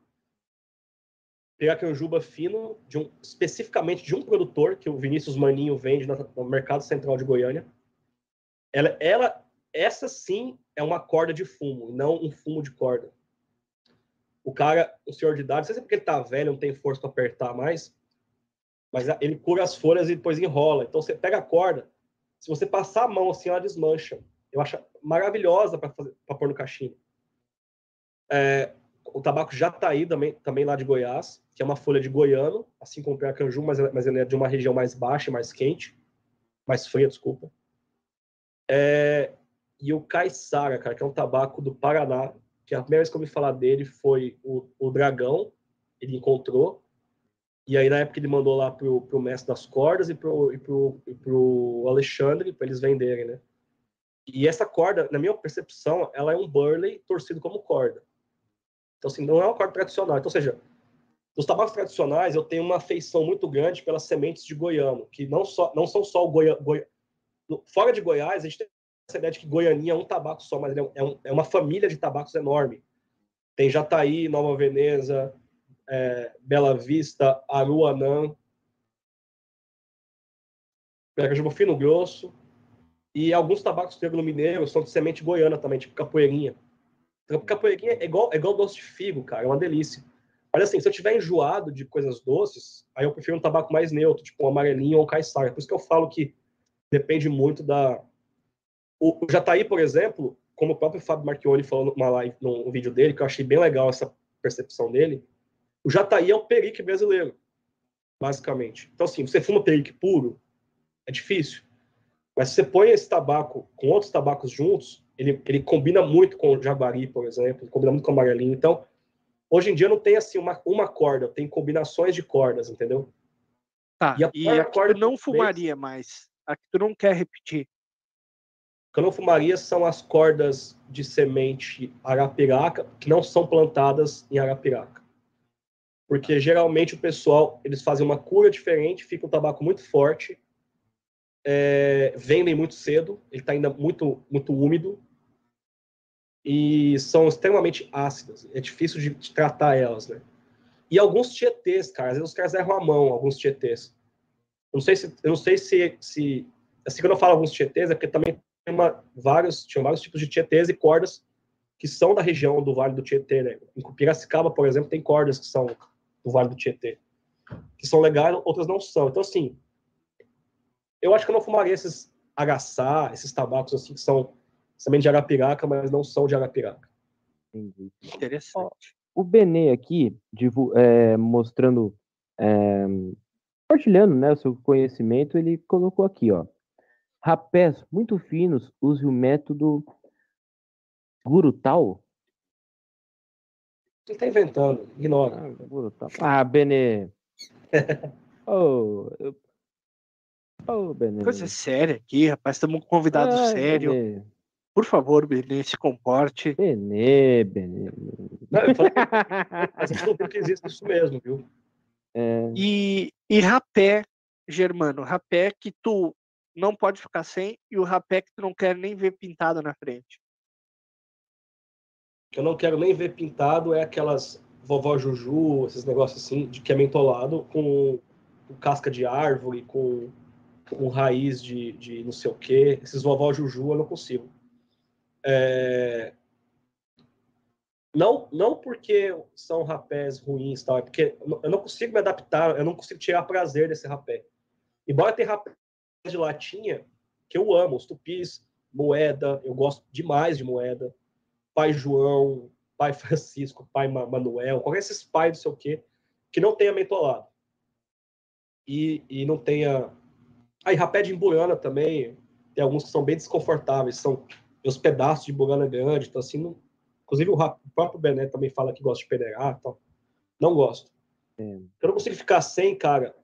Pegar aqui um juba fino, de um, especificamente de um produtor que o Vinícius Maninho vende no, no mercado central de Goiânia. Ela, ela, essa sim é uma corda de fumo, não um fumo de corda. O cara, o senhor de idade, não sei se é porque ele tá velho, não tem força para apertar mais, mas ele cura as folhas e depois enrola. Então você pega a corda, se você passar a mão assim, ela desmancha. Eu acho maravilhosa para pôr no cachimbo. É, o tabaco Jataí, também, também lá de Goiás, que é uma folha de goiano, assim como o Piracanju, mas, mas ele é de uma região mais baixa, mais quente, mais fria, desculpa. É, e o Caiçara, cara, que é um tabaco do Paraná, que a primeira vez que eu ouvi falar dele foi o, o Dragão, ele encontrou, e aí, na época, ele mandou lá pro, pro mestre das cordas e pro, e pro, e pro Alexandre, para eles venderem, né? E essa corda, na minha percepção, ela é um burley torcido como corda. Então, assim, não é uma corda tradicional. Então, ou seja, nos tabacos tradicionais, eu tenho uma afeição muito grande pelas sementes de goiano, que não, só, não são só o goiano. Goi... Fora de Goiás, a gente tem essa ideia de que goianinha é um tabaco só, mas é, um, é uma família de tabacos enorme. Tem Jataí, Nova Veneza, é, Bela Vista, Aruanã, Pirajuba Fino Grosso, e alguns tabacos triângulo mineiro são de semente goiana também, tipo capoeirinha. Então, capoeirinha é igual, é igual doce de figo, cara, é uma delícia. Mas assim, se eu tiver enjoado de coisas doces, aí eu prefiro um tabaco mais neutro, tipo um amarelinho ou um caiçara. Por isso que eu falo que depende muito da... O, Jataí, por exemplo, como o próprio Fábio Marchione falou numa live, num vídeo dele, que eu achei bem legal essa percepção dele, o Jataí é o perique brasileiro, basicamente. Então, assim, você fuma perique puro, é difícil. Mas se você põe esse tabaco com outros tabacos juntos, ele, ele combina muito com o jaguari, por exemplo, combina muito com o amarelinho. Então, hoje em dia não tem assim uma, uma corda, tem combinações de cordas, entendeu? Tá, e a, e a, a corda não fumaria mais, a que tu não quer repetir. O que eu não fumaria são as cordas de semente arapiraca, que não são plantadas em arapiraca porque geralmente o pessoal eles fazem uma cura diferente, fica um tabaco muito forte, é, vendem muito cedo, ele está ainda muito muito úmido e são extremamente ácidas. É difícil de, de tratar elas, né? E alguns tietês, cara, às vezes os caras erram a mão, alguns tietês. Eu não sei se, eu não sei se, se assim quando eu falo alguns tietês é porque também tem uma, vários, tinham vários tipos de tietês e cordas que são da região do Vale do Tietê, né? Em Piracicaba, por exemplo, tem cordas que são do Vale do Tietê, que são legais, outras não são. Então, assim, eu acho que eu não fumaria esses agaçá, esses tabacos assim, que são também de Arapiraca, mas não são de Arapiraca. Entendi. Interessante. O Benê aqui, é, mostrando, é, compartilhando né, o seu conhecimento, ele colocou aqui, ó. Rapés muito finos, use o método Gurutal ele tá inventando, ignora. Ah, ah Benê. (laughs) oh, eu... oh, Benê. Coisa séria aqui, rapaz. Estamos com um convidado ah, sério. Benê. Por favor, Benê, se comporte. Benê, Benê. Não, eu falei, (laughs) mas eu que existe isso mesmo, viu? É... E, e rapé, Germano, rapé que tu não pode ficar sem e o rapé que tu não quer nem ver pintado na frente que eu não quero nem ver pintado é aquelas vovó Juju, esses negócios assim, de que é mentolado com, com casca de árvore, com, com raiz de, de não sei o quê. Esses vovó Juju eu não consigo. É... Não, não porque são rapés ruins, tal, é porque eu não consigo me adaptar, eu não consigo tirar prazer desse rapé. Embora tenha rapés de latinha, que eu amo, os tupis, moeda, eu gosto demais de moeda. Pai João, Pai (laughs) Francisco, Pai Manuel, qualquer esses pais, não sei o quê, que não tenha mentolado. E, e não tenha. Aí, rapé de embuiana também, tem alguns que são bem desconfortáveis, são os pedaços de embuiana grande, então assim, não... inclusive o, o, próprio Bené também fala que gosta de peneirar, então não gosto. É. Eu não consigo ficar sem, cara,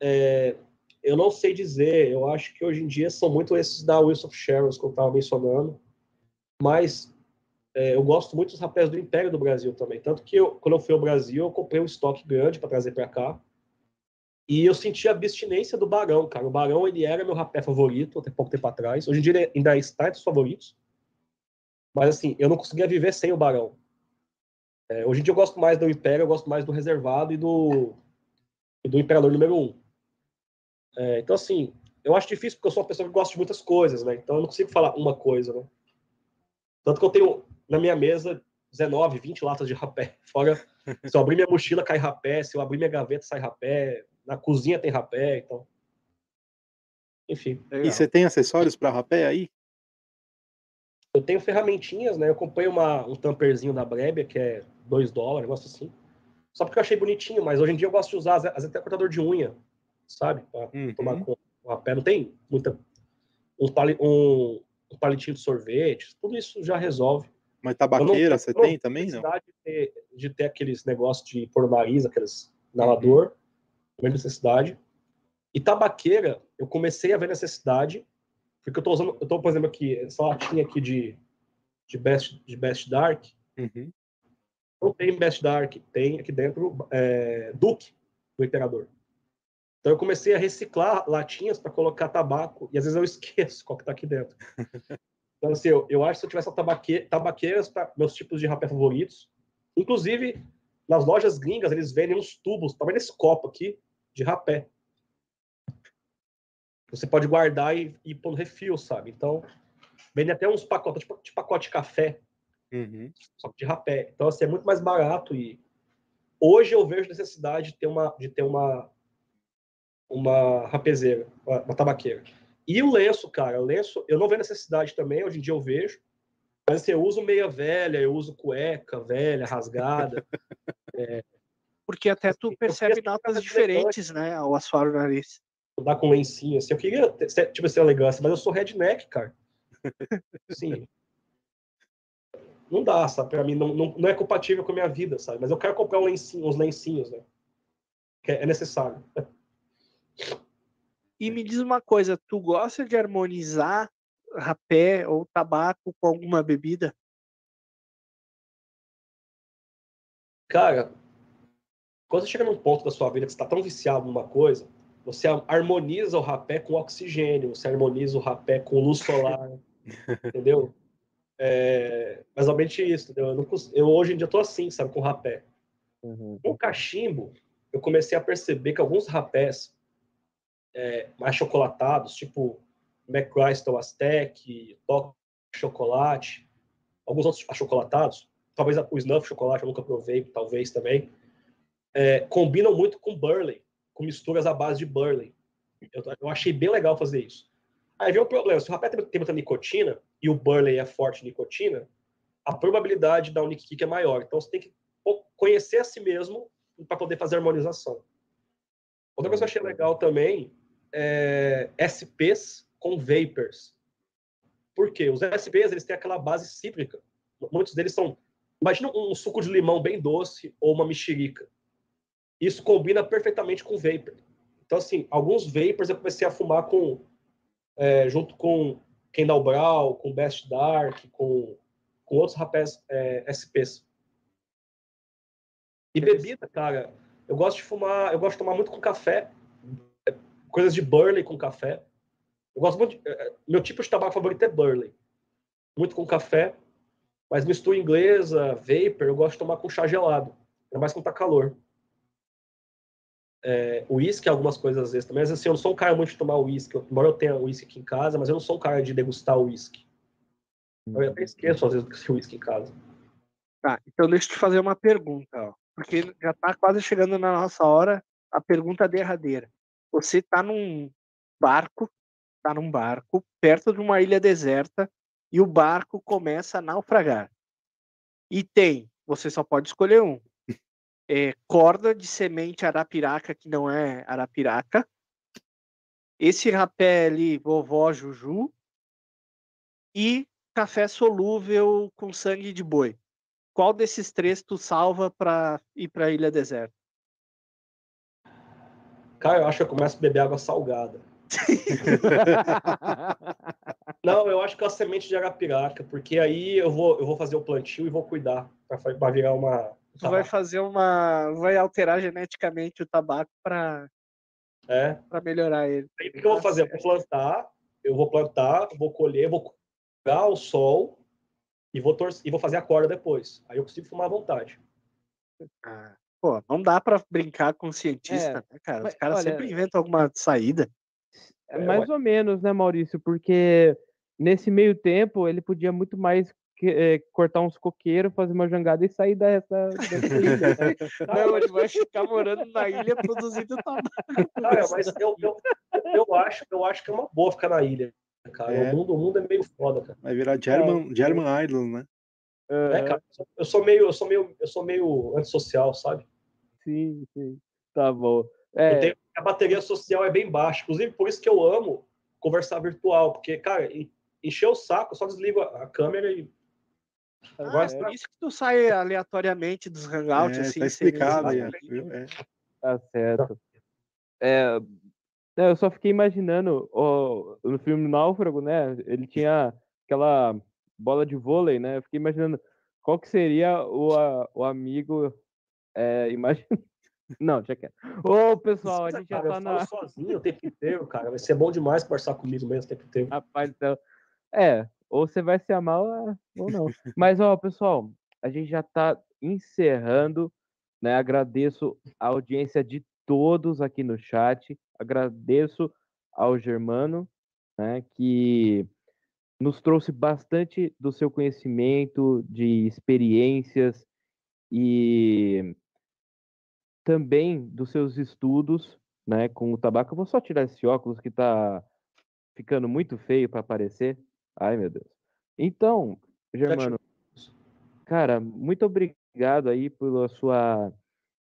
é, eu não sei dizer. Eu acho que hoje em dia são muito esses da Wilson Sherrills que eu estava mencionando. Mas é, eu gosto muito dos rapés do Império do Brasil também. Tanto que eu, quando eu fui ao Brasil, eu comprei um estoque grande para trazer para cá. E eu senti a abstinência do Barão, cara. O Barão, ele era meu rapé favorito até pouco tempo atrás. Hoje em dia ele ainda está entre os favoritos. Mas, assim, eu não conseguia viver sem o Barão. É, hoje em dia eu gosto mais do Império, eu gosto mais do Reservado e do, e do Imperador número 1. É, então, assim, eu acho difícil porque eu sou uma pessoa que gosta de muitas coisas, né? Então eu não consigo falar uma coisa, né? Tanto que eu tenho na minha mesa 19, 20 latas de rapé. (laughs) Fora, se eu abrir minha mochila, cai rapé. Se eu abrir minha gaveta, sai rapé. Na cozinha tem rapé, então. Enfim. Legal. E você tem acessórios para rapé aí? Eu tenho ferramentinhas, né? Eu comprei uma, um tamperzinho da Brebia, que é 2 dólares, negócio assim. Só porque eu achei bonitinho, mas hoje em dia eu gosto de usar, às vezes até cortador de unha, sabe? Pra uhum. tomar com o rapé. Não tem muita. Um, pali, um, um palitinho de sorvete, tudo isso já resolve. Mas tabaqueira não, você não, tem também, não? De ter, de ter aqueles negócios de pôr no nariz, aqueles inalador, uhum. Não necessidade. E tabaqueira, eu comecei a ver necessidade, porque eu tô usando, eu tô, por exemplo, aqui, essa latinha aqui de, de, Best, de Best Dark, uhum. não tem Best Dark, tem aqui dentro é, Duke, do Imperador. Então eu comecei a reciclar latinhas para colocar tabaco, e às vezes eu esqueço qual que tá aqui dentro. (laughs) Então, assim, eu, eu acho que se eu tivesse tabaque, tabaqueiras para meus tipos de rapé favoritos, inclusive nas lojas gringas, eles vendem uns tubos, tamanho desse copo aqui, de rapé. Você pode guardar e, e pôr no refil, sabe? Então, vendem até uns pacotes, tipo, de pacote de café, uhum. só de rapé. Então, assim, é muito mais barato e hoje eu vejo necessidade de ter uma, de ter uma, uma rapezeira, uma, uma tabaqueira. E o lenço, cara, o lenço, eu não vejo necessidade também, hoje em dia eu vejo. Mas assim, eu uso meia velha, eu uso cueca velha, rasgada. é... (laughs) Porque até tu percebe notas diferentes, né, ao assoar o nariz. Dá com lencinho, assim. Eu queria, ter, tipo, essa elegância, mas eu sou redneck, cara. Sim. Não dá, sabe? Pra mim, não, não, não, é compatível com a minha vida, sabe? Mas eu quero comprar um lencinho, uns lencinhos, né? Que é necessário. E me diz uma coisa, tu gosta de harmonizar rapé ou tabaco com alguma bebida? Cara, quando você chega num ponto da sua vida que você está tão viciado numa coisa, você harmoniza o rapé com oxigênio, você harmoniza o rapé com luz solar, (laughs) entendeu? É, ou menos isso, entendeu? Eu, não, eu, hoje em dia tô assim, sabe, com rapé. Uhum. Com cachimbo, eu comecei a perceber que alguns rapés é, mais chocolatados, tipo McChrystal Aztec, Toque Chocolate, alguns outros achocolatados, talvez o Snuff Chocolate eu nunca provei, talvez também, é, combinam muito com Burley, com misturas à base de Burley. Eu, eu achei bem legal fazer isso. Aí vem um problema, se o rapé tem, tem muita nicotina e o Burley é forte nicotina, a probabilidade da Unique Kick é maior. Então você tem que conhecer a si mesmo para poder fazer harmonização. Outra coisa que eu achei legal também é SPs com vapors. Por quê? Os SPs eles têm aquela base cítrica. Muitos deles são. Imagina um suco de limão bem doce ou uma mexerica. Isso combina perfeitamente com vapor. Então, assim, alguns vapors eu comecei a fumar com. É, junto com Kendall Brown, com Best Dark, com, com outros rapés é, SPs. E bebida, cara, eu gosto de fumar, eu gosto de tomar muito com café, coisas de Burley com café. Eu gosto muito. De, eh, meu tipo de tabaco favorito é Burley. Muito com café, mas mistura inglesa, vapor, eu gosto de tomar com chá gelado. Ainda mais quando tá calor. É, uísque, algumas coisas às vezes também. Mas assim, eu não sou um cara muito de tomar uísque. Embora eu tenha uísque aqui em casa, mas eu não sou um cara de degustar uísque. Eu até esqueço às vezes do que é uísque em casa. Tá, então deixa eu te fazer uma pergunta, ó porque já está quase chegando na nossa hora a pergunta derradeira. Você está num barco, está num barco perto de uma ilha deserta e o barco começa a naufragar. E tem, você só pode escolher um. É, corda de semente arapiraca que não é arapiraca. Esse rapé ali, vovó Juju. E café solúvel com sangue de boi qual desses três tu salva para ir para a ilha deserta? Cara, eu acho que eu começo a beber água salgada. (laughs) Não, eu acho que é a semente de arapiraca, porque aí eu vou, eu vou fazer o plantio e vou cuidar para virar uma. Tu vai fazer uma. Vai alterar geneticamente o tabaco para É. para melhorar ele. Aí o que eu vou fazer? Eu vou plantar, eu vou plantar, vou colher, vou pegar o sol e vou, tor e vou fazer a corda depois. Aí eu consigo fumar à vontade. Ah, Pô, não dá pra brincar com cientista, né, cara? Os mas, caras olha- sempre inventam alguma saída. É mais ou menos, né, Maurício? Porque nesse meio tempo ele podia muito mais eh, cortar uns coqueiros, fazer uma jangada e sair dessa, dessa ilha. né? (laughs) Não, ele vai ficar morando na ilha produzindo tabaco. Cara, mas eu, eu, eu, acho, eu acho que é uma boa ficar na ilha, cara. É. O, mundo, o mundo é meio foda, cara. Vai virar German, German Idol, né? É, cara, eu sou meio, eu sou meio, eu sou meio antissocial, sabe? Sim, sim. Tá bom. Eu É, tenho- a bateria social é bem baixa. Inclusive, por isso que eu amo conversar virtual, porque, cara, en- encher o saco, eu só desligo a, a câmera e. Ah, é por isso que tu sai aleatoriamente dos hangouts, É, assim. tá sem explicado aí? É. Tá certo. É, não, eu só fiquei imaginando ó, no filme Náufrago, né? Ele tinha aquela bola de vôlei, né? Eu fiquei imaginando qual que seria o, a- o amigo. É, imagina. (laughs) Não, já quero. Ô, pessoal, a gente já cara, tá eu na. falo sozinho o tempo inteiro, cara. Vai ser bom demais conversar comigo mesmo o tempo inteiro. Rapaz, então. É, ou você vai se amar ou- ou não. Mas, ó, pessoal, a gente já tá encerrando, né? Agradeço a audiência de todos aqui no chat. Agradeço ao Germano, né? Que nos trouxe bastante do seu conhecimento, de experiências e também dos seus estudos, né, com o tabaco. Eu vou só tirar esse óculos que tá ficando muito feio para aparecer. Ai, meu Deus. Então, Germano, cara, muito obrigado aí pela sua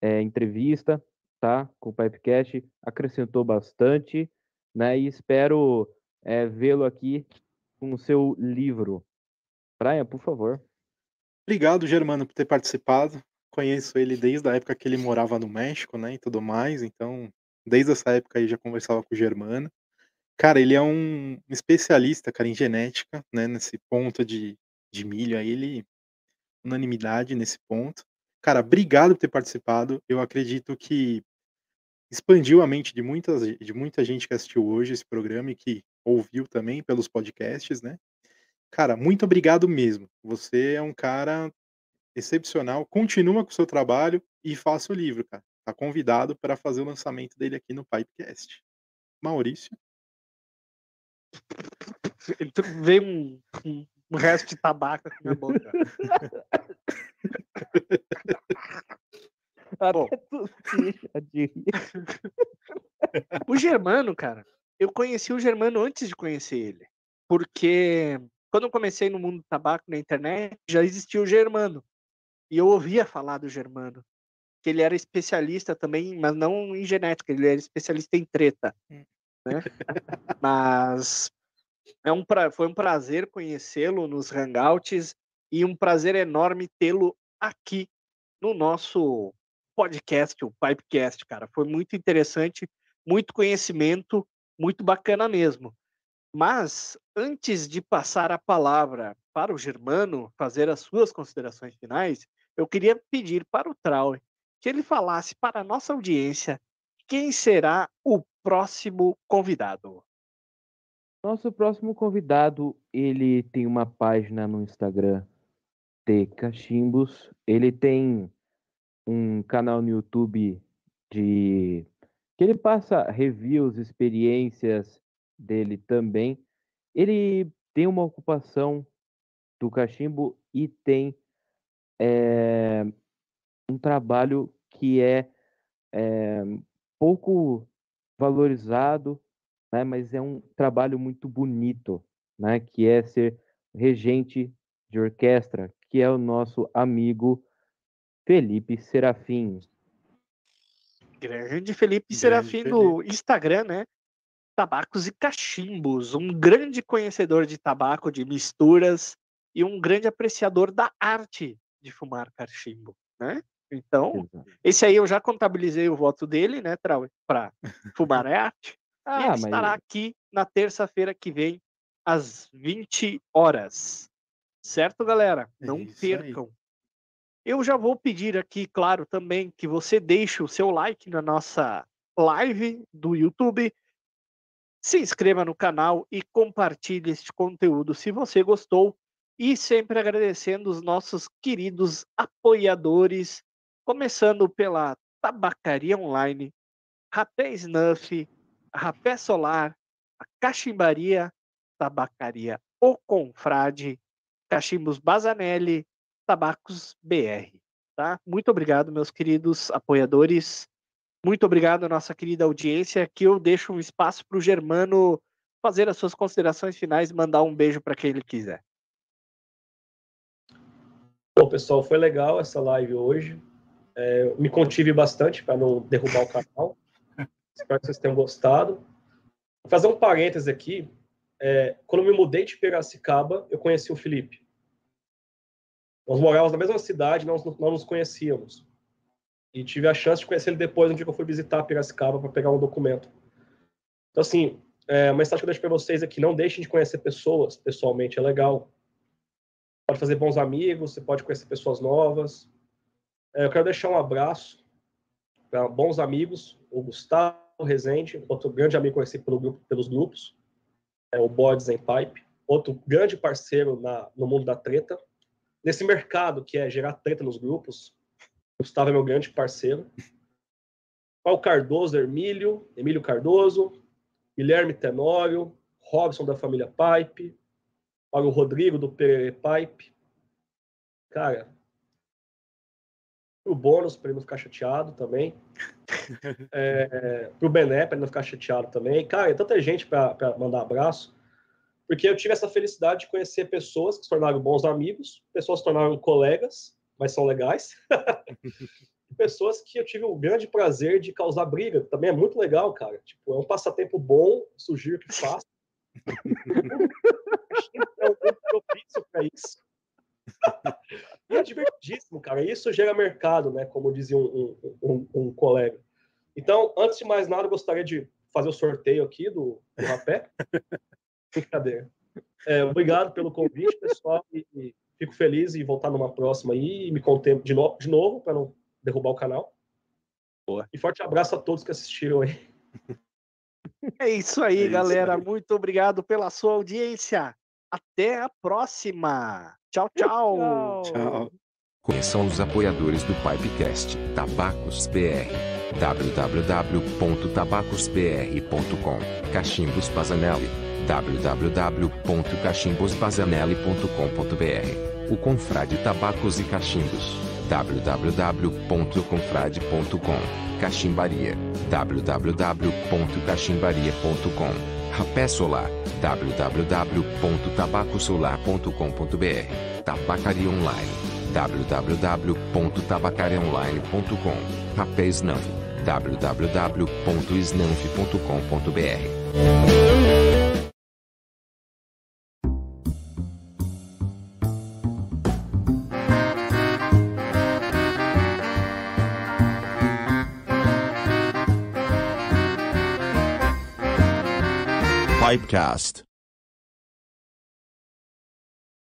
eh, entrevista, tá? Com o Pipecast. Acrescentou bastante, né? E espero eh, vê-lo aqui com o seu livro. Brian, por favor. Obrigado, Germano, por ter participado. Conheço ele desde a época que ele morava no México, né, e tudo mais. Então, desde essa época aí já conversava com o Germano. Cara, ele é um especialista, cara, em genética, né, nesse ponto de, de milho aí, ele unanimidade nesse ponto. Cara, obrigado por ter participado. Eu acredito que expandiu a mente de muitas de muita gente que assistiu hoje esse programa e que ouviu também pelos podcasts, né? Cara, muito obrigado mesmo. Você é um cara excepcional. Continua com o seu trabalho e faça o livro, cara. Tá convidado para fazer o lançamento dele aqui no Pipecast. Maurício. (laughs) Então, veio um, um, um resto de tabaco aqui na boca. (laughs) Bom. Até tossi de rir. O Germano, cara, eu conheci o Germano antes de conhecer ele. Porque quando eu comecei no mundo do tabaco na internet, já existia o Germano. E eu ouvia falar do Germano. Que ele era especialista também, mas não em genética, ele era especialista em treta. Né? mas é um pra... foi um prazer conhecê-lo nos Hangouts e um prazer enorme tê-lo aqui no nosso podcast, o Pipecast, cara. Foi muito interessante, muito conhecimento, muito bacana mesmo. Mas, antes de passar a palavra para o Germano fazer as suas considerações finais, eu queria pedir para o Trau que ele falasse para a nossa audiência quem será o próximo convidado. Nosso próximo convidado, ele tem uma página no Instagram, T Cachimbos. Ele tem um canal no YouTube de que ele passa reviews, experiências dele também. Ele tem uma ocupação do cachimbo e tem eh, um trabalho que é, eh, pouco valorizado, né, mas é um trabalho muito bonito, né, que é ser regente de orquestra, que é o nosso amigo Felipe Serafim. Grande Felipe Grande Serafim do Instagram, né? Tabacos e Cachimbos, um grande conhecedor de tabaco, de misturas e um grande apreciador da arte de fumar cachimbo, né? Então, esse aí eu já contabilizei o voto dele, né, Trau, para (laughs) Fumarete. Ah, e ele mas- estará aqui na terça-feira que vem, às 20 horas. Certo, galera? É Não aí. percam. Eu já vou pedir aqui, claro, também que você deixe o seu like na nossa live do YouTube. Se inscreva no canal e compartilhe este conteúdo se você gostou. E sempre agradecendo os nossos queridos apoiadores, começando pela Tabacaria Online, Rapé Snuff, Rapé Solar, a Cachimbaria, Tabacaria O Confrade, Cachimbos Bazanelli, Tabacos BR. Tá? Muito obrigado, meus queridos apoiadores. Muito obrigado à nossa querida audiência, que eu deixo um espaço para o Germano fazer as suas considerações finais e mandar um beijo para quem ele quiser. Bom, pessoal, foi legal essa live hoje. É, me contive bastante para não derrubar o canal. Espero que vocês tenham gostado. Vou fazer um parêntese aqui. É, quando me mudei de Piracicaba, eu conheci o Felipe. Nós morávamos na mesma cidade, nós não nos conhecíamos. E tive a chance de conhecer ele depois, no dia que eu fui visitar Piracicaba para pegar um documento. Então, assim, é, uma mensagem que eu deixo para vocês aqui: não deixem de conhecer pessoas pessoalmente, é legal pode fazer bons amigos, você pode conhecer pessoas novas. É, eu quero deixar um abraço para bons amigos, o Gustavo Rezende, outro grande amigo conhecido pelo grupo, pelos grupos, é o Bodes em Pipe, outro grande parceiro na, no mundo da treta. Nesse mercado que é gerar treta nos grupos, o Gustavo é meu grande parceiro. Paulo Cardoso, Emílio, Emílio Cardoso, Guilherme Tenório, Robson da família Pipe, para o Rodrigo do Perere Pipe. Cara, o bônus para ele não ficar chateado também. (laughs) É, pro Bené para ele não ficar chateado também. Cara, é tanta gente para mandar abraço. Porque eu tive essa felicidade de conhecer pessoas que se tornaram bons amigos, pessoas que se tornaram colegas, mas são legais. (laughs) pessoas que eu tive o grande prazer de causar briga. Também é muito legal, cara. Tipo, é um passatempo bom, sugiro que faça. (laughs) é um tempo propício para isso. É divertidíssimo, cara. Isso gera mercado, né? Como dizia um, um, um, um colega. Então, antes de mais nada, eu gostaria de fazer o sorteio aqui do, do rapé. (laughs) Brincadeira. É, obrigado pelo convite, pessoal. E, e fico feliz em voltar numa próxima aí e me contemplo de, no, de novo, para não derrubar o canal. Boa. E forte abraço a todos que assistiram aí. (laughs) É isso aí, É isso galera. aí. Muito obrigado pela sua audiência. Até a próxima. Tchau, tchau. Tchau. Conheçam os apoiadores do Pipecast, Tabacos BR. www.tabacosbr.com Cachimbos Bazanelli. www.cachimbosbazanelli.com.br O Confrade Tabacos e Cachimbos. www.confrade.com Cachimbaria. www.cachimbaria.com Rapé Solar. www.tabacosolar.com.br Tabacaria Online www.tabacariaonline.com Rapé Snuff www.snuff.com.br Pipecast.